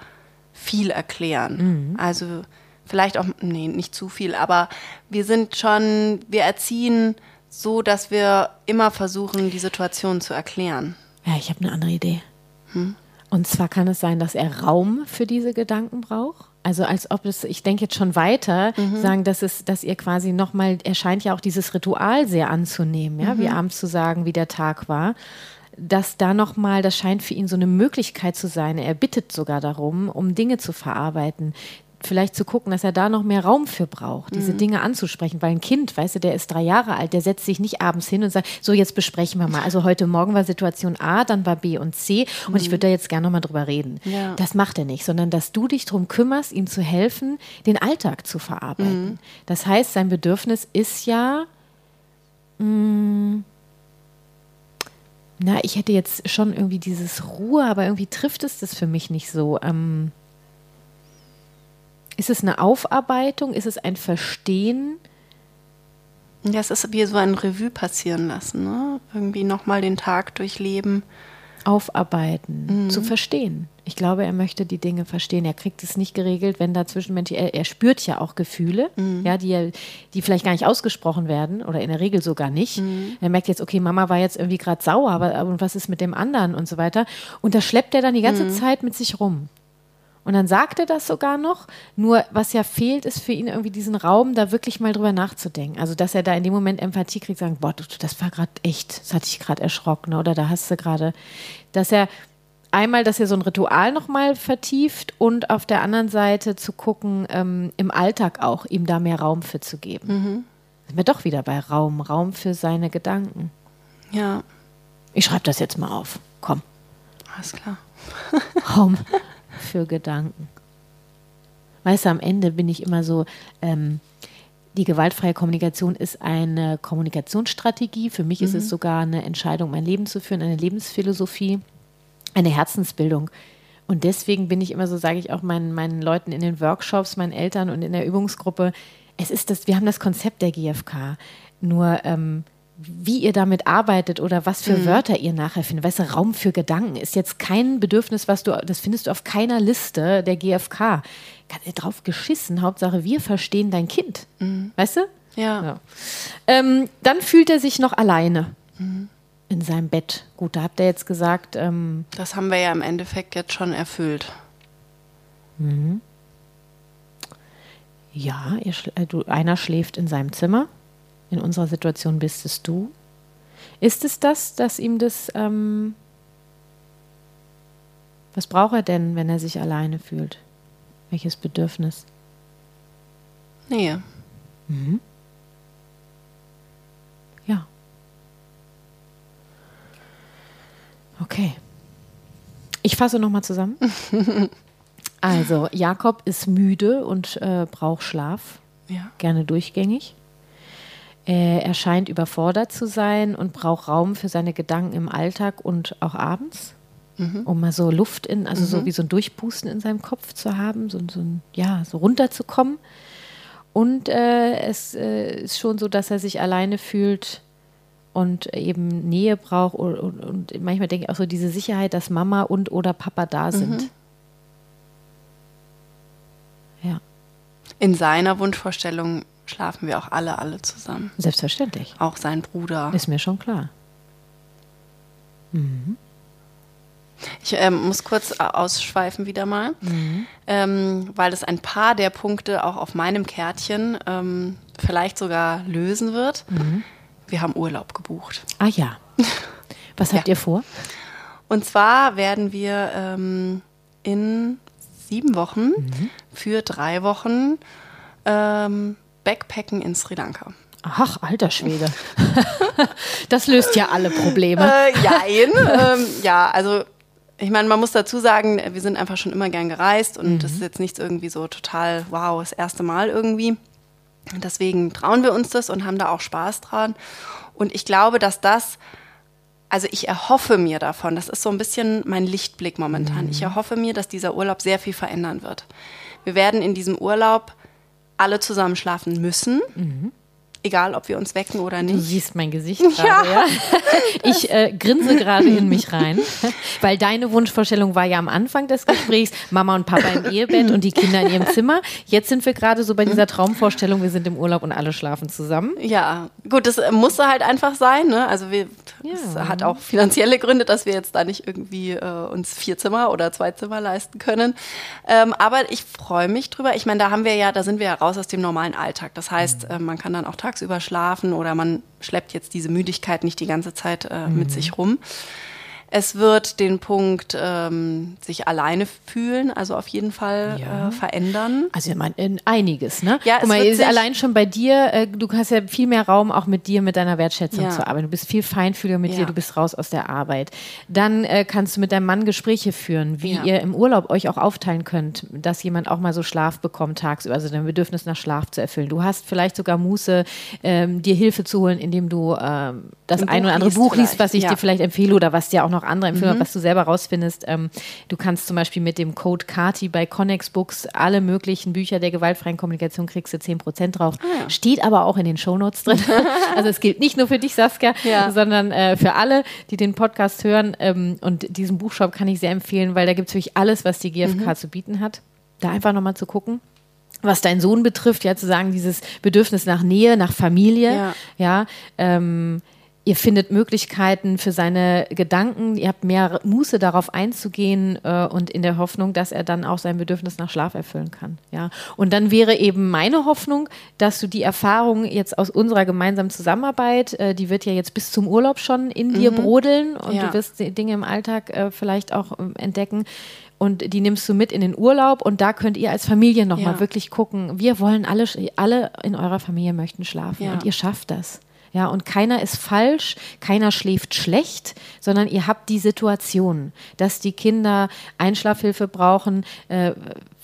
viel erklären. Also vielleicht auch, nee, nicht zu viel, aber wir sind schon, wir erziehen so, dass wir immer versuchen, die Situation zu erklären. Ja, ich habe eine andere Idee. Und zwar kann es sein, dass er Raum für diese Gedanken braucht. Also als ob es, ich denke jetzt schon weiter, sagen, dass es, dass ihr quasi nochmal, er scheint ja auch dieses Ritual sehr anzunehmen, ja, wie abends zu sagen, wie der Tag war. Dass da nochmal, das scheint für ihn so eine Möglichkeit zu sein. Er bittet sogar darum, um Dinge zu verarbeiten. Vielleicht zu gucken, dass er da noch mehr Raum für braucht, diese Dinge anzusprechen. Weil ein Kind, weißt du, der ist drei Jahre alt, der setzt sich nicht abends hin und sagt, so jetzt besprechen wir mal. Also heute Morgen war Situation A, dann war B und C und ich würde da jetzt gerne noch mal drüber reden. Ja. Das macht er nicht, sondern dass du dich darum kümmerst, ihm zu helfen, den Alltag zu verarbeiten. Das heißt, sein Bedürfnis ist ja, mh, na, ich hätte jetzt schon irgendwie dieses Ruhe, aber irgendwie trifft es das für mich nicht so. Ähm, ist es eine Aufarbeitung? Ist es ein Verstehen? Ja, es ist wie so ein Revue passieren lassen, ne? Irgendwie nochmal den Tag durchleben. Aufarbeiten, zu verstehen. Ich glaube, er möchte die Dinge verstehen. Er kriegt es nicht geregelt, wenn da zwischenmenschlich, er, er spürt ja auch Gefühle, ja, die, die vielleicht gar nicht ausgesprochen werden oder in der Regel sogar nicht. Er merkt jetzt, okay, Mama war jetzt irgendwie gerade sauer, aber, aber was ist mit dem anderen und so weiter. Und das schleppt er dann die ganze Zeit mit sich rum. Und dann sagt er das sogar noch. Nur was ja fehlt, ist für ihn irgendwie diesen Raum, da wirklich mal drüber nachzudenken. Also, dass er da in dem Moment Empathie kriegt, sagen, boah, das war gerade echt, das hat dich gerade erschrocken oder da hast du gerade, dass er einmal, dass er so ein Ritual nochmal vertieft und auf der anderen Seite zu gucken, ähm, im Alltag auch ihm da mehr Raum für zu geben. Sind wir doch wieder bei Raum, Raum für seine Gedanken. Ja. Ich schreibe das jetzt mal auf. Komm. Alles klar. Raum für Gedanken. Weißt du, am Ende bin ich immer so, ähm, die gewaltfreie Kommunikation ist eine Kommunikationsstrategie. Für mich mhm. ist es mhm. sogar eine Entscheidung, mein Leben zu führen, eine Lebensphilosophie, eine Herzensbildung. Und deswegen bin ich immer so, sage ich auch meinen, meinen Leuten in den Workshops, meinen Eltern und in der Übungsgruppe, es ist das, wir haben das Konzept der GfK. Nur ähm, wie ihr damit arbeitet oder was für mhm. Wörter ihr nachher findet. Weißt du, Raum für Gedanken ist jetzt kein Bedürfnis, was du, das findest du auf keiner Liste der GfK. Drauf geschissen, Hauptsache wir verstehen dein Kind. Mhm. Weißt du? Ja. ja. Ähm, dann fühlt er sich noch alleine mhm. In seinem Bett. Gut, da habt ihr jetzt gesagt. Ähm, das haben wir ja im Endeffekt jetzt schon erfüllt. Mhm. Ja, ihr, äh, du, einer schläft in seinem Zimmer in unserer Situation bist es du. Ist es das, dass ihm das, ähm, was braucht er denn, wenn er sich alleine fühlt? Welches Bedürfnis? Nähe. Mhm. Ja. Okay. Ich fasse nochmal zusammen. also, Jakob ist müde und äh, braucht Schlaf. Ja. Gerne durchgängig. Er scheint überfordert zu sein und braucht Raum für seine Gedanken im Alltag und auch abends, mhm. um mal so Luft in, also mhm. so wie so ein Durchpusten in seinem Kopf zu haben, so, so ein, ja, so runterzukommen. Und äh, es äh, ist schon so, dass er sich alleine fühlt und eben Nähe braucht und, und, und, manchmal denke ich auch so diese Sicherheit, dass Mama und oder Papa da sind. Mhm. Ja. In seiner Wunschvorstellung schlafen wir auch alle, alle zusammen. Selbstverständlich. Auch sein Bruder. Ist mir schon klar. Mhm. Ich ähm, muss kurz ausschweifen wieder mal, mhm. ähm, weil das ein paar der Punkte auch auf meinem Kärtchen ähm, vielleicht sogar lösen wird. Mhm. Wir haben Urlaub gebucht. Ah ja. Was habt ja. ihr vor? Und zwar werden wir ähm, in sieben Wochen mhm. für drei Wochen ähm, Backpacken in Sri Lanka. Ach, alter Schwede. das löst ja alle Probleme. Äh, jein. ähm, ja, also ich meine, man muss dazu sagen, wir sind einfach schon immer gern gereist und mhm. das ist jetzt nichts irgendwie so total, wow, das erste Mal irgendwie. Deswegen trauen wir uns das und haben da auch Spaß dran. Und ich glaube, dass das, also ich erhoffe mir davon, das ist so ein bisschen mein Lichtblick momentan. Mhm. Ich erhoffe mir, dass dieser Urlaub sehr viel verändern wird. Wir werden in diesem Urlaub alle zusammen schlafen müssen. Mhm. Egal, ob wir uns wecken oder nicht. Du siehst mein Gesicht gerade, ja. ja. Ich äh, grinse gerade in mich rein, weil deine Wunschvorstellung war ja am Anfang des Gesprächs Mama und Papa im Ehebett und die Kinder in ihrem Zimmer. Jetzt sind wir gerade so bei dieser Traumvorstellung, wir sind im Urlaub und alle schlafen zusammen. Ja, gut, das musste halt einfach sein. Ne? Also wir, ja. das hat auch finanzielle Gründe, dass wir jetzt da nicht irgendwie äh, uns vier Zimmer oder zwei Zimmer leisten können. Ähm, aber ich freue mich drüber. Ich meine, da haben wir ja, da sind wir ja raus aus dem normalen Alltag. Das heißt, äh, man kann dann auch tagsüber schlafen oder man schleppt jetzt diese Müdigkeit nicht die ganze Zeit äh, mhm. mit sich rum. Es wird den Punkt ähm, sich alleine fühlen, also auf jeden Fall ja. äh, verändern. Also ich meine, einiges, ne? Ja, Guck mal, ist allein schon bei dir, äh, du hast ja viel mehr Raum, auch mit dir, mit deiner Wertschätzung ja. zu arbeiten. Du bist viel feinfühliger mit ja. dir, du bist raus aus der Arbeit. Dann äh, kannst du mit deinem Mann Gespräche führen, wie ihr im Urlaub euch auch aufteilen könnt, dass jemand auch mal so Schlaf bekommt tagsüber, also dein Bedürfnis nach Schlaf zu erfüllen. Du hast vielleicht sogar Muße, ähm, dir Hilfe zu holen, indem du ähm, das ein, ein oder andere Buch liest, was ich dir vielleicht empfehle oder was dir auch noch noch andere Empfehlungen, mhm. was du selber rausfindest. Ähm, du kannst zum Beispiel mit dem Code KATI bei Connex Books alle möglichen Bücher der gewaltfreien Kommunikation kriegst du 10% drauf. Ah, ja. Steht aber auch in den Shownotes drin. also es gilt nicht nur für dich, Saskia, ja. sondern äh, für alle, die den Podcast hören. Ähm, und diesen Buchshop kann ich sehr empfehlen, weil da gibt es wirklich alles, was die GfK mhm. zu bieten hat. Da einfach nochmal zu gucken was deinen Sohn betrifft, ja, zu sagen, dieses Bedürfnis nach Nähe, nach Familie, ja, ja ähm, Ihr findet Möglichkeiten für seine Gedanken, ihr habt mehr Muße darauf einzugehen äh, und in der Hoffnung, dass er dann auch sein Bedürfnis nach Schlaf erfüllen kann. Ja? Und dann wäre eben meine Hoffnung, dass du die Erfahrung jetzt aus unserer gemeinsamen Zusammenarbeit, äh, die wird ja jetzt bis zum Urlaub schon in mhm. dir brodeln und ja. du wirst Dinge im Alltag äh, vielleicht auch ähm, entdecken, und die nimmst du mit in den Urlaub und da könnt ihr als Familie nochmal ja. wirklich gucken. Wir wollen alle, alle in eurer Familie möchten schlafen ja. und ihr schafft das. Ja, und keiner ist falsch, keiner schläft schlecht, sondern ihr habt die Situation, dass die Kinder Einschlafhilfe brauchen. Äh,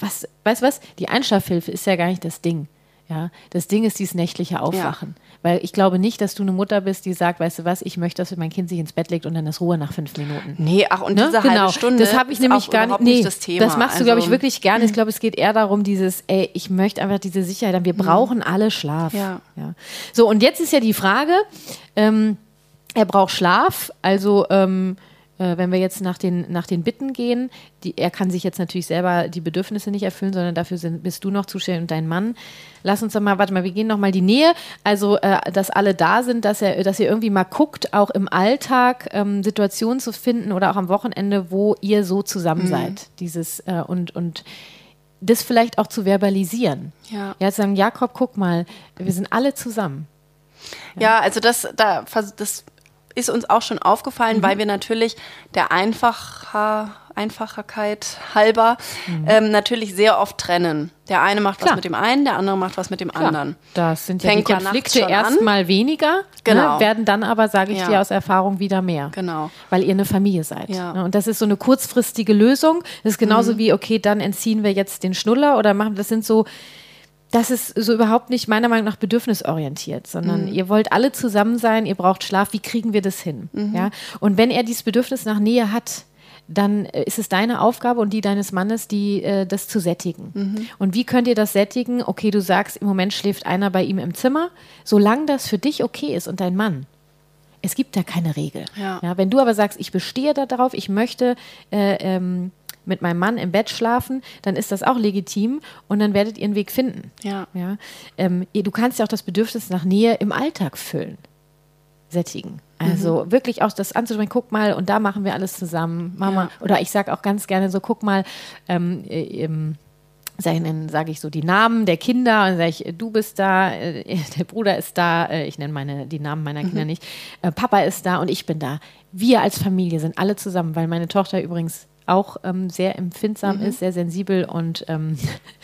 was, weißt du was? Die Einschlafhilfe ist ja gar nicht das Ding. Ja, das Ding ist dieses nächtliche Aufwachen. Ja. Weil ich glaube nicht, dass du eine Mutter bist, die sagt, weißt du was, ich möchte, dass mein Kind sich ins Bett legt und dann ist Ruhe nach fünf Minuten. Nee, ach, und ne? diese genau. halbe Stunde das habe ich nämlich gar nicht, nee, das Thema. Das machst also, du, glaube ich, wirklich gerne. Ich glaube, es geht eher darum, dieses, ey, ich möchte einfach diese Sicherheit Wir mhm. brauchen alle Schlaf. Ja. ja. So, und jetzt ist ja die Frage, ähm, er braucht Schlaf, also ähm, äh, wenn wir jetzt nach den, nach den Bitten gehen, die, er kann sich jetzt natürlich selber die Bedürfnisse nicht erfüllen, sondern dafür sind, bist du noch zuständig und dein Mann. Lass uns doch mal, warte mal, wir gehen noch mal die Nähe. Also, äh, dass alle da sind, dass er, dass ihr irgendwie mal guckt, auch im Alltag ähm, Situationen zu finden oder auch am Wochenende, wo ihr so zusammen mhm. seid. Dieses äh, und, und das vielleicht auch zu verbalisieren. Ja. Ja, zu sagen, Jakob, guck mal, wir sind alle zusammen. Ja, ja also das, da, das ist uns auch schon aufgefallen, mhm. weil wir natürlich der Einfacher, Einfachheit halber mhm. ähm, natürlich sehr oft trennen. Der eine macht Klar. was mit dem einen, der andere macht was mit dem Klar. anderen. Das sind ja Fängt die Konflikte ja erstmal weniger, ne, genau. ne, werden dann aber, sage ich ja. dir aus Erfahrung, wieder mehr. Genau. Weil ihr eine Familie seid. Ja. Ne? Und das ist so eine kurzfristige Lösung. Das ist genauso mhm. wie, okay, dann entziehen wir jetzt den Schnuller oder machen, das sind so das ist so überhaupt nicht meiner Meinung nach bedürfnisorientiert, sondern mhm. ihr wollt alle zusammen sein, ihr braucht Schlaf, wie kriegen wir das hin? Mhm. Ja? Und wenn er dieses Bedürfnis nach Nähe hat, dann äh, ist es deine Aufgabe und die deines Mannes, die äh, das zu sättigen. Mhm. Und wie könnt ihr das sättigen? Okay, du sagst, im Moment schläft einer bei ihm im Zimmer, solange das für dich okay ist und dein Mann. Es gibt da keine Regel. Ja. ja wenn du aber sagst, ich bestehe darauf, ich möchte äh, ähm, mit meinem Mann im Bett schlafen, dann ist das auch legitim und dann werdet ihr einen Weg finden. Ja. ja? Ähm, du kannst ja auch das Bedürfnis nach Nähe im Alltag füllen, sättigen. Also mhm. wirklich auch das anzusprechen, guck mal, und da machen wir alles zusammen. Mama. Ja. Oder ich sage auch ganz gerne so, guck mal, ähm, ähm, dann sage ich so die Namen der Kinder und sage ich, du bist da, äh, der Bruder ist da, äh, ich nenne meine, die Namen meiner Kinder mhm. nicht, äh, Papa ist da und ich bin da. Wir als Familie sind alle zusammen, weil meine Tochter übrigens auch ähm, sehr empfindsam mhm. ist, sehr sensibel und ähm,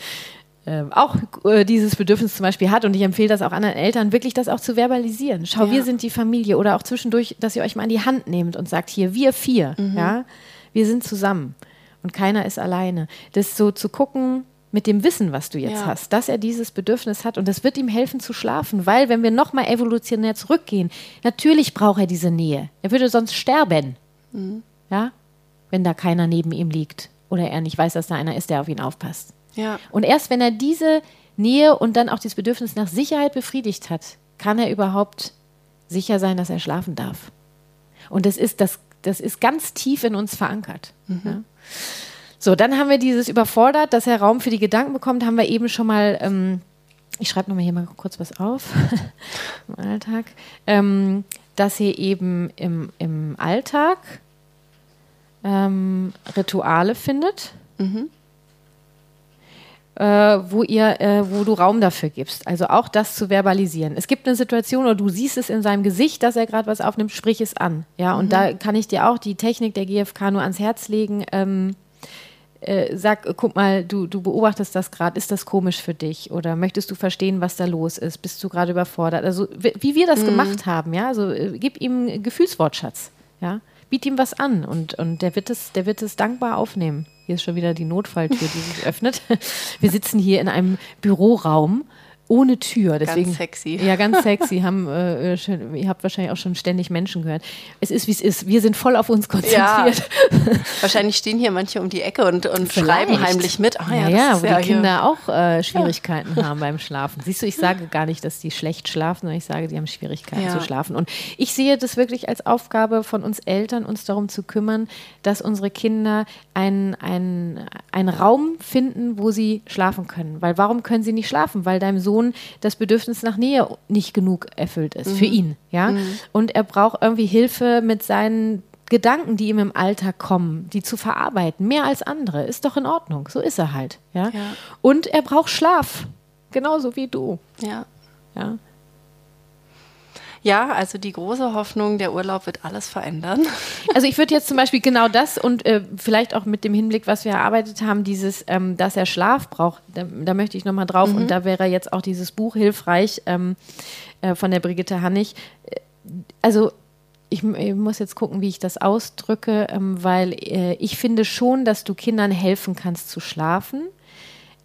äh, auch äh, dieses Bedürfnis zum Beispiel hat. Und ich empfehle das auch anderen Eltern, wirklich das auch zu verbalisieren. Schau, ja. wir sind die Familie oder auch zwischendurch, dass ihr euch mal an die Hand nehmt und sagt, hier, wir vier, mhm. ja, wir sind zusammen und keiner ist alleine. Das so zu gucken, mit dem Wissen, was du jetzt ja. hast, dass er dieses Bedürfnis hat und das wird ihm helfen zu schlafen, weil wenn wir nochmal evolutionär zurückgehen, natürlich braucht er diese Nähe. Er würde sonst sterben. Mhm. Ja, wenn da keiner neben ihm liegt oder er nicht weiß, dass da einer ist, der auf ihn aufpasst. Ja. Und erst wenn er diese Nähe und dann auch dieses Bedürfnis nach Sicherheit befriedigt hat, kann er überhaupt sicher sein, dass er schlafen darf. Und das ist, das, das ist ganz tief in uns verankert. Mhm. Ja. So, dann haben wir dieses überfordert, dass er Raum für die Gedanken bekommt, haben wir eben schon mal, ähm, ich schreibe nochmal hier mal kurz was auf, im Alltag, ähm, dass hier eben im, im Alltag ähm, Rituale findet, mhm. äh, wo ihr, äh, wo du Raum dafür gibst. Also auch das zu verbalisieren. Es gibt eine Situation oder du siehst es in seinem Gesicht, dass er gerade was aufnimmt, sprich es an. Ja, und mhm. da kann ich dir auch die Technik der GfK nur ans Herz legen. Ähm, äh, sag, guck mal, du, du beobachtest das gerade, ist das komisch für dich? Oder möchtest du verstehen, was da los ist? Bist du gerade überfordert? Also, wie, wie wir das mhm. gemacht haben, ja, also äh, gib ihm Gefühlswortschatz, ja biet ihm was an und, und der, wird es, der wird es dankbar aufnehmen. Hier ist schon wieder die Notfalltür, die sich öffnet. Wir sitzen hier in einem Büroraum ohne Tür. Deswegen, ganz sexy. Ja, ganz sexy. Haben, äh, äh, schön, ihr habt wahrscheinlich auch schon ständig Menschen gehört. Es ist, wie es ist. Wir sind voll auf uns konzentriert. Ja. wahrscheinlich stehen hier manche um die Ecke und, und schreiben heimlich mit. Oh, ja, ja, ja wo ja die Kinder auch äh, Schwierigkeiten haben beim Schlafen. Siehst du, ich sage gar nicht, dass die schlecht schlafen, sondern ich sage, die haben Schwierigkeiten zu schlafen. Und ich sehe das wirklich als Aufgabe von uns Eltern, uns darum zu kümmern, dass unsere Kinder einen, einen, Raum finden, wo sie schlafen können. Weil warum können sie nicht schlafen? Weil deinem Sohn Sohn das Bedürfnis nach Nähe nicht genug erfüllt ist mhm. für ihn, ja. Mhm. Und er braucht irgendwie Hilfe mit seinen Gedanken, die ihm im Alltag kommen, die zu verarbeiten, mehr als andere, ist doch in Ordnung. So ist er halt, ja. ja. Und er braucht Schlaf, genauso wie du. Ja. Ja. Ja, also die große Hoffnung, der Urlaub wird alles verändern. Also ich würde jetzt zum Beispiel genau das und äh, vielleicht auch mit dem Hinblick, was wir erarbeitet haben, dieses, ähm, dass er Schlaf braucht, da, da möchte ich nochmal drauf mhm. und da wäre jetzt auch dieses Buch hilfreich ähm, äh, von der Brigitte Hannig. Also ich, ich, muss jetzt gucken, wie ich das ausdrücke, ähm, weil äh, ich finde schon, dass du Kindern helfen kannst zu schlafen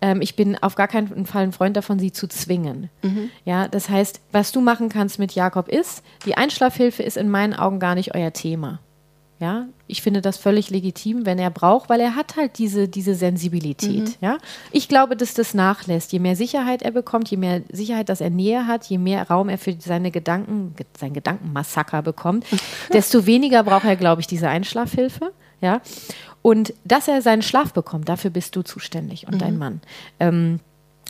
ähm, ich bin auf gar keinen Fall ein Freund davon, sie zu zwingen. Mhm. Ja, das heißt, was du machen kannst mit Jakob ist, die Einschlafhilfe ist in meinen Augen gar nicht euer Thema. Ja, ich finde das völlig legitim, wenn er braucht, weil er hat halt diese, diese Sensibilität. Mhm. Ja, ich glaube, dass das nachlässt. Je mehr Sicherheit er bekommt, je mehr Sicherheit, dass er Nähe hat, je mehr Raum er für seine Gedanken, sein Gedankenmassaker bekommt, desto weniger braucht er, glaube ich, diese Einschlafhilfe. Ja, und dass er seinen Schlaf bekommt, dafür bist du zuständig und mhm. dein Mann. Ähm,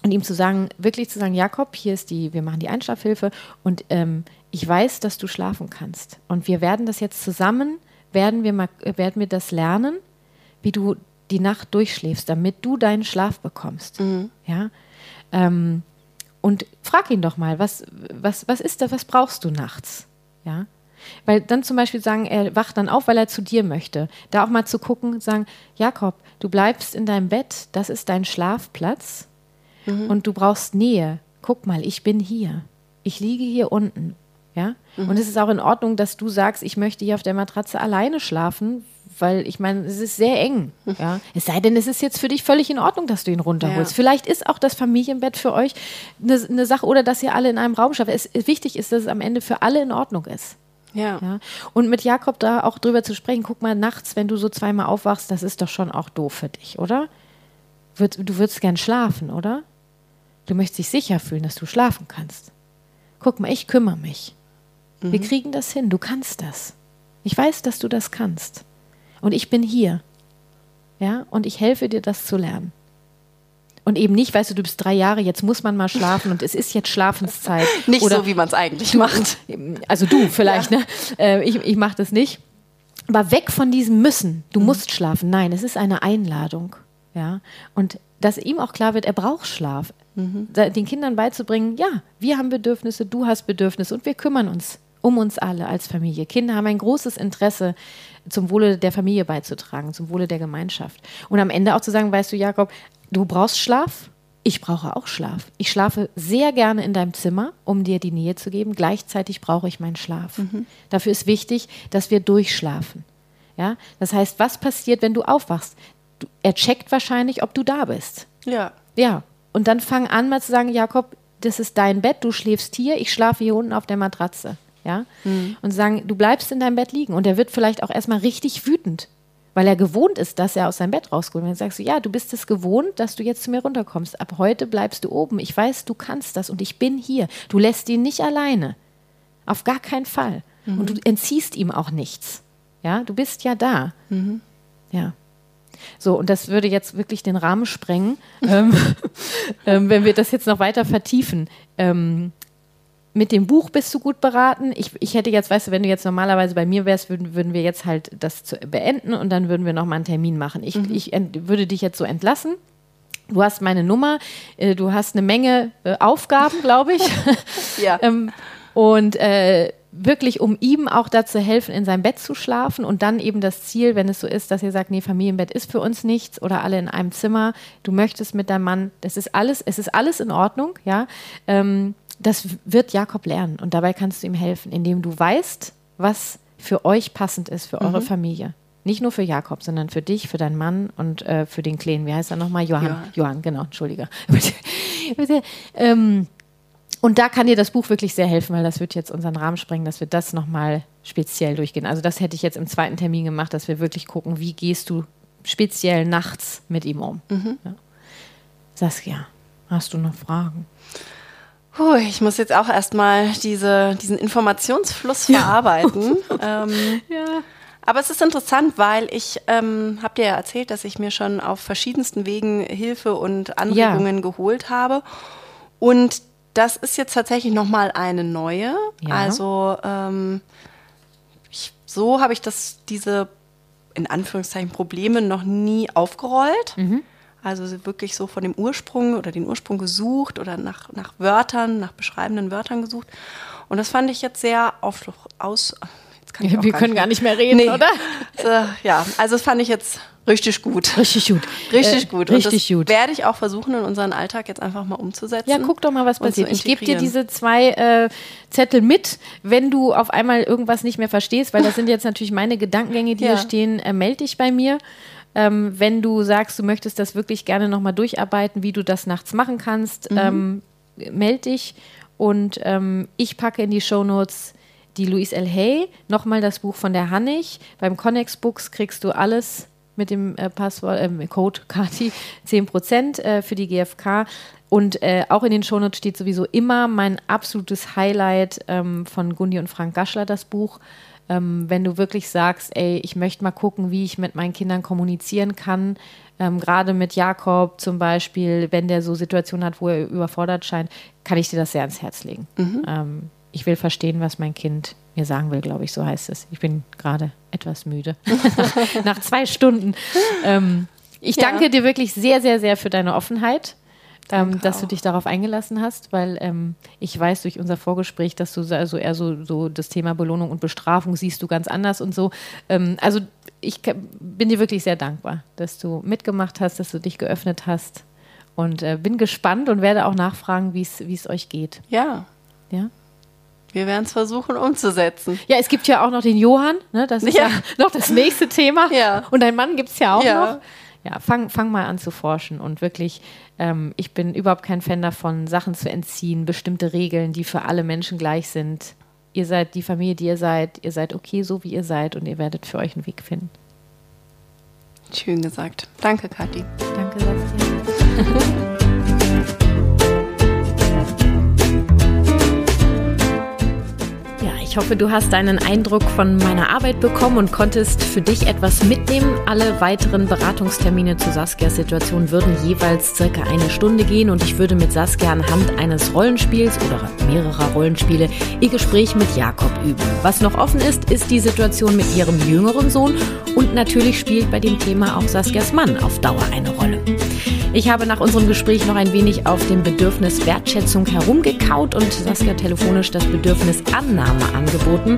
und ihm zu sagen, wirklich zu sagen, Jakob, hier ist die, wir machen die Einschlafhilfe und ähm, ich weiß, dass du schlafen kannst. Und wir werden das jetzt zusammen, werden wir, mal, werden wir das lernen, wie du die Nacht durchschläfst, damit du deinen Schlaf bekommst. Mhm. Ja. Ähm, und frag ihn doch mal, was, was, was ist da, was brauchst du nachts? Ja. Weil dann zum Beispiel sagen, er wacht dann auf, weil er zu dir möchte. Da auch mal zu gucken, sagen, Jakob, du bleibst in deinem Bett, das ist dein Schlafplatz mhm. und du brauchst Nähe. Guck mal, ich bin hier. Ich liege hier unten. Ja? Mhm. Und es ist auch in Ordnung, dass du sagst, ich möchte hier auf der Matratze alleine schlafen, weil ich meine, es ist sehr eng. Mhm. Ja? Es sei denn, es ist jetzt für dich völlig in Ordnung, dass du ihn runterholst. Ja. Vielleicht ist auch das Familienbett für euch eine, eine, Sache oder dass ihr alle in einem Raum schafft. Es, wichtig ist, dass es am Ende für alle in Ordnung ist. Ja. ja. Und mit Jakob da auch drüber zu sprechen, guck mal, nachts, wenn du so zweimal aufwachst, das ist doch schon auch doof für dich, oder? Du würdest gern schlafen, oder? Du möchtest dich sicher fühlen, dass du schlafen kannst. Guck mal, ich kümmere mich. Mhm. Wir kriegen das hin, du kannst das. Ich weiß, dass du das kannst. Und ich bin hier. Ja, und ich helfe dir, das zu lernen. Und eben nicht, weißt du, du bist drei Jahre, jetzt muss man mal schlafen und es ist jetzt Schlafenszeit. nicht Oder so, wie man es eigentlich macht. Also du vielleicht, ja. ne? Äh, ich ich mache das nicht. Aber weg von diesem Müssen. Du mhm. musst schlafen. Nein, es ist eine Einladung. Ja. Und dass ihm auch klar wird, er braucht Schlaf. Mhm. Den Kindern beizubringen, ja, wir haben Bedürfnisse, du hast Bedürfnisse und wir kümmern uns um uns alle als Familie. Kinder haben ein großes Interesse, zum Wohle der Familie beizutragen, zum Wohle der Gemeinschaft. Und am Ende auch zu sagen, weißt du, Jakob, Du brauchst Schlaf. Ich brauche auch Schlaf. Ich schlafe sehr gerne in deinem Zimmer, um dir die Nähe zu geben. Gleichzeitig brauche ich meinen Schlaf. Mhm. Dafür ist wichtig, dass wir durchschlafen. Ja? Das heißt, was passiert, wenn du aufwachst? Du, er checkt wahrscheinlich, ob du da bist. Ja. Ja. Und dann fang an, mal zu sagen, Jakob, das ist dein Bett, du schläfst hier, ich schlafe hier unten auf der Matratze. Ja? Mhm. Und sagen, du bleibst in deinem Bett liegen. Und er wird vielleicht auch erstmal richtig wütend weil er gewohnt ist, dass er aus seinem Bett rauskommt. Und dann sagst du, ja, du bist es gewohnt, dass du jetzt zu mir runterkommst. Ab heute bleibst du oben. Ich weiß, du kannst das und ich bin hier. Du lässt ihn nicht alleine. Auf gar keinen Fall. Mhm. Und du entziehst ihm auch nichts. Ja, du bist ja da. Mhm. Ja. So, und das würde jetzt wirklich den Rahmen sprengen, ähm, ähm, wenn wir das jetzt noch weiter vertiefen. Ähm, mit dem Buch bist du gut beraten. Ich, ich hätte jetzt, weißt du, wenn du jetzt normalerweise bei mir wärst, würden, würden wir jetzt halt das zu, beenden und dann würden wir nochmal einen Termin machen. Ich, mhm. ich ent, würde dich jetzt so entlassen. Du hast meine Nummer, äh, du hast eine Menge äh, Aufgaben, glaube ich. ja. ähm, und äh, wirklich, um ihm auch dazu helfen, in seinem Bett zu schlafen und dann eben das Ziel, wenn es so ist, dass ihr sagt, nee, Familienbett ist für uns nichts oder alle in einem Zimmer, du möchtest mit deinem Mann, das ist alles, es ist alles in Ordnung, ja. Ähm, das wird Jakob lernen und dabei kannst du ihm helfen, indem du weißt, was für euch passend ist, für eure mhm. Familie. Nicht nur für Jakob, sondern für dich, für deinen Mann und äh, für den Kleinen. Wie heißt er nochmal? Johann. Ja. Johann, genau, entschuldige. ähm, und da kann dir das Buch wirklich sehr helfen, weil das wird jetzt unseren Rahmen sprengen, dass wir das nochmal speziell durchgehen. Also das hätte ich jetzt im zweiten Termin gemacht, dass wir wirklich gucken, wie gehst du speziell nachts mit ihm um. Mhm. Ja. Saskia, hast du noch Fragen? Puh, ich muss jetzt auch erstmal diese, diesen Informationsfluss verarbeiten. Ja. Ähm, ja. Aber es ist interessant, weil ich ähm, habe dir ja erzählt, dass ich mir schon auf verschiedensten Wegen Hilfe und Anregungen ja. geholt habe. Und das ist jetzt tatsächlich nochmal eine neue. Ja. Also ähm, ich, so habe ich das, diese in Anführungszeichen Probleme noch nie aufgerollt. Mhm. Also wirklich so von dem Ursprung oder den Ursprung gesucht oder nach, nach Wörtern, nach beschreibenden Wörtern gesucht. Und das fand ich jetzt sehr auf, aus. Wir können gar nicht mehr reden, nee. oder? Äh, ja, also das fand ich jetzt richtig gut. Richtig gut. Richtig äh, gut. Und richtig gut. Werde ich auch versuchen, in unseren Alltag jetzt einfach mal umzusetzen. Ja, guck doch mal, was passiert. Ich gebe dir diese zwei äh, Zettel mit, wenn du auf einmal irgendwas nicht mehr verstehst, weil das sind jetzt natürlich meine Gedankengänge, die ja. hier stehen. Äh, melde dich bei mir. Ähm, wenn du sagst, du möchtest das wirklich gerne nochmal durcharbeiten, wie du das nachts machen kannst, mhm. ähm, melde dich. Und ähm, ich packe in die Show Notes die Louise L. Hay, nochmal das Buch von der Hannig. Beim Connex Books kriegst du alles mit dem äh, Passwort, äh, Code Kati 10% äh, für die GfK. Und äh, auch in den Shownotes steht sowieso immer mein absolutes Highlight ähm, von Gundi und Frank Gaschler, das Buch. Ähm, wenn du wirklich sagst, ey, ich möchte mal gucken, wie ich mit meinen Kindern kommunizieren kann, ähm, gerade mit Jakob zum Beispiel, wenn der so Situationen hat, wo er überfordert scheint, kann ich dir das sehr ans Herz legen. Mhm. Ähm, ich will verstehen, was mein Kind mir sagen will, glaube ich, so heißt es. Ich bin gerade etwas müde. Nach zwei Stunden. Ähm, ich ja. danke dir wirklich sehr, sehr, sehr für deine Offenheit. Ähm, dass du dich darauf eingelassen hast, weil ähm, ich weiß durch unser Vorgespräch, dass du also eher so, so das Thema Belohnung und Bestrafung siehst du ganz anders und so. Ähm, also ich bin dir wirklich sehr dankbar, dass du mitgemacht hast, dass du dich geöffnet hast und äh, bin gespannt und werde auch nachfragen, wie es euch geht. Ja. Ja. Wir werden es versuchen umzusetzen. Ja, es gibt ja auch noch den Johann, ne? das ist ja, ja noch das nächste Thema. Ja. Und dein Mann gibt es ja auch ja. noch. Ja, fang, fang mal an zu forschen und wirklich, ähm, ich bin überhaupt kein Fan davon, Sachen zu entziehen, bestimmte Regeln, die für alle Menschen gleich sind. Ihr seid die Familie, die ihr seid, ihr seid okay, so wie ihr seid und ihr werdet für euch einen Weg finden. Schön gesagt. Danke, Kathi. Danke, Saskia. Ich hoffe, du hast einen Eindruck von meiner Arbeit bekommen und konntest für dich etwas mitnehmen. Alle weiteren Beratungstermine zu Saskias Situation würden jeweils circa eine Stunde gehen und ich würde mit Saskia anhand eines Rollenspiels oder mehrerer Rollenspiele ihr Gespräch mit Jakob üben. Was noch offen ist, ist die Situation mit ihrem jüngeren Sohn und natürlich spielt bei dem Thema auch Saskias Mann auf Dauer eine Rolle. Ich habe nach unserem Gespräch noch ein wenig auf dem Bedürfnis Wertschätzung herumgekaut und Saskia telefonisch das Bedürfnis Annahme angeboten.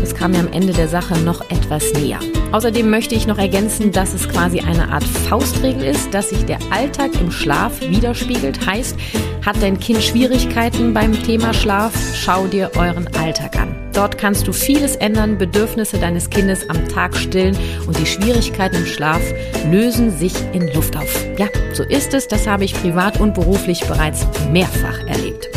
Das kam mir am Ende der Sache noch etwas näher. Außerdem möchte ich noch ergänzen, dass es quasi eine Art Faustregel ist, dass sich der Alltag im Schlaf widerspiegelt. Heißt, hat dein Kind Schwierigkeiten beim Thema Schlaf, schau dir euren Alltag an. Dort kannst du vieles ändern, Bedürfnisse deines Kindes am Tag stillen und die Schwierigkeiten im Schlaf lösen sich in Luft auf. Ja, so ist es, das habe ich privat und beruflich bereits mehrfach erlebt.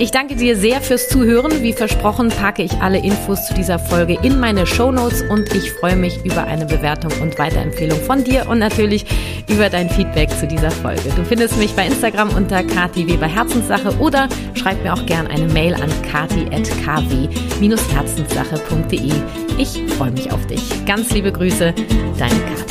Ich danke dir sehr fürs Zuhören. Wie versprochen packe ich alle Infos zu dieser Folge in meine Show Notes und ich freue mich über eine Bewertung und Weiterempfehlung von dir und natürlich über dein Feedback zu dieser Folge. Du findest mich bei Instagram unter Kati Weber Herzenssache oder schreib mir auch gern eine Mail an kati.kw-herzenssache.de. Ich freue mich auf dich. Ganz liebe Grüße, deine Kati.